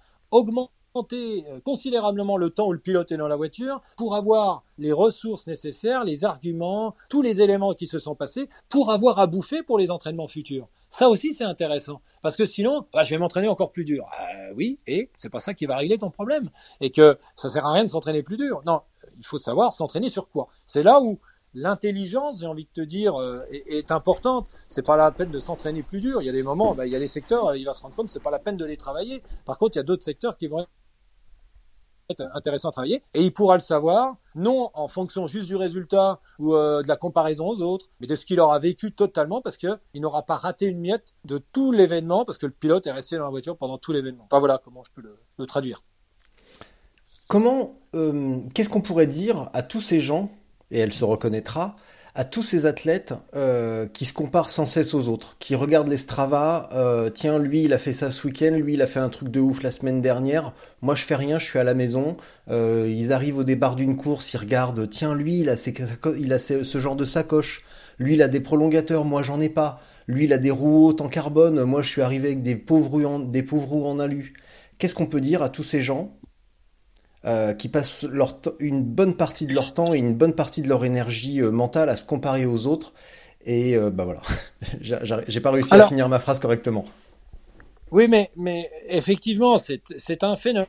Augmenter considérablement le temps où le pilote est dans la voiture pour avoir les ressources nécessaires, les arguments, tous les éléments qui se sont passés pour avoir à bouffer pour les entraînements futurs. Ça aussi, c'est intéressant. Parce que sinon, bah, je vais m'entraîner encore plus dur. Euh, oui, et c'est pas ça qui va régler ton problème. Et que ça sert à rien de s'entraîner plus dur. Non, il faut savoir s'entraîner sur quoi? C'est là où l'intelligence, j'ai envie de te dire, euh, est, est, importante. C'est pas la peine de s'entraîner plus dur. Il y a des moments, bah, il y a les secteurs, euh, il va se rendre compte, c'est pas la peine de les travailler. Par contre, il y a d'autres secteurs qui vont être intéressants à travailler. Et il pourra le savoir non en fonction juste du résultat ou euh, de la comparaison aux autres mais de ce qu'il aura vécu totalement parce que il n'aura pas raté une miette de tout l'événement parce que le pilote est resté dans la voiture pendant tout l'événement. Enfin voilà comment je peux le, le traduire. Comment euh, qu'est-ce qu'on pourrait dire à tous ces gens et elle se reconnaîtra, à tous ces athlètes euh, qui se comparent sans cesse aux autres, qui regardent les Strava, euh, tiens, lui il a fait ça ce week-end, lui il a fait un truc de ouf la semaine dernière, moi je fais rien, je suis à la maison, euh, ils arrivent au départ d'une course, ils regardent, tiens, lui il a, ce genre de sacoche, lui il a des prolongateurs, moi j'en ai pas, lui il a des roues hautes en carbone, moi je suis arrivé avec des pauvres roues en, des pauvres roues en alu. Qu'est-ce qu'on peut dire à tous ces gens euh, qui passent leur une bonne partie de leur temps et une bonne partie de leur énergie euh, mentale à se comparer aux autres. Et euh, bah voilà, j'ai pas réussi à finir ma phrase correctement. Oui, mais, mais effectivement, c'est un phénomène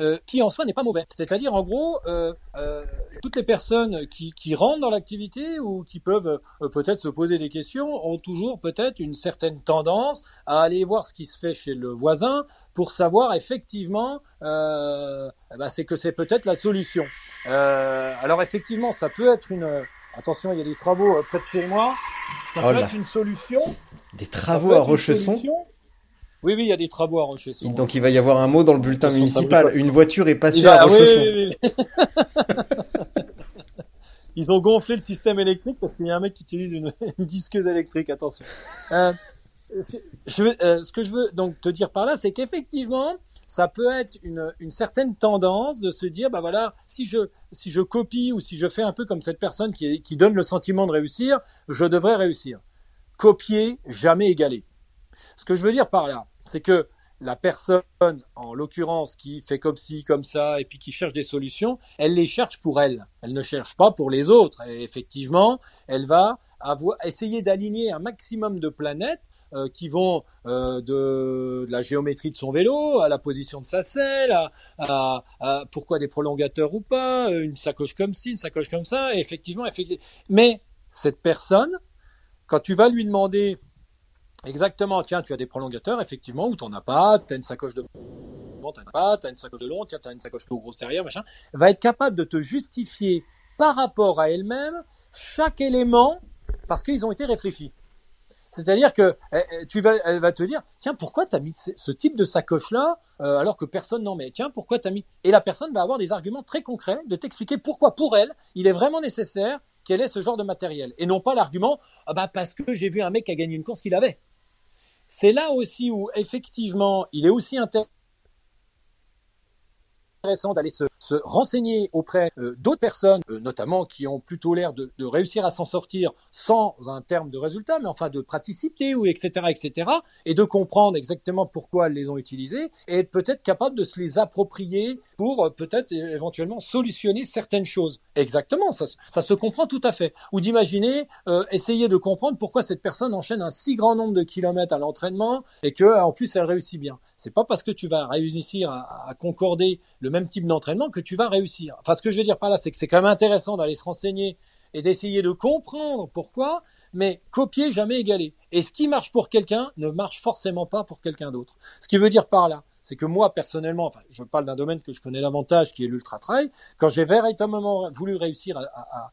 euh, qui en soi n'est pas mauvais. C'est-à-dire en gros, euh, euh, toutes les personnes qui, qui rentrent dans l'activité ou qui peuvent euh, peut-être se poser des questions ont toujours peut-être une certaine tendance à aller voir ce qui se fait chez le voisin pour savoir effectivement, ben, c'est que c'est peut-être la solution. alors effectivement, ça peut être une attention, il y a des travaux près de chez moi. Ça oh peut être une solution. Des travaux à Rochesson. Oui, oui, il y a des travaux à Rochesson. Donc il va y avoir un mot dans le bulletin municipal. Une voiture est passée à Rochesson. Oui, oui, oui, Ils ont gonflé le système électrique parce qu'il y a un mec qui utilise une, disqueuse électrique. Attention. Euh, je veux, euh, ce que je veux donc te dire par là, c'est qu'effectivement, ça peut être une, une, certaine tendance de se dire, bah voilà, si je si je copie ou si je fais un peu comme cette personne qui, qui donne le sentiment de réussir, je devrais réussir. Copier, jamais égaler. Ce que je veux dire par là, c'est que la personne, en l'occurrence, qui fait comme ci, comme ça, et puis qui cherche des solutions, elle les cherche pour elle. Elle ne cherche pas pour les autres. Et effectivement, elle va avoir, essayer d'aligner un maximum de planètes euh, qui vont euh, de, la géométrie de son vélo à la position de sa selle, à, pourquoi des prolongateurs ou pas, une sacoche comme ci, une sacoche comme ça. Effectivement. Mais cette personne, quand tu vas lui demander Exactement, tiens, tu as des prolongateurs, effectivement, ou tu n'en as pas, tu as une sacoche de tu as pas, tu as une sacoche de long, tiens, tu as une sacoche trop grosse derrière, machin, va être capable de te justifier par rapport à elle-même chaque élément parce qu'ils ont été réfléchis. C'est-à-dire que eh, eh, tu vas, elle va te dire, tiens, pourquoi tu as mis ce type de sacoche-là euh, alors que personne n'en met? Tiens, pourquoi tu mis? Et la personne va avoir des arguments très concrets de t'expliquer pourquoi pour elle, il est vraiment nécessaire qu'elle ait ce genre de matériel. Et non pas l'argument, ah bah parce que j'ai vu un mec qui a gagné une course qu'il avait. C'est là aussi où effectivement il est aussi intéressant d'aller se, se, renseigner auprès euh, d'autres personnes, euh, notamment qui ont plutôt l'air de, réussir à s'en sortir sans un terme de résultat, mais enfin de praticité ou etc etc, et de comprendre exactement pourquoi elles les ont utilisées et être peut-être capable de se les approprier pour euh, peut-être éventuellement solutionner certaines choses. Exactement, ça, se comprend tout à fait. Ou d'imaginer, essayer de comprendre pourquoi cette personne enchaîne un si grand nombre de kilomètres à l'entraînement et que en plus elle réussit bien. C'est pas parce que tu vas réussir à, à concorder le même type d'entraînement que tu vas réussir. Enfin, ce que je veux dire par là, c'est que c'est quand même intéressant d'aller se renseigner et d'essayer de comprendre pourquoi, mais copier, jamais égaler. Et ce qui marche pour quelqu'un ne marche forcément pas pour quelqu'un d'autre. Ce qui veut dire par là, c'est que moi personnellement, enfin, je parle d'un domaine que je connais davantage, qui est l'ultra trail. Quand j'ai véritablement voulu réussir à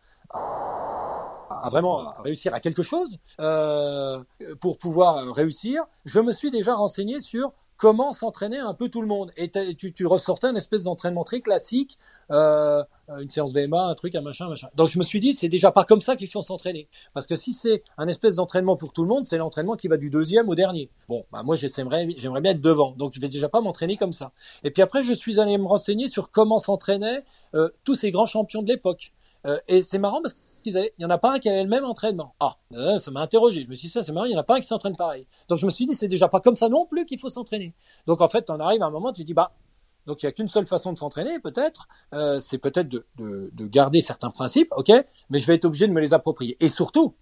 vraiment réussir à quelque chose, euh, pour pouvoir réussir, je me suis déjà renseigné sur comment s'entraîner un peu tout le monde. Et tu, ressortais une espèce d'entraînement très classique, euh, une séance VMA, un truc, un machin, machin. Donc je me suis dit, c'est déjà pas comme ça qu'il faut s'entraîner. Parce que si c'est un espèce d'entraînement pour tout le monde, c'est l'entraînement qui va du deuxième au dernier. Bon, bah moi j'aimerais bien être devant. Donc je vais déjà pas m'entraîner comme ça. Et puis après, je suis allé me renseigner sur comment s'entraînaient euh, tous ces grands champions de l'époque. Euh, et c'est marrant parce que il n'y en a pas un qui avait le même entraînement. Ah, euh, ça m'a interrogé. Je me suis dit, ça, c'est marrant, il n'y en a pas un qui s'entraîne pareil. Donc je me suis dit, c'est déjà pas comme ça non plus qu'il faut s'entraîner. Donc en fait, on arrive à un moment, tu dis, bah, donc il n'y a qu'une seule façon de s'entraîner, peut-être, euh, c'est peut-être de, de, de, garder certains principes, ok, mais je vais être obligé de me les approprier. Et surtout,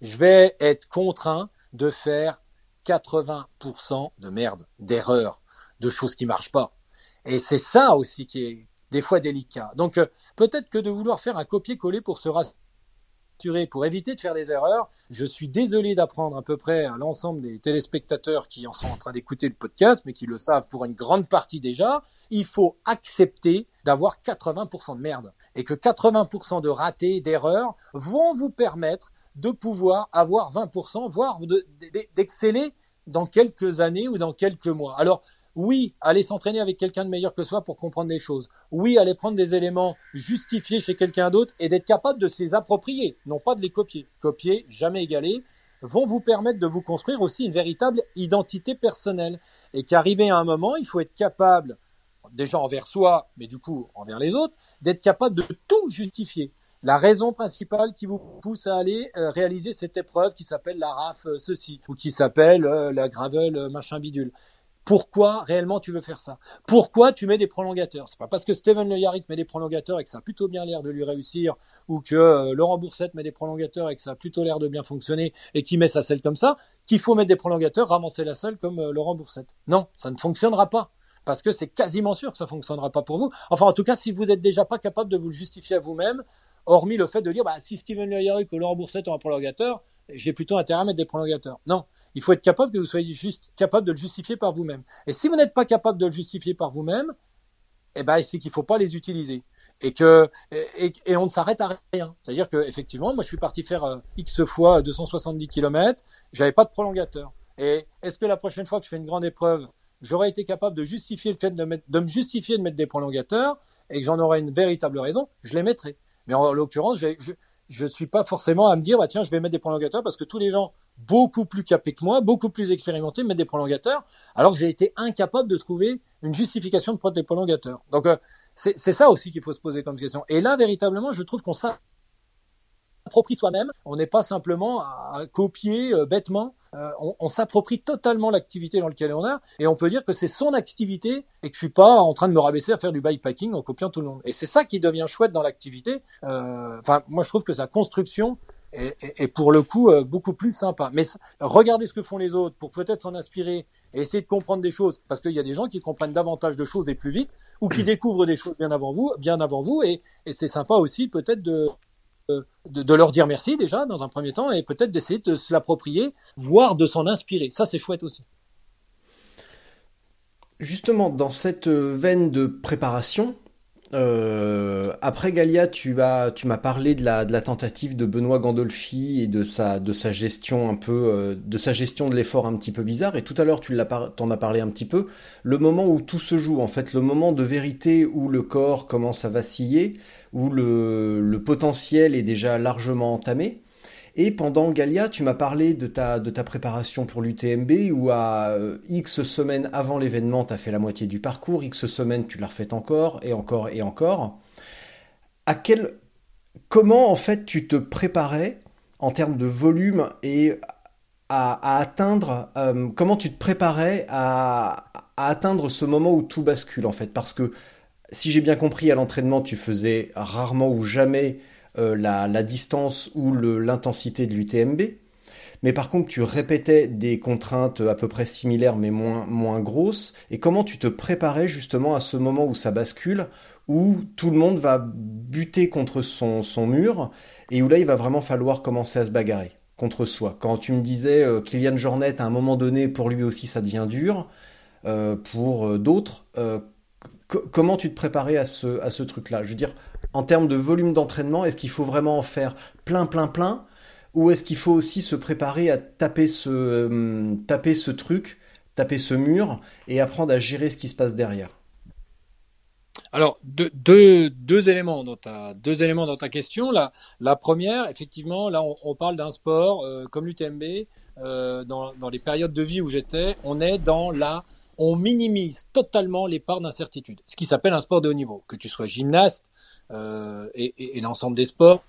je vais être contraint de faire 80% de merde, d'erreurs, de choses qui marchent pas. Et c'est ça aussi qui est des fois délicat. Donc euh, peut-être que de vouloir faire un copier-coller pour se rassurer pour éviter de faire des erreurs. Je suis désolé d'apprendre à peu près à l'ensemble des téléspectateurs qui en sont en train d'écouter le podcast, mais qui le savent pour une grande partie déjà. Il faut accepter d'avoir 80% de merde et que 80% de ratés, d'erreurs vont vous permettre de pouvoir avoir 20%, voire d'exceller dans quelques années ou dans quelques mois. Alors, oui, aller s'entraîner avec quelqu'un de meilleur que soi pour comprendre des choses. Oui, aller prendre des éléments justifiés chez quelqu'un d'autre et d'être capable de s'y approprier, non pas de les copier. Copier, jamais égaler, vont vous permettre de vous construire aussi une véritable identité personnelle. Et qu'arrivé à un moment, il faut être capable, déjà envers soi, mais du coup envers les autres, d'être capable de tout justifier. La raison principale qui vous pousse à aller euh, réaliser cette épreuve qui s'appelle la RAF euh, ceci, ou qui s'appelle euh, la Gravel machin bidule pourquoi réellement tu veux faire ça? Pourquoi tu mets des prolongateurs? C'est pas parce que Steven Le Yarrick met des prolongateurs et que ça a plutôt bien l'air de lui réussir, ou que euh, Laurent Boursette met des prolongateurs et que ça a plutôt l'air de bien fonctionner et qu'il met sa selle comme ça, qu'il faut mettre des prolongateurs, ramasser la selle comme euh, Laurent Boursette. Non, ça ne fonctionnera pas. Parce que c'est quasiment sûr que ça fonctionnera pas pour vous. Enfin, en tout cas, si vous n'êtes déjà pas capable de vous le justifier à vous-même, hormis le fait de dire, bah, si Steven Le Yarrick ou Laurent Boursette ont un prolongateur, j'ai plutôt intérêt à mettre des prolongateurs. Non, il faut être capable que vous soyez juste capable de le justifier par vous-même. Et si vous n'êtes pas capable de le justifier par vous-même, eh ben c'est qu'il faut pas les utiliser et que et, on ne s'arrête à rien. C'est-à-dire que effectivement, moi je suis parti faire euh, X fois 270 km, j'avais pas de prolongateur. Et est-ce que la prochaine fois que je fais une grande épreuve, j'aurais été capable de justifier le fait de, mettre, de me justifier de mettre des prolongateurs et que j'en aurais une véritable raison, je les mettrais. Mais en l'occurrence, je, je suis pas forcément à me dire, bah, tiens, je vais mettre des prolongateurs parce que tous les gens beaucoup plus capés que moi, beaucoup plus expérimentés mettent des prolongateurs, alors que j'ai été incapable de trouver une justification de prendre des prolongateurs. Donc, euh, c'est ça aussi qu'il faut se poser comme question. Et là, véritablement, je trouve qu'on s'approprie soi-même. On n'est pas simplement à copier euh, bêtement euh, on, s'approprie totalement l'activité dans laquelle on est, et on peut dire que c'est son activité et que je suis pas en train de me rabaisser à faire du bikepacking en copiant tout le monde. Et c'est ça qui devient chouette dans l'activité. Euh, enfin, moi je trouve que sa construction est, pour le coup euh, beaucoup plus sympa. Mais regardez ce que font les autres pour peut-être s'en inspirer et essayer de comprendre des choses, parce qu'il y a des gens qui comprennent davantage de choses et plus vite, ou qui découvrent des choses bien avant vous, bien avant vous, et c'est sympa aussi peut-être de de, leur dire merci déjà dans un premier temps et peut-être d'essayer de se l'approprier, voire de s'en inspirer. Ça, c'est chouette aussi. Justement, dans cette veine de préparation, euh, après Galia, tu as, tu m'as parlé de la, de la tentative de Benoît Gandolfi et de sa, de sa gestion un peu, euh, de sa gestion de l'effort un petit peu bizarre. Et tout à l'heure, tu l'as, t'en as parlé un petit peu. Le moment où tout se joue, en fait, le moment de vérité où le corps commence à vaciller, où le, le potentiel est déjà largement entamé. Et pendant Galia, tu m'as parlé de ta, de ta préparation pour l'UTMB, où à euh, X semaines avant l'événement, tu as fait la moitié du parcours, X semaines, tu l'as refait encore, et encore, et encore. À quel... Comment, en fait, tu te préparais en termes de volume et à, atteindre... Euh, comment tu te préparais à, à atteindre ce moment où tout bascule, en fait? Parce que, si j'ai bien compris, à l'entraînement, tu faisais rarement ou jamais euh, la, distance ou l'intensité de l'UTMB. Mais par contre, tu répétais des contraintes à peu près similaires mais moins, moins grosses. Et comment tu te préparais justement à ce moment où ça bascule, où tout le monde va buter contre son, son mur et où là, il va vraiment falloir commencer à se bagarrer contre soi? Quand tu me disais euh, Kylian Jornet, à un moment donné, pour lui aussi, ça devient dur. Euh, pour d'autres, comment tu te préparais à ce, à ce truc-là? Je veux dire, en termes de volume d'entraînement, est-ce qu'il faut vraiment en faire plein, plein, plein Ou est-ce qu'il faut aussi se préparer à taper ce, euh, taper ce truc taper ce mur et apprendre à gérer ce qui se passe derrière? Alors deux, éléments dans ta deux éléments dans ta question. La, première, effectivement, là on, on parle d'un sport euh, comme l'UTMB. Euh, dans, dans les périodes de vie où j'étais, on est dans la on minimise totalement les parts d'incertitude. Ce qui s'appelle un sport de haut niveau, que tu sois gymnaste euh, et, l'ensemble des sports,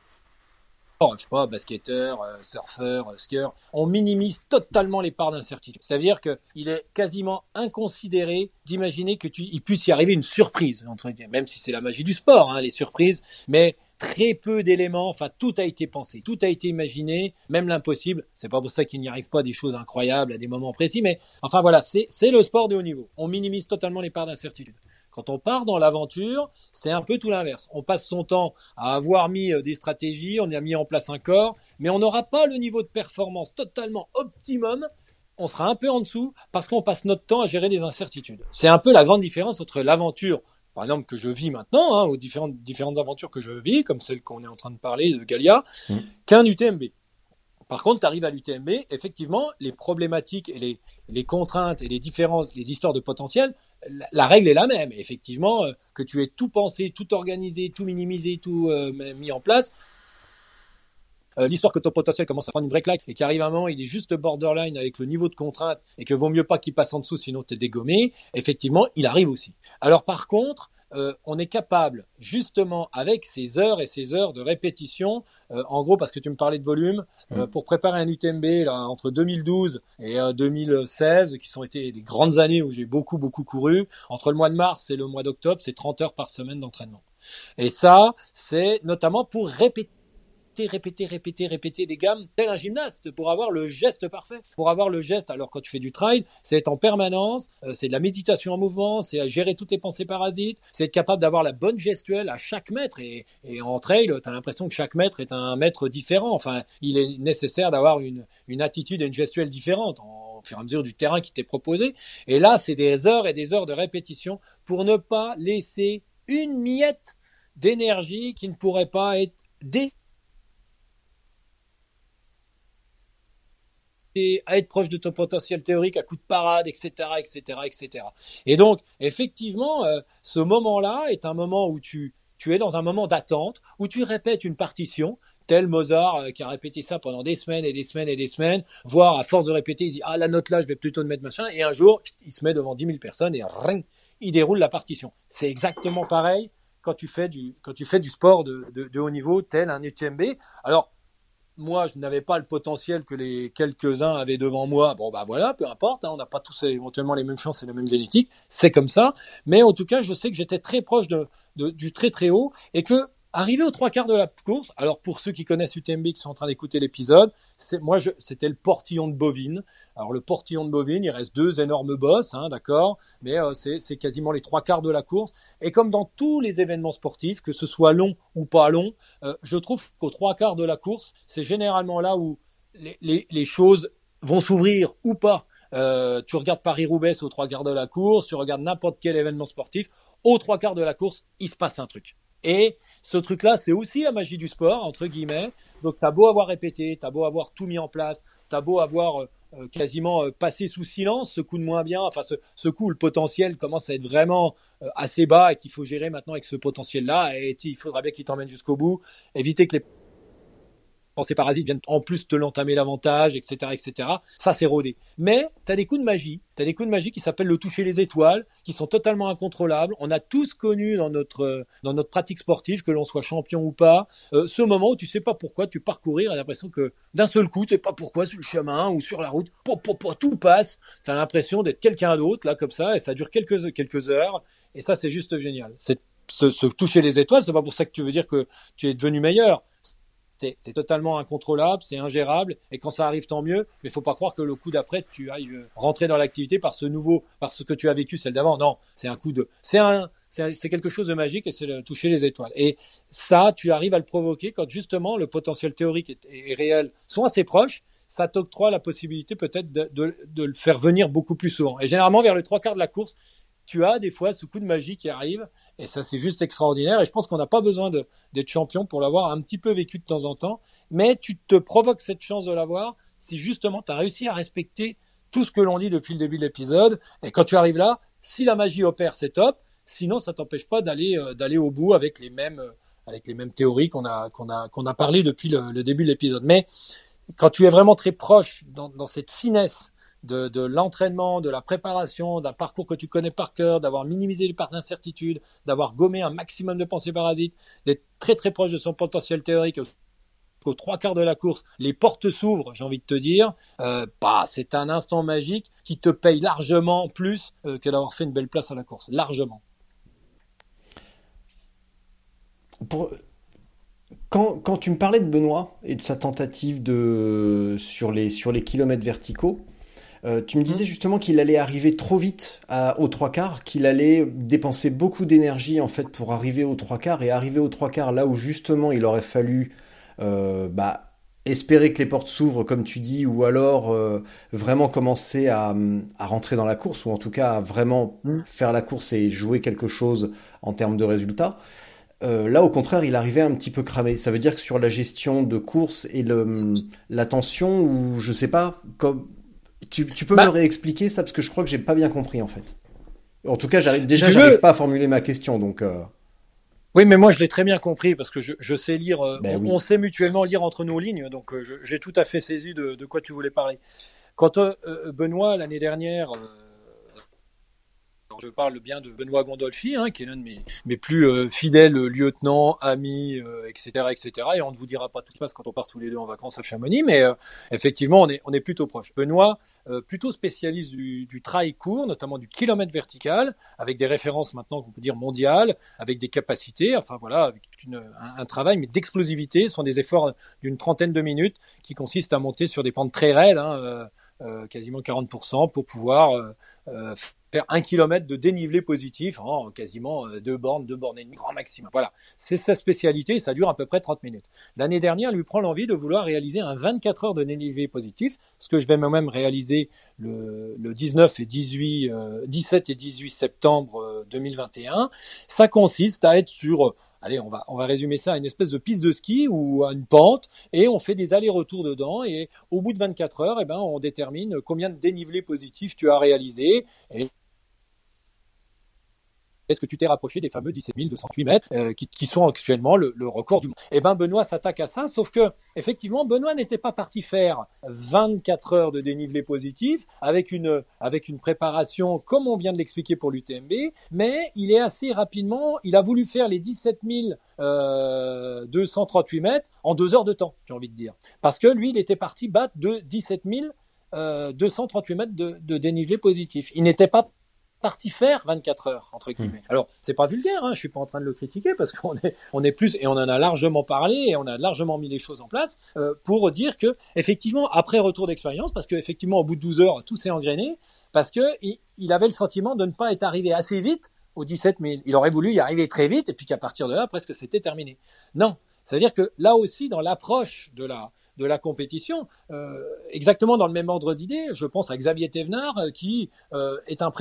je sais pas, basketteur, euh, surfeur, euh, skieur, on minimise totalement les parts d'incertitude. C'est-à-dire qu'il est quasiment inconsidéré d'imaginer que tu, il puisse y arriver une surprise, entre guillemets, même si c'est la magie du sport, hein, les surprises, mais très peu d'éléments, enfin tout a été pensé, tout a été imaginé, même l'impossible. C'est pas pour ça qu'il n'y arrive pas des choses incroyables à des moments précis, mais enfin voilà, c'est le sport de haut niveau. On minimise totalement les parts d'incertitude. Quand on part dans l'aventure, c'est un peu tout l'inverse. On passe son temps à avoir mis euh, des stratégies, on a mis en place un corps, mais on n'aura pas le niveau de performance totalement optimum. On sera un peu en dessous parce qu'on passe notre temps à gérer des incertitudes. C'est un peu la grande différence entre l'aventure par exemple que je vis maintenant, hein, aux différentes différentes aventures que je vis, comme celle qu'on est en train de parler de Galia, mmh. qu'un UTMB. Par contre, tu arrives à l'UTMB, effectivement, les problématiques et les, les, contraintes et les différences, les histoires de potentiel la, règle est la même. Effectivement, euh, que tu aies tout pensé, tout organisé, tout minimisé, tout euh, mis en place. Euh, l'histoire que ton potentiel commence à prendre une vraie claque et qu'arrive un moment, il est juste borderline avec le niveau de contrainte et que vaut mieux pas qu'il passe en dessous, sinon t'es dégommé. Effectivement, il arrive aussi. Alors par contre, euh, on est capable, justement, avec ces heures et ces heures de répétition, euh, en gros, parce que tu me parlais de volume, euh, pour préparer un UTMB là, entre 2012 et 2016, qui sont été les grandes années où j'ai beaucoup, beaucoup couru, entre le mois de mars et le mois d'octobre, c'est 30 heures par semaine d'entraînement. Et ça, c'est notamment pour répéter répéter, répéter, répéter des gammes, tel un gymnaste, pour avoir le geste parfait. Pour avoir le geste, alors quand tu fais du trail, c'est être en permanence, euh, c'est de la méditation en mouvement, c'est gérer toutes les pensées parasites, c'est être capable d'avoir la bonne gestuelle à chaque mètre. Et, et en trail, tu as l'impression que chaque mètre est un mètre différent. Enfin, il est nécessaire d'avoir une, une attitude et une gestuelle différente en, au fur et à mesure du terrain qui t'est proposé. Et là, c'est des heures et des heures de répétition pour ne pas laisser une miette d'énergie qui ne pourrait pas être dé à être proche de ton potentiel théorique à coup de parade, etc., etc., etc. Et donc, effectivement, euh, ce moment-là est un moment où tu, tu es dans un moment d'attente, où tu répètes une partition, tel Mozart euh, qui a répété ça pendant des semaines et des semaines et des semaines, voire à force de répéter, il dit ah la note là, je vais plutôt mettre machin, et un jour, il se met devant 10 000 personnes et ring, il déroule la partition. C'est exactement pareil quand tu fais du quand tu fais du sport de, de, de haut niveau, tel un UTMB. Alors moi, je n'avais pas le potentiel que les quelques-uns avaient devant moi. Bon, bah voilà, peu importe, hein, on n'a pas tous éventuellement les mêmes chances et la même génétique, c'est comme ça. Mais en tout cas, je sais que j'étais très proche du très très haut et que Arrivé aux trois quarts de la course, alors pour ceux qui connaissent UTMB qui sont en train d'écouter l'épisode, moi c'était le portillon de bovine. Alors le portillon de bovine, il reste deux énormes bosses, hein, d'accord, mais euh, c'est quasiment les trois quarts de la course. Et comme dans tous les événements sportifs, que ce soit long ou pas long, euh, je trouve qu'aux trois quarts de la course, c'est généralement là où les, les, choses vont s'ouvrir ou pas. Euh, tu regardes Paris-Roubaix aux trois quarts de la course, tu regardes n'importe quel événement sportif, aux trois quarts de la course, il se passe un truc. Et ce truc-là, c'est aussi la magie du sport, entre guillemets. Donc, t'as beau avoir répété, t'as beau avoir tout mis en place, t'as beau avoir euh, euh, quasiment euh, passé sous silence ce coup de moins bien, enfin, ce, ce coup, le potentiel commence à être vraiment assez bas et qu'il faut gérer maintenant avec ce potentiel-là. Et il faudra bien qu'il t'emmène jusqu'au bout, éviter que les pensées parasites viennent en plus te l'entamer davantage, etc., etc. Ça, c'est rodé. Mais t'as des coups de magie, t'as des coups de magie qui s'appellent le toucher les étoiles, qui sont totalement incontrôlables. On a tous connu dans notre dans notre pratique sportive, que l'on soit champion ou pas, euh, ce moment où tu sais pas pourquoi tu parcourir, et l'impression que d'un seul coup, tu sais pas pourquoi sur le chemin ou sur la route, tout passe. T'as l'impression d'être quelqu'un d'autre là comme ça, et ça dure quelques quelques heures. Et ça, c'est juste génial. C'est se, se toucher les étoiles, c'est pas pour ça que tu veux dire que tu es devenu meilleur c'est totalement incontrôlable, c'est ingérable, et quand ça arrive, tant mieux. Mais faut pas croire que le coup d'après, tu ailles euh, rentrer dans l'activité par ce nouveau, par ce que tu as vécu celle d'avant. Non, c'est un coup de, c'est un, c'est quelque chose de magique et c'est de toucher les étoiles. Et ça, tu arrives à le provoquer quand justement le potentiel théorique est, réel, sont assez proches. Ça t'octroie la possibilité peut-être de, de, le faire venir beaucoup plus souvent. Et généralement, vers les trois quarts de la course, tu as des fois ce coup de magie qui arrive et ça, c'est juste extraordinaire. Et je pense qu'on n'a pas besoin d'être champion pour l'avoir un petit peu vécu de temps en temps. Mais tu te provoques cette chance de l'avoir si justement tu as réussi à respecter tout ce que l'on dit depuis le début de l'épisode. Et quand tu arrives là, si la magie opère, c'est top. Sinon, ça t'empêche pas d'aller euh, d'aller au bout avec les mêmes euh, avec les mêmes théories qu'on a qu'on a qu'on a parlé depuis le, début de l'épisode. Mais quand tu es vraiment très proche dans, dans cette finesse de, de l'entraînement, de la préparation, d'un parcours que tu connais par cœur, d'avoir minimisé les parts d'incertitude, d'avoir gommé un maximum de pensées parasites, d'être très très proche de son potentiel théorique aux trois quarts de la course, les portes s'ouvrent, j'ai envie de te dire, euh, bah, c'est un instant magique qui te paye largement plus euh, que d'avoir fait une belle place à la course, largement. Quand, quand, tu me parlais de Benoît et de sa tentative de sur les sur les kilomètres verticaux, euh, tu me disais mmh. justement qu'il allait arriver trop vite à, aux trois quarts, qu'il allait dépenser beaucoup d'énergie en fait pour arriver aux trois quarts et arriver aux trois quarts là où justement il aurait fallu euh, bah, espérer que les portes s'ouvrent comme tu dis ou alors euh, vraiment commencer à, à, rentrer dans la course ou en tout cas à vraiment mmh. faire la course et jouer quelque chose en termes de résultats. Euh, là, au contraire, il arrivait un petit peu cramé. Ça veut dire que sur la gestion de course et l'attention, ou je sais pas, comme, tu, tu peux bah. me réexpliquer ça parce que je crois que j'ai pas bien compris en fait. En tout cas, j'arrive déjà, j'arrive pas à formuler ma question, donc. Euh... Oui, mais moi je l'ai très bien compris parce que je, je sais lire. Euh, ben on, sait mutuellement lire entre nos lignes, donc euh, j'ai tout à fait saisi de, de, quoi tu voulais parler. Quand euh, Benoît l'année dernière je parle bien de Benoît Gondolfi, hein, qui est l'un de mes, mes plus euh, fidèles lieutenants, amis, etc., euh, etc. Et on ne vous dira pas tout se passe quand on part tous les deux en vacances à Chamonix, mais euh, effectivement, on est, on est plutôt proche. Benoît, plutôt spécialiste du, du trail court, notamment du kilomètre vertical, avec des références maintenant qu'on peut dire mondiales, avec des capacités, enfin voilà, avec une, un, travail mais d'explosivité. Ce sont des efforts d'une trentaine de minutes qui consistent à monter sur des pentes très raides, hein, quasiment 40%, pour pouvoir faire un kilomètre de dénivelé positif en quasiment euh, deux bornes, deux bornes et demie, grand maximum. Voilà, c'est sa spécialité et ça dure à peu près 30 minutes. L'année dernière, lui prend l'envie de vouloir réaliser un 24 heures de dénivelé positif, ce que je vais moi-même réaliser le, le 19 et 18, 17 euh, et 18 septembre 2021. Euh, ça consiste à être sur allez, on va, on va résumer ça à une espèce de piste de ski ou à une pente, et on fait des allers-retours dedans, et au bout de 24 heures, eh ben, on détermine combien de dénivelés positifs tu as réalisé, est-ce que tu t'es rapproché des fameux 17 208 mètres euh, qui, sont actuellement le, record du monde? Eh ben Benoît s'attaque à ça, sauf que effectivement Benoît n'était pas parti faire 24 heures de dénivelé positif avec une avec une préparation comme on vient de l'expliquer pour l'UTMB, mais il est assez rapidement, il a voulu faire les 17 euh, 238 mètres en deux heures de temps, j'ai envie de dire, parce que lui il était parti battre de 17 euh, 238 mètres de, de dénivelé positif. Il n'était pas parti faire 24 heures entre hmm. guillemets. Alors c'est pas vulgaire, hein, je suis pas en train de le critiquer parce qu'on est on est plus et on en a largement parlé et on a largement mis les choses en place euh, pour dire que effectivement après retour d'expérience parce que effectivement au bout de 12 heures tout s'est engrainé parce que il, avait le sentiment de ne pas être arrivé assez vite aux 17 000. Il aurait voulu y arriver très vite et puis qu'à partir de là presque c'était terminé. Non, c'est à dire que là aussi dans l'approche de la de la compétition, euh, exactement dans le même ordre d'idée, je pense à Xavier Thévenard euh, qui est un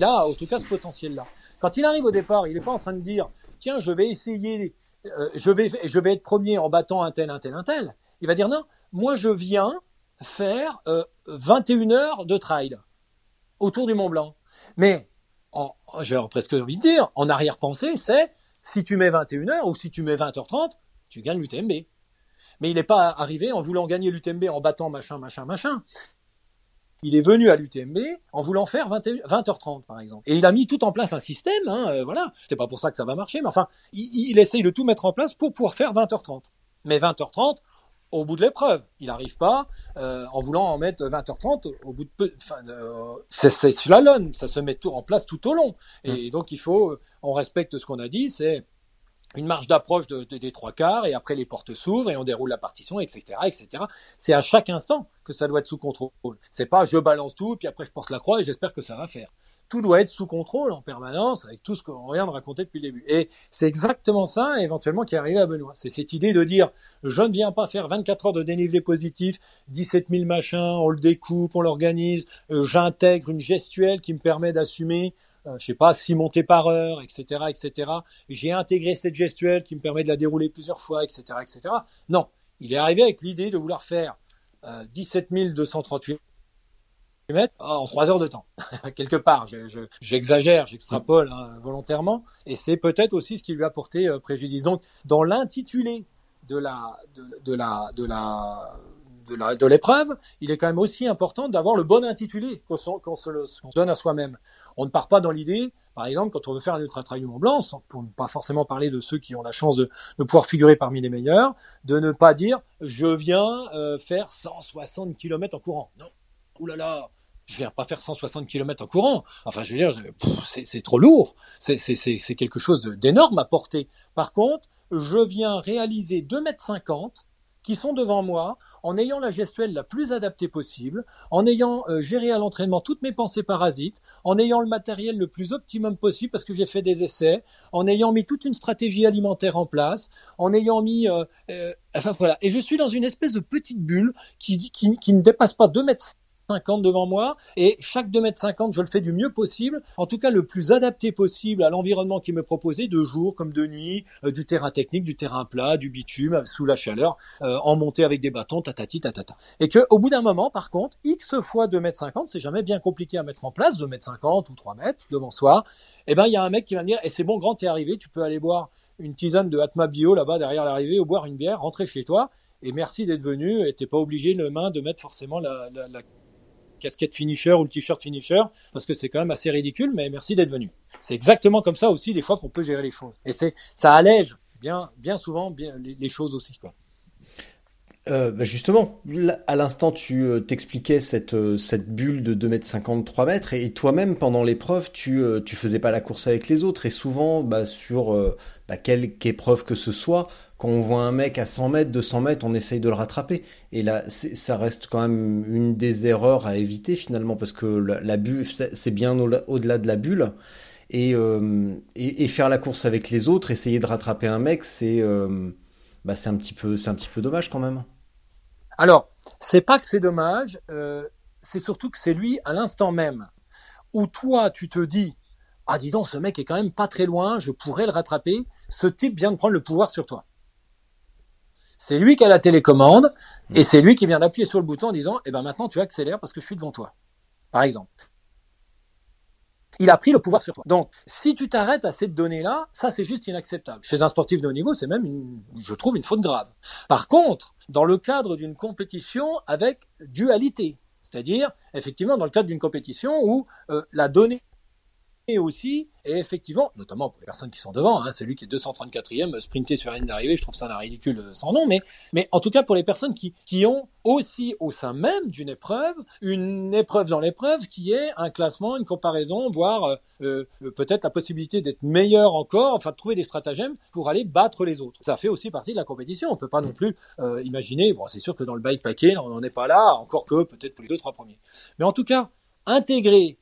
prêtre là, en tout cas, ce potentiel-là. Quand il arrive au départ, il n'est pas en train de dire, tiens, je vais essayer, euh, je vais, être premier en battant un tel, un tel, un tel. Il va dire non, moi je viens faire euh, 21 heures de trail autour du Mont Blanc. Mais, j'ai presque envie de dire, en arrière-pensée, c'est si tu mets 21 heures ou si tu mets 20h30, tu gagnes l'UTMB. Mais il n'est pas arrivé en voulant gagner l'UTMB en battant machin, machin, machin il est venu à l'UTMB en voulant faire 20, h 30 par exemple. Et il a mis tout en place un système, hein, euh, voilà. C'est pas pour ça que ça va marcher, mais enfin, il, il, essaye de tout mettre en place pour pouvoir faire 20h30. Mais 20h30, au bout de l'épreuve, il n'arrive pas euh, en voulant en mettre 20h30 au bout de peu. Euh, c'est slalom, ça se met tout en place tout au long. Et mmh. donc il faut, on respecte ce qu'on a dit, c'est une marge d'approche de, des trois quarts et après les portes s'ouvrent et on déroule la partition, etc., etc. C'est à chaque instant que ça doit être sous contrôle. C'est pas je balance tout puis après je porte la croix et j'espère que ça va faire. Tout doit être sous contrôle en permanence avec tout ce qu'on vient de raconter depuis le début. Et c'est exactement ça éventuellement qui est arrivé à Benoît. C'est cette idée de dire je ne viens pas faire 24 heures de dénivelé positif, 17 000 machins, on le découpe, on l'organise, euh, j'intègre une gestuelle qui me permet d'assumer je sais pas, six montées par heure, etc., etc. J'ai intégré cette gestuelle qui me permet de la dérouler plusieurs fois, etc., etc. Non, il est arrivé avec l'idée de vouloir faire 17 238 mètres en trois heures de temps. Quelque part, j'exagère, j'extrapole hein, volontairement, et c'est peut-être aussi ce qui lui a porté préjudice. Donc, dans l'intitulé de la, de, la, de la, de l'épreuve, il est quand même aussi important d'avoir le bon intitulé qu'on se, donne à soi-même. On ne part pas dans l'idée, par exemple, quand on veut faire un ultra trail du Mont Blanc, pour ne pas forcément parler de ceux qui ont la chance de, pouvoir figurer parmi les meilleurs, de ne pas dire je viens euh, faire 160 km en courant. Non, oulala, là là, je viens pas faire 160 km en courant. Enfin, je veux dire, c'est trop lourd. C'est quelque chose d'énorme à porter. Par contre, je viens réaliser 2 mètres 50 qui sont devant moi en ayant la gestuelle la plus adaptée possible, en ayant euh, géré à l'entraînement toutes mes pensées parasites, en ayant le matériel le plus optimum possible parce que j'ai fait des essais, en ayant mis toute une stratégie alimentaire en place, en ayant mis, euh, euh, enfin voilà, et je suis dans une espèce de petite bulle qui, qui, qui ne dépasse pas 2 mètres 50 devant moi et chaque 2 mètres 50 je le fais du mieux possible en tout cas le plus adapté possible à l'environnement qui me proposé de jour comme de nuit euh, du terrain technique du terrain plat du bitume sous la chaleur euh, en montée avec des bâtons tatati tatata. Et que au bout d'un moment par contre x fois 2 mètres 50 c'est jamais bien compliqué à mettre en place 2 mètres 50 ou 3 mètres devant soi et eh ben il y a un mec qui va me dire et c'est bon grand t'es arrivé tu peux aller boire une tisane de Atma Bio là-bas derrière l'arrivée ou boire une bière rentrer chez toi et merci d'être venu et t'es pas obligé le main de mettre forcément la casquette finisher ou le t-shirt finisher, parce que c'est quand même assez ridicule, mais merci d'être venu. C'est exactement comme ça aussi des fois qu'on peut gérer les choses. Et c'est ça allège bien souvent bien les, choses aussi. Euh, bah, justement, à l'instant, tu euh, t'expliquais cette, euh, cette bulle de 2 mètres 53 mètres, et, toi-même, pendant l'épreuve, tu, tu faisais pas la course avec les autres, et souvent, bah, sur bah, quelque épreuve que ce soit, quand on voit un mec à 100 mètres, 200 mètres, on essaye de le rattraper. Et là, ça reste quand même une des erreurs à éviter finalement, parce que la, bulle, c'est bien au-delà de la bulle. Euh, et, faire la course avec les autres, essayer de rattraper un mec, c'est euh, bah, un petit peu, c'est un petit peu dommage quand même. Alors, c'est pas que c'est dommage, euh, c'est surtout que c'est lui à l'instant même où toi tu te dis ah dis donc ce mec est quand même pas très loin, je pourrais le rattraper. Ce type vient de prendre le pouvoir sur toi. C'est lui qui a la télécommande et c'est lui qui vient d'appuyer sur le bouton en disant "Eh ben maintenant tu accélères parce que je suis devant toi." Par exemple. Il a pris le pouvoir sur toi. Donc, si tu t'arrêtes à cette donnée-là, ça c'est juste inacceptable. Chez un sportif de haut niveau, c'est même, je trouve, une faute grave. Par contre, dans le cadre d'une compétition avec dualité, c'est-à-dire effectivement dans le cadre d'une compétition où euh, la donnée aussi, et effectivement, notamment pour les personnes qui sont devant, hein, celui qui est 234e sprinté sur la ligne d'arrivée, je trouve ça un ridicule euh, sans nom, mais, mais en tout cas pour les personnes qui, qui ont aussi au sein même d'une épreuve, une épreuve dans l'épreuve qui est un classement, une comparaison, voire euh, euh, peut-être la possibilité d'être meilleur encore, enfin de trouver des stratagèmes pour aller battre les autres. Ça fait aussi partie de la compétition. On peut pas non plus imaginer, bon c'est sûr que dans le bikepacking on n'en est pas là, encore que peut-être pour les deux trois premiers. Mais en tout cas, intégrer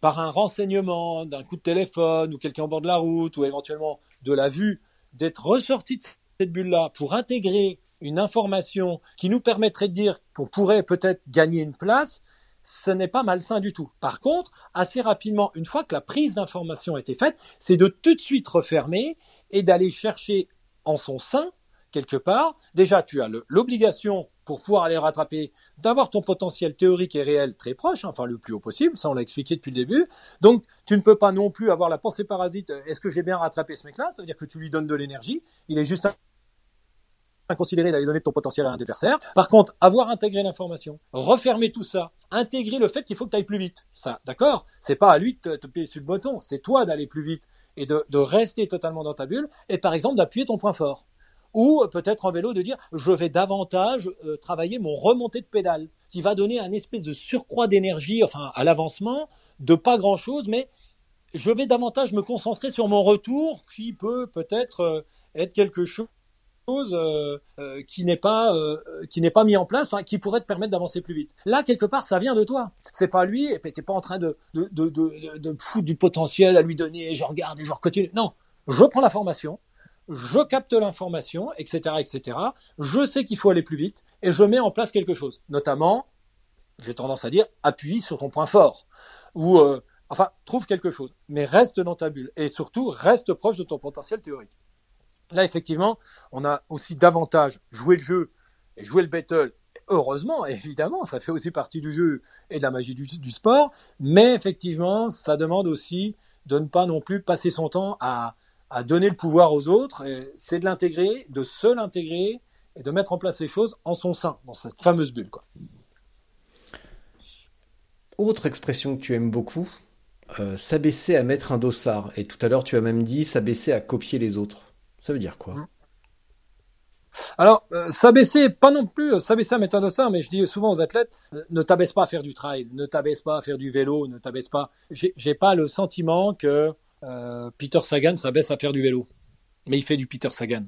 par un renseignement, d'un coup de téléphone, ou quelqu'un au bord de la route, ou éventuellement de la vue, d'être ressorti de cette bulle-là pour intégrer une information qui nous permettrait de dire qu'on pourrait peut-être gagner une place, ce n'est pas malsain du tout. Par contre, assez rapidement, une fois que la prise d'information a été faite, c'est de tout de suite refermer et d'aller chercher en son sein quelque part, déjà tu as l'obligation pour pouvoir aller rattraper, d'avoir ton potentiel théorique et réel très proche, enfin le plus haut possible, ça on l'a expliqué depuis le début. Donc tu ne peux pas non plus avoir la pensée parasite, est-ce que j'ai bien rattrapé ce mec-là? Ça veut dire que tu lui donnes de l'énergie, il est juste inconsidéré d'aller donner ton potentiel à un adversaire. Par contre, avoir intégré l'information, refermer tout ça, intégrer le fait qu'il faut que tu ailles plus vite. Ça, d'accord? C'est pas à lui de te, payer sur le bouton, c'est toi d'aller plus vite et de, de rester totalement dans ta bulle et par exemple d'appuyer ton point fort ou peut-être en vélo de dire je vais davantage euh, travailler mon remontée de pédale, qui va donner un espèce de surcroît d'énergie, enfin à l'avancement, de pas grand chose, mais je vais davantage me concentrer sur mon retour, qui peut peut-être euh, être quelque chose euh, qui n'est pas qui n'est pas mis en place, qui pourrait te permettre d'avancer plus vite. Là, quelque part, ça vient de toi. C'est pas lui, et t'es pas en train de de, de, de, de foutre du potentiel à lui donner, je regarde et je continue. Non, je prends la formation, je capte l'information, etc., etc. Je sais qu'il faut aller plus vite et je mets en place quelque chose. Notamment, j'ai tendance à dire, appuie sur ton point fort ou euh, enfin trouve quelque chose, mais reste dans ta bulle et surtout reste proche de ton potentiel théorique. Là, effectivement, on a aussi davantage joué le jeu et jouer le battle. Heureusement, évidemment, ça fait aussi partie du jeu et de la magie du sport, mais effectivement, ça demande aussi de ne pas non plus passer son temps à, à donner le pouvoir aux autres. C'est de l'intégrer, de se l'intégrer et de mettre en place les choses en son sein, dans cette fameuse bulle. Quoi. Autre expression que tu aimes beaucoup, euh, s'abaisser à mettre un dossard. Et tout à l'heure, tu as même dit s'abaisser à copier les autres. Ça veut dire quoi? Mmh. Alors, euh, s'abaisser, pas non plus euh, s'abaisser à mettre un dossard, mais je dis souvent aux athlètes, ne t'abaisse pas à faire du trail, ne t'abaisse pas à faire du vélo, ne t'abaisse pas. J'ai pas le sentiment que euh, Peter Sagan s'abaisse à faire du vélo, mais il fait du Peter Sagan.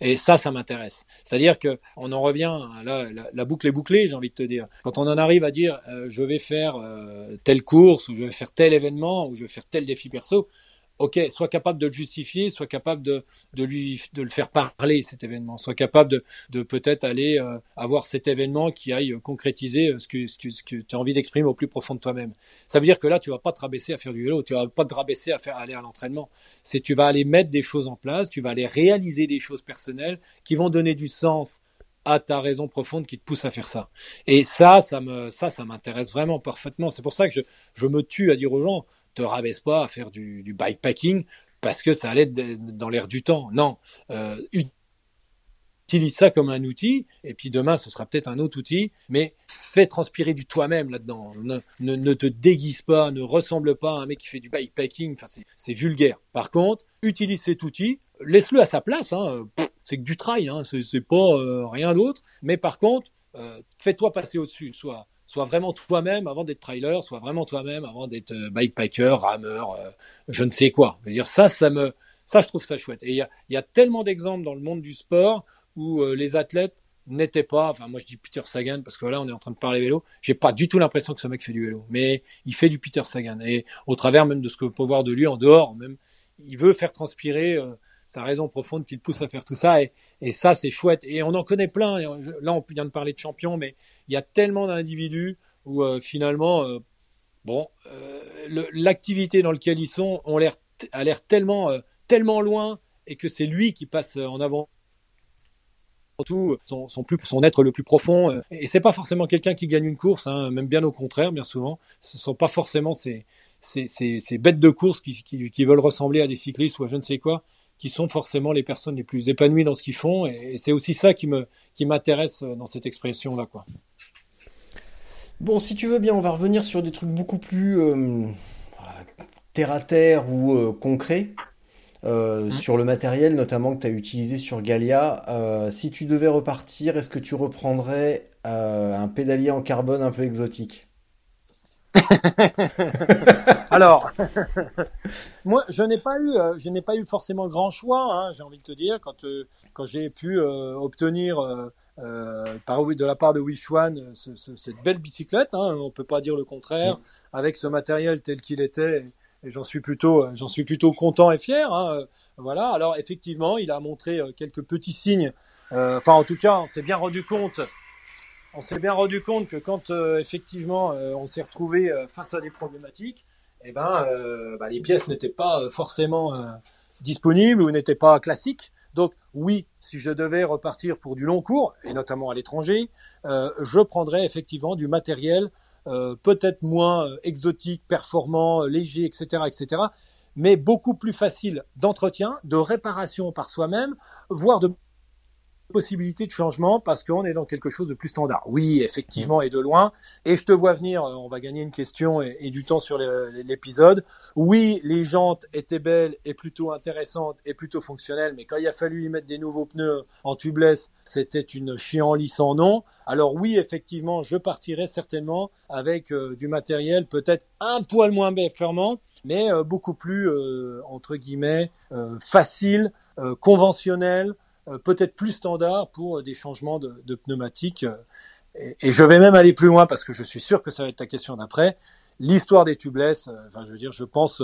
Et ça, ça m'intéresse. C'est-à-dire que on en revient, là, la, boucle est bouclée, j'ai envie de te dire. Quand on en arrive à dire, euh, je vais faire euh, telle course, ou je vais faire tel événement, ou je vais faire tel défi perso, ok, soit capable de le justifier, soit capable de, de lui de le faire parler cet événement, soit capable de, de peut-être aller euh, avoir cet événement qui aille concrétiser ce que ce que, ce que tu as envie d'exprimer au plus profond de toi-même. Ça veut dire que là, tu vas pas te rabaisser à faire du vélo, tu vas pas te rabaisser à faire aller à l'entraînement. C'est tu vas aller mettre des choses en place, tu vas aller réaliser des choses personnelles qui vont donner du sens à ta raison profonde qui te pousse à faire ça. Et ça, ça me, ça, ça m'intéresse vraiment parfaitement. C'est pour ça que je, je me tue à dire aux gens, te rabaisse pas à faire du, bikepacking parce que ça allait dans l'air du temps. Non, euh, utilise ça comme un outil, et puis demain ce sera peut-être un autre outil, mais fais transpirer du toi-même là-dedans. Ne, ne, te déguise pas, ne ressemble pas à un mec qui fait du bikepacking, enfin c'est vulgaire. Par contre, utilise cet outil, laisse-le à sa place, hein. c'est que du trail, hein. c'est pas euh, rien d'autre, mais par contre, euh, fais-toi passer au-dessus, soit sois vraiment toi-même avant d'être trailer, sois vraiment toi-même avant d'être euh, bikepacker, rameur, euh, je ne sais quoi. Je dire, ça, ça me, ça, je trouve ça chouette. Et il y a, y a, tellement d'exemples dans le monde du sport où euh, les athlètes n'étaient pas, enfin moi je dis Peter Sagan parce que là on est en train de parler vélo, j'ai pas du tout l'impression que ce mec fait du vélo, mais il fait du Peter Sagan et au travers même de ce qu'on peut voir de lui en dehors, même il veut faire transpirer sa raison profonde qui le pousse à faire tout ça. Et, et ça, c'est chouette. Et on en connaît plein. là, on vient de parler de champions, mais il y a tellement d'individus où euh, finalement, euh, bon, euh, l'activité dans laquelle ils sont ont l'air, a l'air tellement, tellement loin et que c'est lui qui passe en avant tout son, son, plus, son être le plus profond. Et c'est pas forcément quelqu'un qui gagne une course, hein, même bien au contraire, bien souvent. Ce sont pas forcément ces, ces, ces, ces bêtes de course qui, qui, qui, veulent ressembler à des cyclistes ou à je ne sais quoi qui sont forcément les personnes les plus épanouies dans ce qu'ils font. Et, c'est aussi ça qui me qui m'intéresse dans cette expression là, quoi. Bon, si tu veux bien, on va revenir sur des trucs beaucoup plus euh, terre à terre ou euh, concrets. Euh, mmh. Sur le matériel notamment que tu as utilisé sur Galia, si tu devais repartir, est-ce que tu reprendrais un pédalier en carbone un peu exotique? Alors, moi, je n'ai pas eu, euh, je n'ai pas eu forcément grand choix. Hein, j'ai envie de te dire quand euh, quand j'ai pu euh, obtenir par de la part de Wishuan cette belle bicyclette. Hein, on peut pas dire le contraire. Avec ce matériel tel qu'il était, et j'en suis plutôt, j'en suis plutôt content et fier. Hein, voilà. Alors effectivement, il a montré quelques petits signes. Enfin, en tout cas, on s'est bien rendu compte on s'est bien rendu compte que quand euh, effectivement euh, on s'est retrouvé euh, face à des problématiques, eh ben, bah, les pièces n'étaient pas forcément disponibles ou n'étaient pas classiques. Donc oui, si je devais repartir pour du long cours, et notamment à l'étranger, je prendrais effectivement du matériel peut-être moins exotique, performant, léger, etc., etc., mais beaucoup plus facile d'entretien, de réparation par soi-même, voire de possibilité de changement parce qu'on est dans quelque chose de plus standard. Oui, effectivement, et de loin. Et je te vois venir, euh, on va gagner une question et, du temps sur l'épisode. Oui, les jantes étaient belles et plutôt intéressantes et plutôt fonctionnelles, mais quand il a fallu y mettre des nouveaux pneus en tubeless, c'était une chienlit sans nom. Alors oui, effectivement, je partirai certainement avec euh, du matériel peut-être un poil moins performant, mais euh, beaucoup plus, entre guillemets, facile, conventionnel, euh, peut-être plus standard pour des changements de, de pneumatiques. Et, je vais même aller plus loin parce que je suis sûr que ça va être ta question d'après. L'histoire des tubeless, euh, enfin, je veux dire, je pense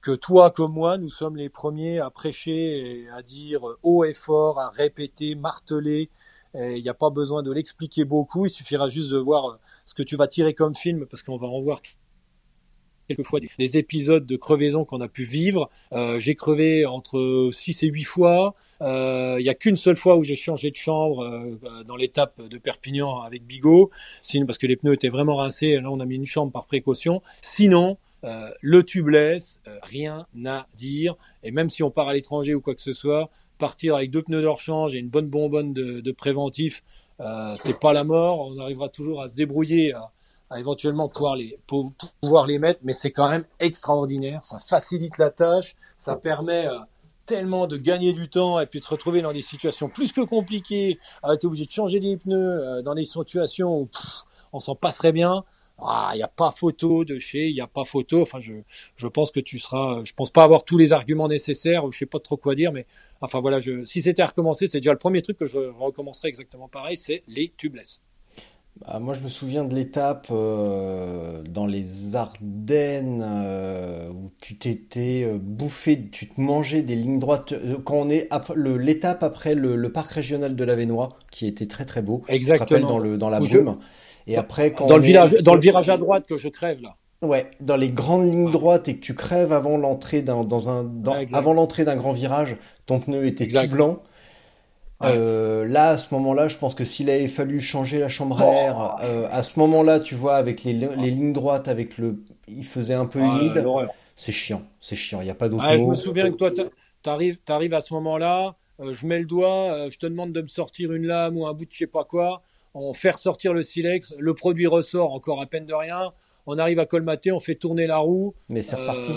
que toi comme moi, nous sommes les premiers à prêcher et à dire haut et fort, à répéter, marteler. Il n'y a pas besoin de l'expliquer beaucoup. Il suffira juste de voir ce que tu vas tirer comme film parce qu'on va en voir quelquefois des, des épisodes de crevaison qu'on a pu vivre. Euh, j'ai crevé entre 6 et 8 fois. Euh, il y a qu'une seule fois où j'ai changé de chambre euh, dans l'étape de Perpignan avec Bigot, sinon parce que les pneus étaient vraiment rincés. Là, on a mis une chambre par précaution. Sinon, euh, le tubeless, euh, rien à dire. Et même si on part à l'étranger ou quoi que ce soit, partir avec deux pneus de rechange et une bonne bonbonne de, préventif, euh, c'est pas la mort. On arrivera toujours à se débrouiller, à éventuellement pouvoir les, pouvoir les mettre, mais c'est quand même extraordinaire. Ça facilite la tâche, ça permet euh, tellement de gagner du temps et puis de se retrouver dans des situations plus que compliquées, à être obligé de changer des pneus euh, dans des situations où on s'en passerait bien. Ah, il n'y a pas photo de chez, il n'y a pas photo. Enfin, je, je pense que tu seras, je pense pas avoir tous les arguments nécessaires, ou je sais pas trop quoi dire, mais enfin voilà, je, si c'était à recommencer, c'est déjà le premier truc que je recommencerais exactement pareil, c'est les tubeless. Bah, moi, je me souviens de l'étape euh, dans les Ardennes euh, où tu t'étais euh, bouffé, tu te mangeais des lignes droites. Quand on est ap- l'étape après le, le parc régional de l'Avenois, qui était très très beau. Exactement. dans le dans la je- brume. Et après, quand Dans le est- village, dans le virage à droite que je crève là. Ouais, dans les grandes lignes droites et que tu crèves avant l'entrée d'un dans un dans- Ouais, exact. avant l'entrée d'un grand virage, ton pneu était Exact. tout blanc. Ouais. Euh, là, à ce moment-là, je pense que s'il avait fallu changer la chambre à Oh. air, euh, à ce moment-là, tu vois, avec les, les lignes droites, avec le, il faisait un peu humide, c'est chiant, c'est chiant, il n'y a pas d'autre Ah, je me souviens que toi, t'a- t'arrives, t'arrives à ce moment-là, euh, je mets le doigt, je te demande de me sortir une lame ou un bout de je sais pas quoi, on fait ressortir le silex, le produit ressort encore à peine de rien, on arrive à colmater, on fait tourner la roue, Mais c'est reparti.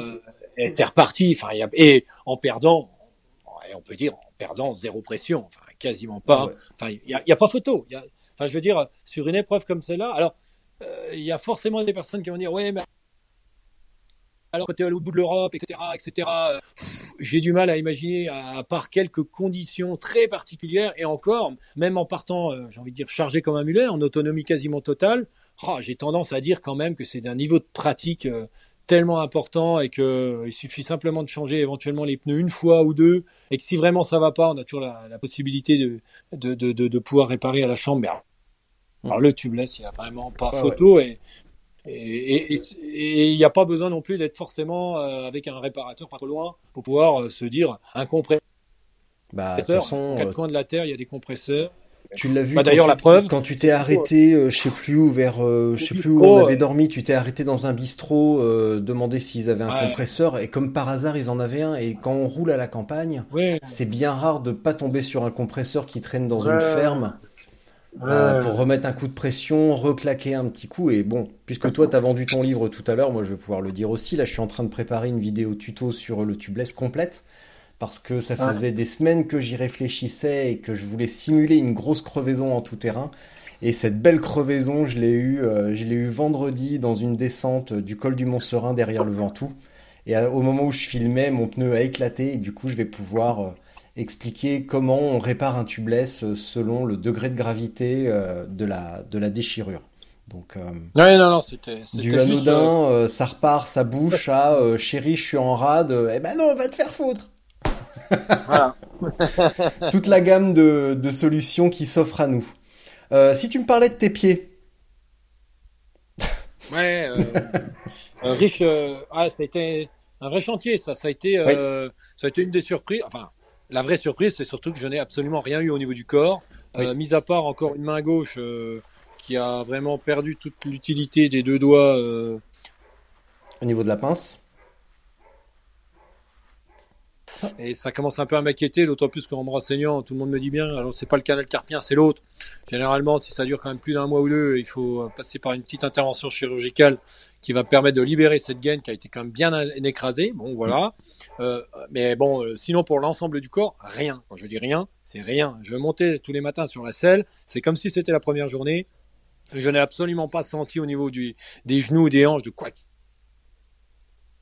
et c'est reparti. Enfin, il y a- et en perdant, et on peut dire en perdant zéro pression, enfin quasiment pas. Ah ouais. Enfin, il y a, pas photo. Il y a- enfin, je veux dire, sur une épreuve comme celle-là, alors euh, il y a forcément des personnes qui vont dire, ouais, mais alors que tu es à l'autre bout de l'Europe, etc., etc. euh, J'ai du mal à imaginer, à, à part quelques conditions très particulières, et encore, même en partant, euh, j'ai envie de dire, chargé comme un mulet, en autonomie quasiment totale, oh, j'ai tendance à dire quand même que c'est d'un niveau de pratique euh, tellement important et que euh, il suffit simplement de changer éventuellement les pneus une fois ou deux, et que si vraiment ça va pas, on a toujours la, la possibilité de, de, de, de, de pouvoir réparer à la chambre. Mais alors, alors, le tubeless, il n'y a vraiment pas Ouais, photo, et et et- il n'y a pas besoin non plus d'être forcément euh, avec un réparateur pas trop loin pour pouvoir euh, se dire un compresseur. Bah, de toute façon, Aux quatre euh, coins de la terre, il y a des compresseurs. Tu l'as vu Bah, quand d'ailleurs, tu- la preuve, quand tu t'es arrêté, euh, je sais plus où, vers, euh, je sais plus où bistrot, on avait dormi, tu t'es arrêté dans un bistrot, euh, demander s'ils avaient un Ouais. compresseur, et comme par hasard, ils en avaient un, et quand on roule à la campagne. C'est bien rare de pas tomber sur un compresseur qui traîne dans Ouais. une ferme euh, pour remettre un coup de pression, reclaquer un petit coup. Et bon, puisque toi t'as vendu ton livre tout à l'heure, moi je vais pouvoir le dire aussi. Là, je suis en train de préparer une vidéo tuto sur le tubeless complète parce que ça Ouais. faisait des semaines que j'y réfléchissais et que je voulais simuler une grosse crevaison en tout terrain. Et cette belle crevaison, je l'ai eu, euh, je l'ai eu vendredi dans une descente du col du Mont Serein derrière le Ventoux. Et à- au moment où je filmais, mon pneu a éclaté et du coup, je vais pouvoir euh, expliquer comment on répare un tubeless euh, selon le degré de gravité euh, de la de la déchirure. Donc euh, Ouais, non, non, c'était du juste, euh, anodin, ça repart, ça bouche à euh, chérie, je suis en rade. eh ben non, on va te faire foutre. Voilà. Toute la gamme de, de solutions qui s'offrent à nous. Euh, si tu me parlais de tes pieds, Ouais, euh, riche. euh, ah, ça a été un vrai chantier, ça. Ça a été, euh, ça a été une des surprises. Enfin, la vraie surprise, c'est surtout que je n'ai absolument rien eu au niveau du corps, Oui. mis à part encore une main gauche qui a vraiment perdu toute l'utilité des deux doigts. au niveau de la pince, Et ça commence un peu à m'inquiéter, d'autant plus qu'en me renseignant, tout le monde me dit bien, alors c'est pas le canal carpien, c'est l'autre. Généralement, si ça dure quand même plus d'un mois ou deux, il faut passer par une petite intervention chirurgicale qui va permettre de libérer cette gaine qui a été quand même bien écrasée. Bon, voilà. Euh, mais bon, euh, sinon pour l'ensemble du corps, rien. Quand je dis rien, c'est rien. Je montais tous les matins sur la selle, c'est comme si c'était la première journée. Je n'ai absolument pas senti au niveau des genoux ou des hanches de quoi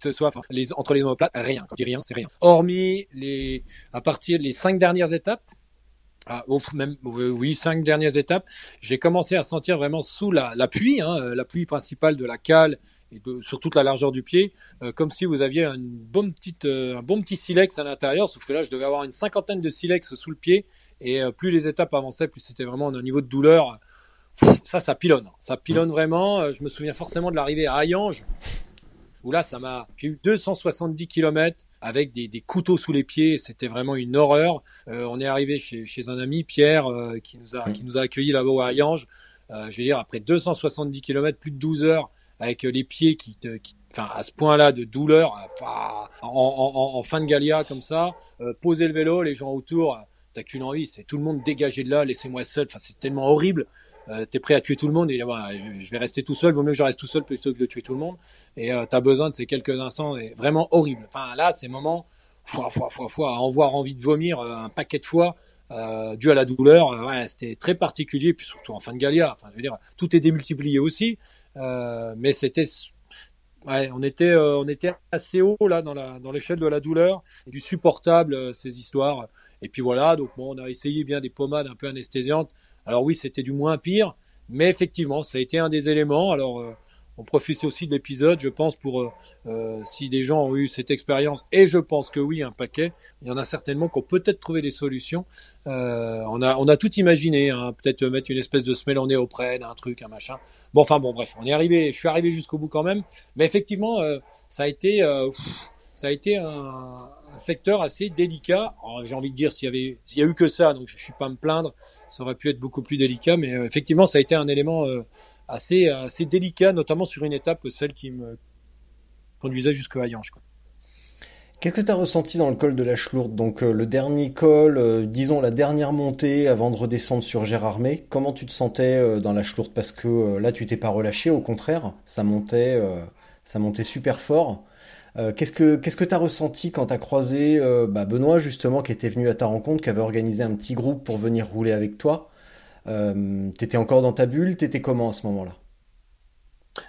ce les, entre les omoplates, rien. Quand je dis rien, c'est rien. Hormis les, à partir des cinq dernières étapes, ah, euh, oui, cinq dernières étapes, j'ai commencé à sentir vraiment sous la, pluie, hein, euh, la pluie principale de la cale et de, sur toute la largeur du pied, euh, comme si vous aviez un bon petit silex à l'intérieur, sauf que là, je devais avoir une cinquantaine de silex sous le pied, et plus les étapes avançaient, plus c'était vraiment un niveau de douleur. Ça, ça pilonne, ça pilonne vraiment. Je me souviens forcément de l'arrivée à Hayange, où là, ça m'a, j'ai eu 270 km avec des, des couteaux sous les pieds. C'était vraiment une horreur. Euh, on est arrivé chez, chez un ami, Pierre, euh, qui nous a, qui nous a accueillis là-bas à Yange. Euh, je veux dire, après 270 km, plus de 12 heures, avec les pieds qui, te, qui enfin, à ce point-là de douleur, enfin, en, en, en, fin de Galia comme ça, poser le vélo, les gens autour, t'as qu'une envie, c'est tout le monde dégagé de là, laissez-moi seul. Enfin, c'est tellement horrible. Euh, t'es prêt à tuer tout le monde? Et voilà, je vais rester tout seul, vaut mieux que je reste tout seul plutôt que de tuer tout le monde. Et euh, t'as besoin de ces quelques instants et vraiment horribles. Enfin là, ces moments, fois, fois, fois, fois, à en voir envie de vomir euh, un paquet de fois, euh, dû à la douleur, euh, ouais, c'était très particulier, puis surtout en fin de Galia. Enfin, je veux dire, tout est démultiplié aussi, mais c'était Ouais, on était, on était assez haut là dans la dans l'échelle de la douleur du supportable ces histoires. Et puis voilà, donc bon, on a essayé bien des pommades un peu anesthésiantes. Alors oui, c'était du moins pire, mais effectivement, ça a été un des éléments. Alors euh, on profite aussi de l'épisode, je pense, pour euh, euh, si des gens ont eu cette expérience, et je pense que oui, un paquet, il y en a certainement qui ont peut-être trouvé des solutions. on, a, on a tout imaginé, hein, peut-être mettre une espèce de semelle en néoprène, un truc, un machin. Bon, enfin bon, bref, on est arrivé, je suis arrivé jusqu'au bout quand même, mais effectivement, ça a été, ça a été un, un secteur assez délicat. J'ai envie de dire s'il y avait, s'il y a eu que ça, donc je, suis pas à me plaindre. Ça aurait pu être beaucoup plus délicat, mais euh, effectivement, ça a été un élément euh, assez assez délicat, notamment sur une étape, celle qui me conduisait jusqu'à Hayange. Qu'est-ce que tu as ressenti dans le col de la Chlourde? Donc euh, le dernier col, disons la dernière montée avant de redescendre sur Gérardmer, comment tu te sentais dans la Chlourde? Parce que là tu t'es pas relâché, au contraire, ça montait, ça montait super fort. Euh, qu'est-ce que qu'est-ce que t'as ressenti quand t'as croisé euh, bah, Benoît justement qui était venu à ta rencontre, qui avait organisé un petit groupe pour venir rouler avec toi? Euh, T'étais encore dans ta bulle? T'étais comment à ce moment-là?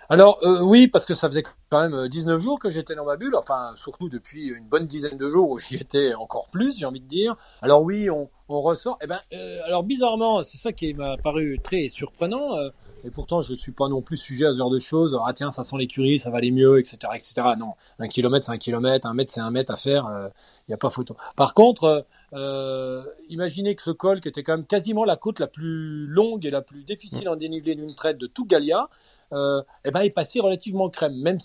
Alors euh, oui, parce que ça faisait quand même 19 jours que j'étais dans ma bulle, enfin surtout depuis une bonne dizaine de jours où j'y étais encore plus, j'ai envie de dire. Alors oui, on, ressort. Eh ben, euh, alors bizarrement, c'est ça qui m'a paru très surprenant. Euh, et pourtant, je ne suis pas non plus sujet à ce genre de choses. Ah tiens, ça sent l'écurie, ça va aller mieux, etc., etc. Non, un kilomètre c'est un kilomètre, un mètre c'est un mètre à faire. Il euh, n'y a pas photo. Par contre, imaginez que ce col, qui était quand même quasiment la côte la plus longue et la plus difficile en dénivelé d'une traite de tout Galia, eh ben, est passé relativement crème, même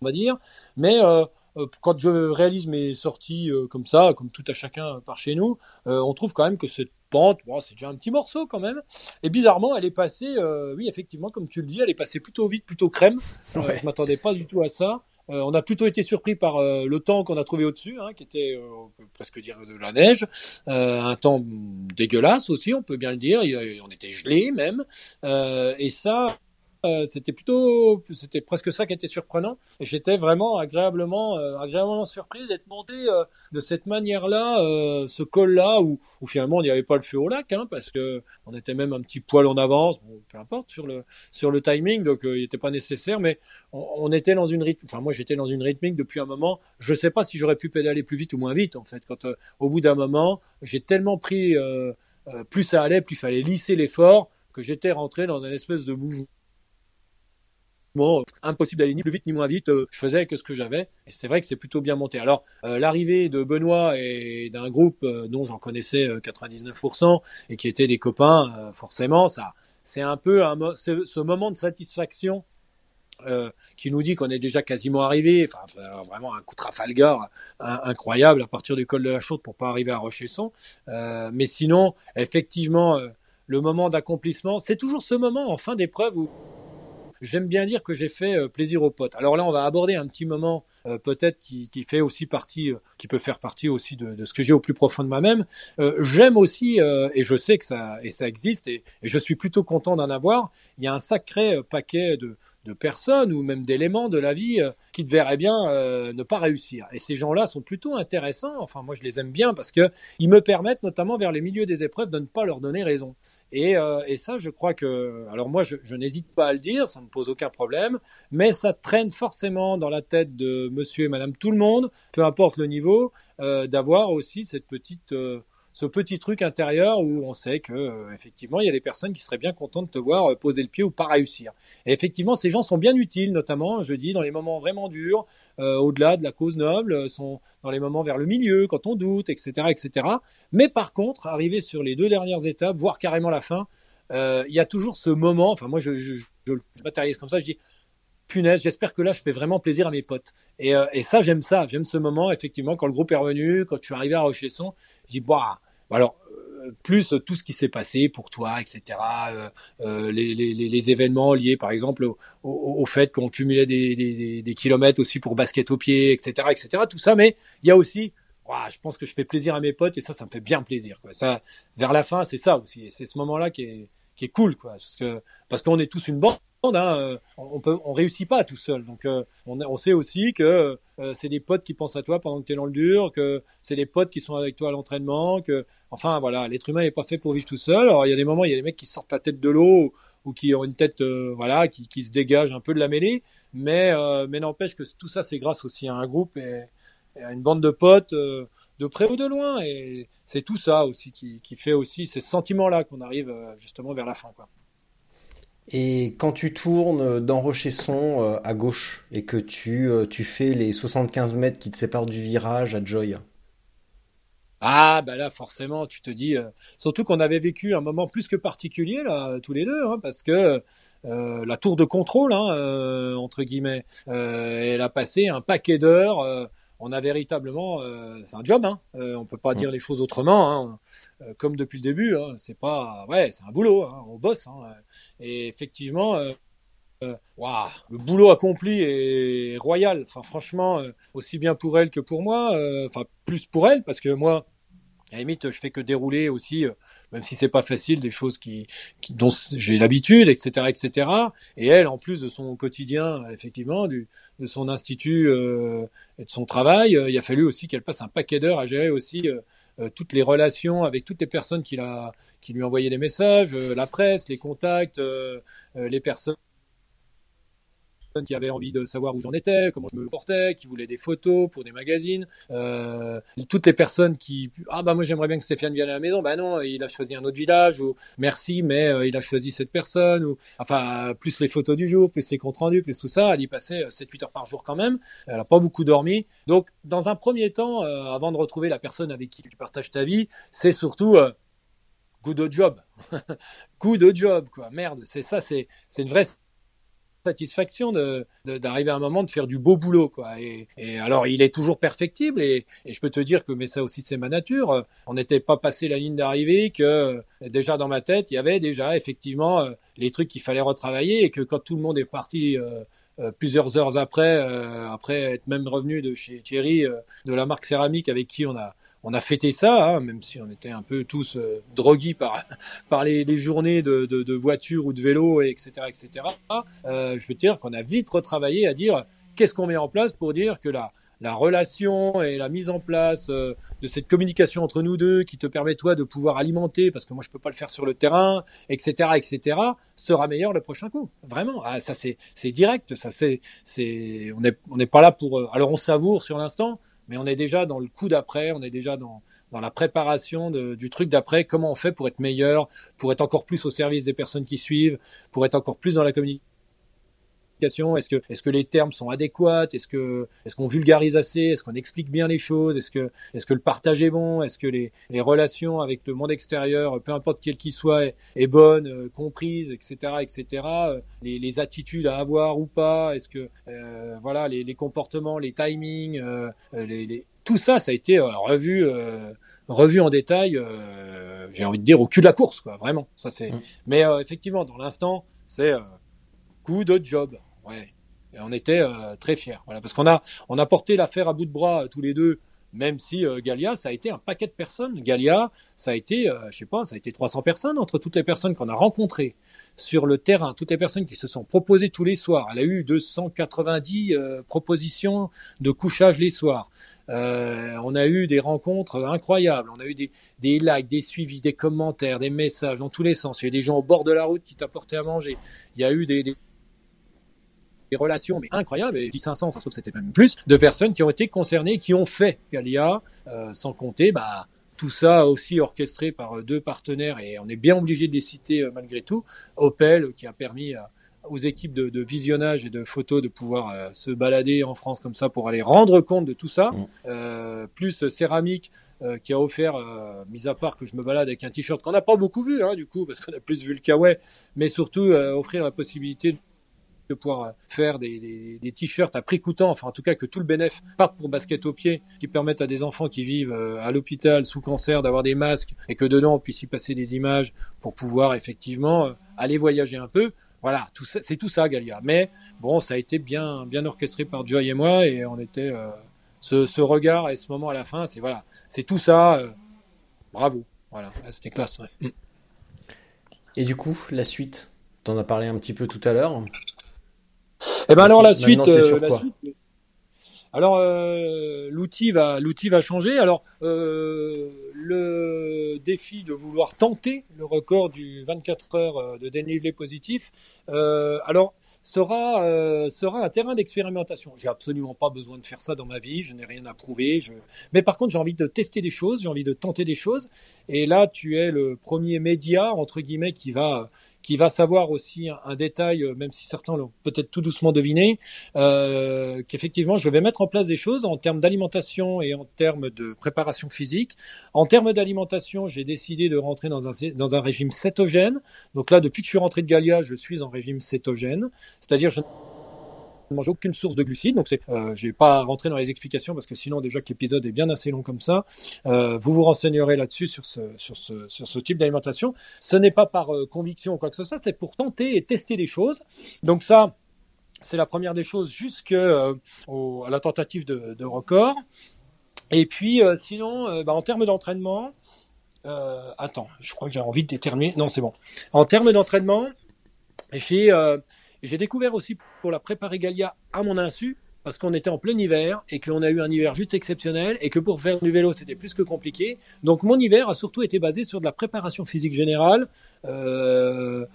on va dire. Mais euh, quand je réalise mes sorties euh, comme ça, comme tout à chacun par chez nous, euh, on trouve quand même que cette pente, bon, c'est déjà un petit morceau quand même. Et bizarrement, elle est passée, oui, effectivement, comme tu le dis, elle est passée plutôt vite, plutôt crème. Ouais. je m'attendais pas du tout à ça. On a plutôt été surpris par le temps qu'on a trouvé au-dessus, hein, qui était, on peut presque dire de la neige, un temps dégueulasse aussi, on peut bien le dire. on était gelé même, et ça, euh, c'était plutôt, c'était presque ça qui était surprenant. Et j'étais vraiment agréablement, euh, agréablement surpris d'être monté euh, de cette manière-là, ce col-là, où, où, finalement il n'y avait pas le feu au lac, hein, parce que on était même un petit poil en avance, bon, peu importe sur le sur le timing, donc il n'était pas nécessaire, mais on, on, était dans une rythme, enfin moi j'étais dans une rythmique depuis un moment. Je sais pas si j'aurais pu pédaler plus vite ou moins vite en fait. Quand au bout d'un moment, j'ai tellement pris, plus ça allait, plus il fallait lisser l'effort que j'étais rentré dans un espèce de mouvement impossible d'aller ni plus vite ni moins vite. Euh, je faisais que ce que j'avais et c'est vrai que c'est plutôt bien monté. Alors euh, l'arrivée de Benoît et d'un groupe euh, dont j'en connaissais 99% et qui étaient des copains, forcément, ça, c'est un peu ce moment de satisfaction qui nous dit qu'on est déjà quasiment arrivé, enfin vraiment un coup de Trafalgar incroyable à partir du col de la Chaude pour pas arriver à Rochesson. Mais sinon, effectivement, le moment d'accomplissement, c'est toujours ce moment en fin d'épreuve où j'aime bien dire que j'ai fait euh, plaisir aux potes. Alors là, on va aborder un petit moment euh, peut-être qui, qui, fait aussi partie, euh, qui peut faire partie aussi de, de ce que j'ai au plus profond de moi-même. j'aime aussi, et je sais que ça, et ça existe, et, et je suis plutôt content d'en avoir. Il y a un sacré paquet de, de personnes ou même d'éléments de la vie euh, qui te verraient bien euh, ne pas réussir. Et ces gens-là sont plutôt intéressants. Enfin, moi, je les aime bien parce que ils me permettent, notamment vers les milieux des épreuves, de ne pas leur donner raison. Et, euh, et ça, je crois que, alors moi, je, je n'hésite pas à le dire, ça ne pose aucun problème, mais ça traîne forcément dans la tête de Monsieur et Madame tout le monde, peu importe le niveau, d'avoir aussi cette petite ce petit truc intérieur où on sait que euh, effectivement il y a des personnes qui seraient bien contentes de te voir euh, poser le pied ou pas réussir. Et effectivement, ces gens sont bien utiles, notamment, je dis, dans les moments vraiment durs, euh, au-delà de la cause noble, sont dans les moments vers le milieu, quand on doute, etc., etc. Mais par contre, arriver sur les deux dernières étapes, voire carrément la fin, il y a toujours ce moment. Enfin, moi, je, je, je, je matérialise comme ça. Je dis, punaise, j'espère que là, je fais vraiment plaisir à mes potes. Et, et ça, j'aime ça. J'aime ce moment, effectivement, quand le groupe est revenu, quand je suis arrivé à Rochesson, je dis, bah, alors plus tout ce qui s'est passé pour toi, etc. Euh, euh, les, événements liés, par exemple, au, fait qu'on cumulait des, kilomètres aussi pour basket au pied, etc., etc. Tout ça, mais il y a aussi, je pense que je fais plaisir à mes potes et ça, ça me fait bien plaisir. Ça, vers la fin, c'est ça aussi. C'est ce moment-là qui est, cool, parce qu'on est tous une bande Euh, on peut, on réussit pas tout seul. Donc, euh, on, on, sait aussi que euh, c'est des potes qui pensent à toi pendant que tu es dans le dur, que c'est des potes qui sont avec toi à l'entraînement, que, enfin, voilà, l'être humain n'est pas fait pour vivre tout seul. Alors, il y a des moments, il y a des mecs qui sortent la tête de l'eau ou qui ont une tête, voilà, qui, qui se dégagent un peu de la mêlée. Mais, mais n'empêche que tout ça, c'est grâce aussi à un groupe et, à une bande de potes de près ou de loin. Et c'est tout ça aussi qui, qui fait aussi ces sentiments-là qu'on arrive justement vers la fin, quoi. Et quand tu tournes dans Rochesson euh, à gauche et que tu, euh, tu fais les 75 mètres qui te séparent du virage à Joy. Ah bah là forcément tu te dis euh, surtout qu'on avait vécu un moment plus que particulier là tous les deux hein, parce que la tour de contrôle hein, entre guillemets elle a passé un paquet d'heures on a véritablement c'est un job hein, on peut pas dire les choses autrement hein. Euh, comme depuis le début. Hein, c'est pas, ouais, c'est un boulot. Hein, on bosse. Hein, et effectivement, euh, euh, le boulot accompli est royal. Enfin, franchement, aussi bien pour elle que pour moi. Enfin, plus pour elle parce que moi, à la limite, je fais que dérouler aussi, même si c'est pas facile, des choses qui, qui dont j'ai l'habitude, etc., etc. Et elle, en plus de son quotidien, effectivement, du, de son institut et de son travail, il a fallu aussi qu'elle passe un paquet d'heures à gérer aussi euh, toutes les relations avec toutes les personnes qui, a, qui lui envoyaient des messages, euh, la presse, les contacts, euh, les personnes qui avaient envie de savoir où j'en étais, comment je me portais, qui voulaient des photos pour des magazines, euh, toutes les personnes qui ah bah moi j'aimerais bien que Stéphane vienne à la maison, bah non il a choisi un autre village ou merci mais euh, il a choisi cette personne ou enfin plus les photos du jour, plus les comptes rendus, plus tout ça, elle y passait 7-8 heures par jour quand même, elle a pas beaucoup dormi, donc dans un premier temps, euh, avant de retrouver la personne avec qui tu partages ta vie, c'est surtout de job, coup de job quoi, merde, c'est ça, c'est c'est une vraie satisfaction de d'arriver à un moment de faire du beau boulot quoi. Et, alors il est toujours perfectible et, et, je peux te dire que mais ça aussi c'est ma nature on n'était pas passé la ligne d'arrivée que déjà dans ma tête il y avait déjà effectivement euh, les trucs qu'il fallait retravailler et que quand tout le monde est parti euh, euh, plusieurs heures après après être même revenu de chez Thierry de la marque céramique avec qui on a on a fêté ça, hein, même si on était un peu tous euh, drogués par par les, les journées de, de, de voitures ou de vélo, etc., etc. Euh, je veux dire qu'on a vite retravaillé à dire qu'est-ce qu'on met en place pour dire que la la relation et la mise en place euh, de cette communication entre nous deux qui te permet toi de pouvoir alimenter parce que moi je peux pas le faire sur le terrain etc etc sera meilleur le prochain coup vraiment ah, ça c'est c'est direct ça c'est c'est on est on n'est pas là pour euh, alors on savoure sur l'instant mais on est déjà dans le coup d'après, on est déjà dans, dans la préparation du truc d'après, comment on fait pour être meilleur, pour être encore plus au service des personnes qui suivent, pour être encore plus dans la communication? Est-ce que, est-ce que les termes sont adéquats Est-ce que, est-ce qu'on vulgarise assez Est-ce qu'on explique bien les choses Est-ce que, est-ce que le partage est bon Est-ce que les, les relations avec le monde extérieur, peu importe quel qu'il soit, est, est bonne, euh, comprise, etc., etc. Les, les, attitudes à avoir ou pas Est-ce que, euh, voilà, les, les, comportements, les timings, euh, les, tout ça, ça a été euh, revu, revu en détail. J'ai envie de dire au cul de la course, quoi. Vraiment, ça c'est. Mmh. Mais effectivement, dans l'instant, c'est coup de job. Ouais. Et on était euh, très fiers. Voilà, parce qu'on a, on a porté l'affaire à bout de bras euh, tous les deux, même si euh, Galia, ça a été un paquet de personnes. Galia, ça a été, je sais pas, ça a été 300 personnes entre toutes les personnes qu'on a rencontrées sur le terrain, toutes les personnes qui se sont proposées tous les soirs. Elle a eu 290 propositions de couchage les soirs. on a eu des rencontres incroyables. On a eu des, des likes, des suivis, des commentaires, des messages dans tous les sens. Il y a des gens au bord de la route qui t'apportaient à manger. Il y a eu des des relations mais incroyables, et 500, ça se trouve que c'était même plus, de personnes qui ont été concernées, qui ont fait Galia, euh, sans compter bah, tout ça aussi orchestré par euh, deux partenaires, et on est bien obligé de les citer euh, malgré tout. Opel, qui a permis à, aux équipes de, de, visionnage et de photos de pouvoir euh, se balader en France comme ça pour aller rendre compte de tout ça. Mmh. Euh, plus céramique euh, qui a offert, euh, mis à part que je me balade avec un t-shirt qu'on n'a pas beaucoup vu, hein, du coup, parce qu'on a plus vu le kawaii, mais surtout offrir la possibilité de pouvoir faire des, t-shirts à prix coûtant, enfin en tout cas que tout le bénéfice parte pour basket au pied, qui permettent à des enfants qui vivent à l'hôpital sous cancer d'avoir des masques et que dedans on puisse y passer des images pour pouvoir effectivement aller voyager un peu. Voilà, c'est tout ça, Galia. Mais bon, ça a été bien, bien orchestré par Joy et moi, et on était euh, ce, regard et ce moment à la fin, c'est voilà, c'est tout ça. Euh, bravo, voilà, c'était classe. Et du coup, la suite, t'en as parlé un petit peu tout à l'heure. Eh ben alors la suite, euh, la suite, alors euh, l'outil va l'outil va changer. Alors euh, le défi de vouloir tenter le record du 24 heures euh, de dénivelé positif, alors sera sera un terrain d'expérimentation. J'ai absolument pas besoin de faire ça dans ma vie. Je n'ai rien à prouver. Je... Mais par contre, j'ai envie de tester des choses. J'ai envie de tenter des choses. Et là, tu es le premier média entre guillemets qui va qui va savoir aussi un, détail, euh, même si certains l'ont peut-être tout doucement deviné, euh, qu'effectivement, je vais mettre en place des choses en termes d'alimentation et en termes de préparation physique. En termes d'alimentation, j'ai décidé de rentrer dans un, régime cétogène. Donc là, depuis que je suis rentré de Galia, je suis en régime cétogène, c'est-à-dire je ne mange aucune source de glucides. Donc euh, j'ai pas rentré dans les explications parce que sinon déjà que l'épisode est bien assez long comme ça. Euh, vous vous renseignerez là-dessus sur ce type d'alimentation. Ce n'est pas par euh, conviction ou quoi que ce soit, c'est pour tenter et tester des choses. Donc ça. C'est la première des choses jusque euh, la tentative de record. Et puis euh, sinon, bah, en termes d'entraînement, attends, je crois que j'ai envie de déterminer. Non, c'est bon. En termes d'entraînement, j'ai j'ai découvert aussi pour la préparer Galia à mon insu, parce qu'on était en plein hiver et qu'on a eu un hiver juste exceptionnel et que pour faire du vélo c'était plus que compliqué. Donc mon hiver a surtout été basé sur de la préparation physique générale, euh,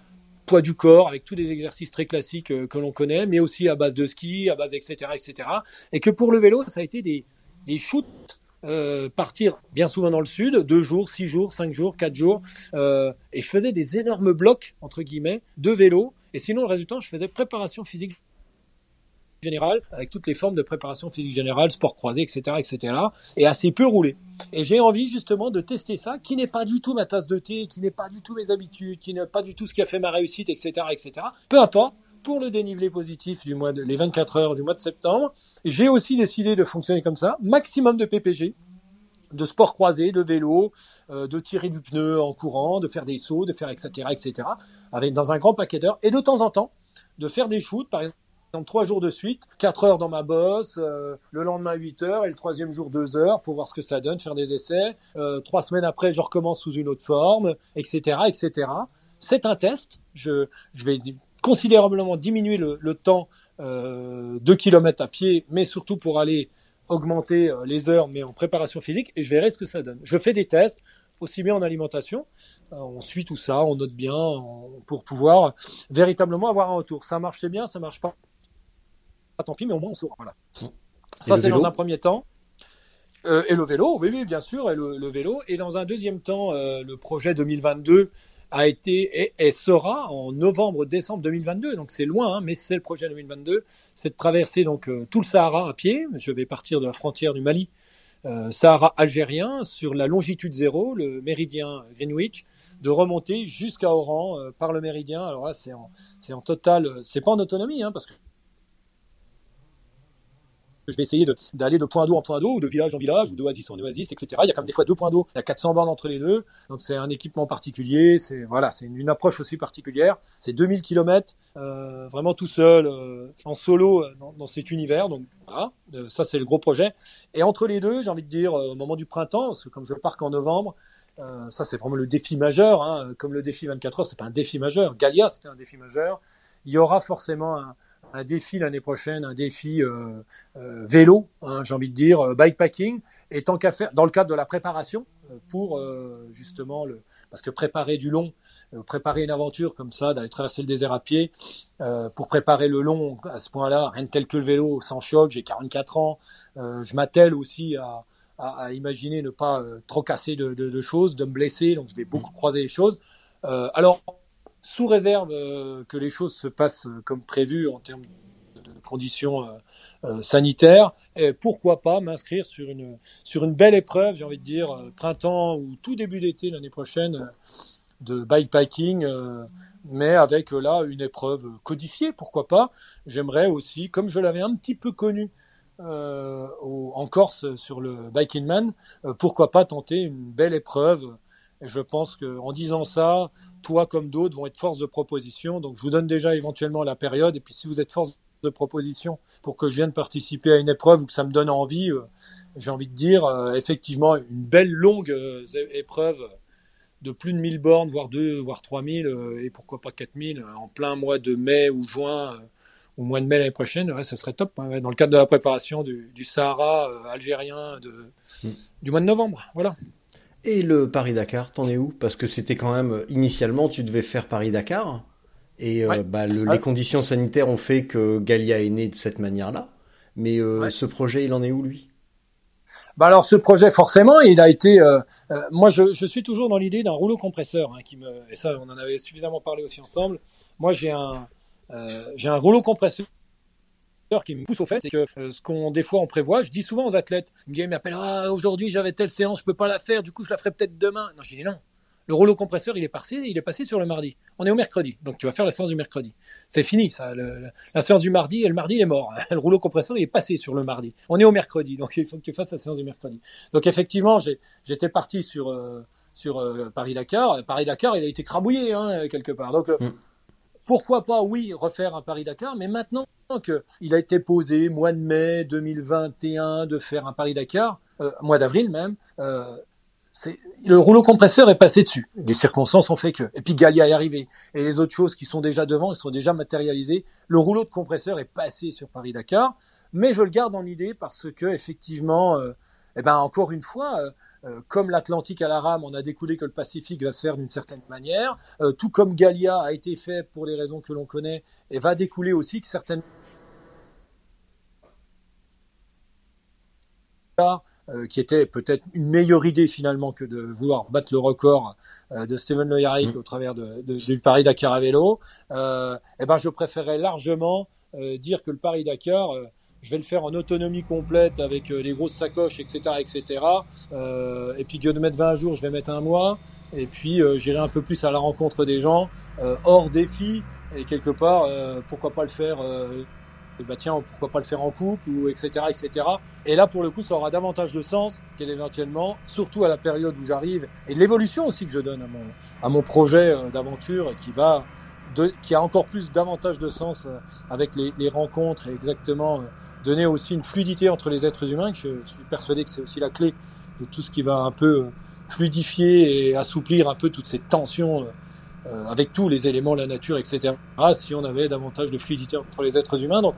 poids du corps avec tous les exercices très classiques euh, que l'on connaît, mais aussi à base de ski, à base etc etc. Et que pour le vélo ça a été des, des shoots euh, partir bien souvent dans le sud, deux jours, six jours, cinq jours, quatre jours, euh, et je faisais des énormes blocs entre guillemets de vélo et sinon, le résultat, je faisais préparation physique générale, avec toutes les formes de préparation physique générale, sport croisé, etc., etc., et assez peu roulé. Et j'ai envie justement de tester ça, qui n'est pas du tout ma tasse de thé, qui n'est pas du tout mes habitudes, qui n'est pas du tout ce qui a fait ma réussite, etc., etc. Peu importe. Pour le dénivelé positif du mois de, les 24 heures du mois de septembre, j'ai aussi décidé de fonctionner comme ça, maximum de PPG, de sport croisé, de vélo, euh, de tirer du pneu en courant, de faire des sauts, de faire etc. etc. avec dans un grand paquet d'heures et de temps en temps de faire des shoots, par exemple trois jours de suite, quatre heures dans ma bosse, euh, le lendemain 8 heures et le troisième jour 2 heures pour voir ce que ça donne, faire des essais. Euh, trois semaines après, je recommence sous une autre forme, etc. etc. C'est un test. Je, je vais considérablement diminuer le, le temps euh, de kilomètres à pied, mais surtout pour aller augmenter euh, les heures, mais en préparation physique, et je verrai ce que ça donne. Je fais des tests, aussi bien en alimentation, euh, on suit tout ça, on note bien, pour pouvoir véritablement avoir un retour. Ça marche bien, ça marche pas. Pas tant pis, mais au moins on saura. Voilà. ça c'est dans un premier temps. Euh, et le vélo, oui, oui, bien sûr, et le, le vélo. Et dans un deuxième temps, euh, le projet 2022 a été et, sera en novembre-décembre 2022. Donc c'est loin, hein, mais c'est le projet 2022. C'est de traverser donc euh, tout le Sahara à pied. Je vais partir de la frontière du Mali, euh, Sahara algérien, sur la longitude zéro, le méridien Greenwich, de remonter jusqu'à Oran euh, par le méridien. Alors là, c'est en, c'est en total, c'est pas en autonomie, hein, parce que je vais essayer d'aller de, point d'eau en point d'eau, ou de village en village, ou d'oasis en oasis, etc. Il y a quand même des fois deux points d'eau, il y a 400 bornes entre les deux, donc c'est un équipement particulier, c'est voilà, c'est une, approche aussi particulière. C'est 2000 km, euh, vraiment tout seul, euh, en solo euh, dans, dans, cet univers, donc voilà, euh, ça c'est le gros projet. Et entre les deux, j'ai envie de dire, au moment du printemps, parce que comme je pars qu'en novembre, euh, ça c'est vraiment le défi majeur, hein, comme le défi 24 heures, c'est pas un défi majeur. Galia c'était un défi majeur. Il y aura forcément un, un défi l'année prochaine, un défi euh, euh, vélo, hein, j'ai envie de dire, euh, bikepacking, et tant qu'à faire, dans le cadre de la préparation, pour justement le, parce que préparer du long, préparer une aventure comme ça, d'aller traverser le désert à pied, pour préparer le long à ce point-là, rien de tel que le vélo, sans choc, j'ai 44 ans, je m'attelle aussi à, à, à, imaginer ne pas trop casser de, de, de, choses, de me blesser, donc je vais beaucoup croiser les choses. alors sous réserve que les choses se passent comme prévu en termes de conditions sanitaires, et pourquoi pas m'inscrire sur une sur une belle épreuve, j'ai envie de dire printemps ou tout début d'été l'année prochaine de bikepacking, mais avec là une épreuve codifiée, pourquoi pas. J'aimerais aussi, comme je l'avais un petit peu connu euh, en Corse sur le Biking Man, euh, pourquoi pas tenter une belle épreuve. Je pense qu'en disant ça, toi comme d'autres vont être force de proposition. Donc je vous donne déjà éventuellement la période. Et puis si vous êtes force de proposition pour que je vienne participer à une épreuve ou que ça me donne envie, euh, j'ai envie de dire effectivement une belle longue épreuve de plus de 1000 bornes, voire 2, voire 3000, et pourquoi pas 4000 en plein mois de mai ou juin au mois de mai l'année prochaine, ouais, ça serait top. Hein, dans le cadre de la préparation du, Sahara euh, algérien de, mm. du mois de novembre. Voilà. Et le Paris-Dakar, t'en es où? Parce que c'était quand même, initialement, tu devais faire Paris-Dakar. Et euh, bah, les ah. conditions sanitaires ont fait que Galia est né de cette manière-là. Mais euh, ce projet, il en est où, lui? Bah alors ce projet forcément il a été moi je, je, suis toujours dans l'idée d'un rouleau compresseur hein, qui me et ça on en avait suffisamment parlé aussi ensemble moi j'ai un euh, j'ai un rouleau compresseur qui me pousse au fait, c'est que euh, ce qu'on des fois on prévoit, je dis souvent aux athlètes, ils m'appellent ah aujourd'hui j'avais telle séance, je peux pas la faire, du coup je la ferai peut-être demain. Non, je dis non. Le rouleau compresseur, il est passé, il est passé sur le mardi. On est au mercredi, donc tu vas faire la séance du mercredi. C'est fini, ça. la séance du mardi, et le mardi, il est mort. Le rouleau compresseur, il est passé sur le mardi. On est au mercredi, donc il faut que tu fasses la séance du mercredi. Donc effectivement, j'étais parti sur euh, sur Paris Dakar. Paris Dakar, il a été crabouillé hein, quelque part. Donc mm pourquoi pas, oui, refaire un Paris-Dakar, mais maintenant qu'il a été posé, mois de mai 2021, de faire un Paris-Dakar, euh, mois d'avril même, euh, le rouleau compresseur est passé dessus. Les circonstances ont fait que. Et puis Galia est arrivé. Et les autres choses qui sont déjà devant, elles sont déjà matérialisées. Le rouleau de compresseur est passé sur Paris-Dakar, mais je le garde en idée parce que effectivement, euh, eh ben encore une fois, euh, comme l'Atlantique à la rame, on a découlé que le Pacifique va se faire d'une certaine manière, euh, tout comme Galia a été fait pour les raisons que l'on connaît, et va découler aussi que certaines euh, qui était peut-être une meilleure idée finalement que de vouloir battre le record de Steven Loyarik mm. au travers de, du Paris Dakar à vélo, eh ben je préférais largement dire que le Paris Dakar je vais le faire en autonomie complète avec euh, les grosses sacoches, etc., etc. Euh, et puis que de mettre 20 jours, je vais mettre un mois. Et puis euh, j'irai un peu plus à la rencontre des gens, hors défi. Et quelque part, pourquoi pas le faire bah tiens, pourquoi pas le faire en couple ou etc etc. Et là pour le coup, ça aura davantage de sens qu'éventuellement, surtout à la période où j'arrive et l'évolution aussi que je donne à mon à mon projet d'aventure qui va de, qui a encore plus davantage de sens avec les, les rencontres et exactement donner aussi une fluidité entre les êtres humains. Je suis persuadé que c'est aussi la clé de tout ce qui va un peu euh, fluidifier et assouplir un peu toutes ces tensions euh, avec tous les éléments, la nature, etc. Ah, si on avait davantage de fluidité entre les êtres humains. Donc,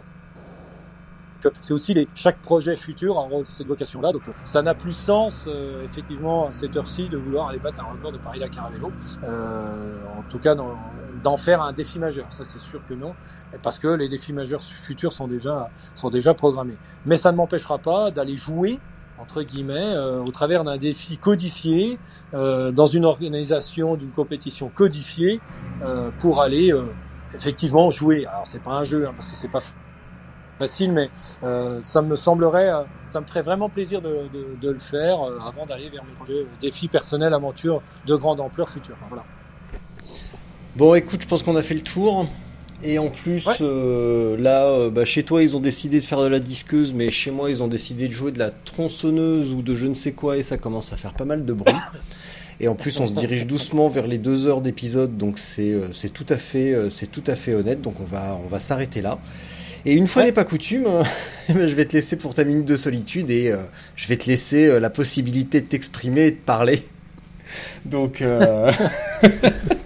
c'est aussi les, chaque projet futur a cette vocation-là. Donc, ça n'a plus sens, effectivement, à cette heure-ci, de vouloir aller battre un record de Paris-Dakar à vélo. en tout cas, d'en faire un défi majeur. Ça, c'est sûr que non, parce que les défis majeurs futurs sont déjà, sont déjà programmés. Mais ça ne m'empêchera pas d'aller jouer entre guillemets, euh, au travers d'un défi codifié, euh, dans une organisation d'une compétition codifiée, euh, pour aller euh, effectivement jouer. Alors c'est pas un jeu, hein, parce que c'est pas facile, mais euh, ça me semblerait, ça me ferait vraiment plaisir de, de, de le faire avant d'aller vers mes projets, défis personnels, aventures de grande ampleur future. Voilà. Bon, écoute, je pense qu'on a fait le tour. Et en plus, euh, là, euh, bah, chez toi, ils ont décidé de faire de la disqueuse, mais chez moi, ils ont décidé de jouer de la tronçonneuse ou de je ne sais quoi, et ça commence à faire pas mal de bruit. Et en plus, on se dirige doucement vers les deux heures d'épisode, donc c'est euh, c'est tout à fait c'est tout à fait honnête. Donc on va on va s'arrêter là. Et une fois n'est pas coutume, je vais te laisser pour ta minute de solitude et je vais te laisser la possibilité de t'exprimer et de parler. Donc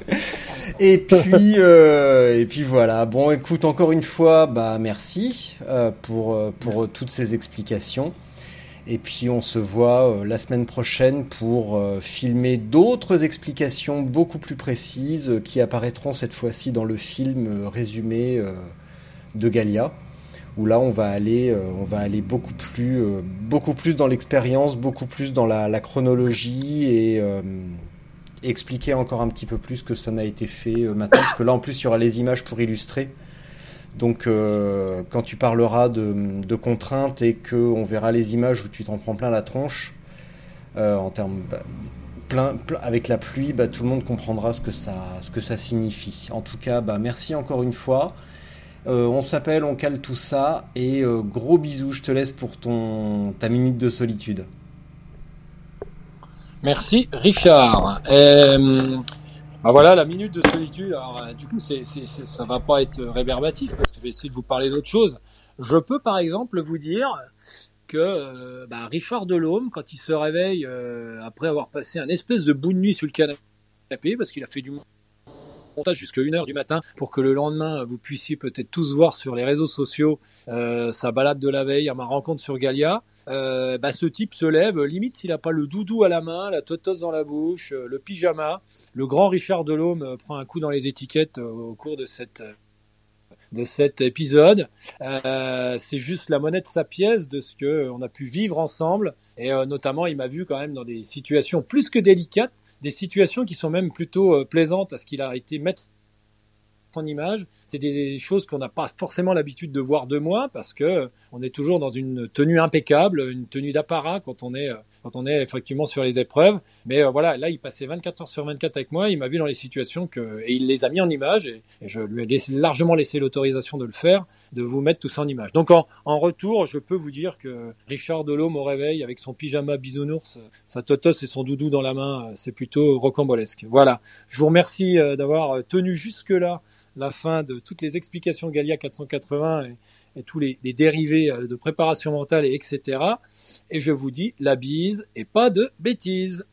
Et puis, euh, et puis voilà. Bon, écoute, encore une fois, bah merci euh, pour euh, pour toutes ces explications. Et puis on se voit la semaine prochaine pour filmer d'autres explications beaucoup plus précises qui apparaîtront cette fois-ci dans le film résumé de Galia, où là on va aller, on va aller beaucoup plus, beaucoup plus dans l'expérience, beaucoup plus dans la, chronologie et expliquer encore un petit peu plus que ça n'a été fait maintenant, parce que là en plus il y aura les images pour illustrer. Donc quand tu parleras de, contraintes et qu'on verra les images où tu t'en prends plein la tronche, en termes bah, plein, avec la pluie, bah, tout le monde comprendra ce que ça, ce que ça signifie. En tout cas, bah, merci encore une fois. Euh, on s'appelle, on cale tout ça et euh, gros bisous. Je te laisse pour ton ta minute de solitude. Merci Richard. Euh, bah voilà la minute de solitude. Du coup, ça va pas être réverbatif parce que je vais essayer de vous parler d'autre chose. Je peux par exemple vous dire que bah, Richard Delhomme, quand il se réveille après avoir passé un espèce de bout de nuit sous le canapé, parce qu'il a fait du montage jusqu'à 1h du matin pour que le lendemain vous puissiez peut-être tous voir sur les réseaux sociaux euh, sa balade de la veille à ma rencontre sur Galia. Euh, bah, ce type se lève, limite s'il n'a pas le doudou à la main, la totos dans la bouche, euh, le pyjama. Le grand Richard Delhomme euh, prend un coup dans les étiquettes au cours de cette de cet épisode. C'est juste la monnaie de sa pièce de ce que on a pu vivre ensemble et notamment il m'a vu quand même dans des situations plus que délicates des situations qui sont même plutôt euh, plaisantes à ce qu'il a été maître en image. C'est des choses qu'on n'a pas forcément l'habitude de voir de moi parce que on est toujours dans une tenue impeccable, une tenue d'apparat quand on est euh, quand on est effectivement sur les épreuves. Mais euh, voilà, là il passait 24 heures sur 24 avec moi, il m'a vu dans les situations que et il les a mis en image et, je lui ai largement laissé l'autorisation de le faire, de vous mettre tous en image. Donc en, en retour, je peux vous dire que Richard Delhomme au réveil avec son pyjama bisounours, sa totos et son doudou dans la main, c'est plutôt rocambolesque. Voilà, je vous remercie d'avoir tenu jusque là la fin de toutes les explications Galia 480 et, et tous les, les, dérivés euh, de préparation mentale et etc. Et je vous dis la bise et pas de bêtises.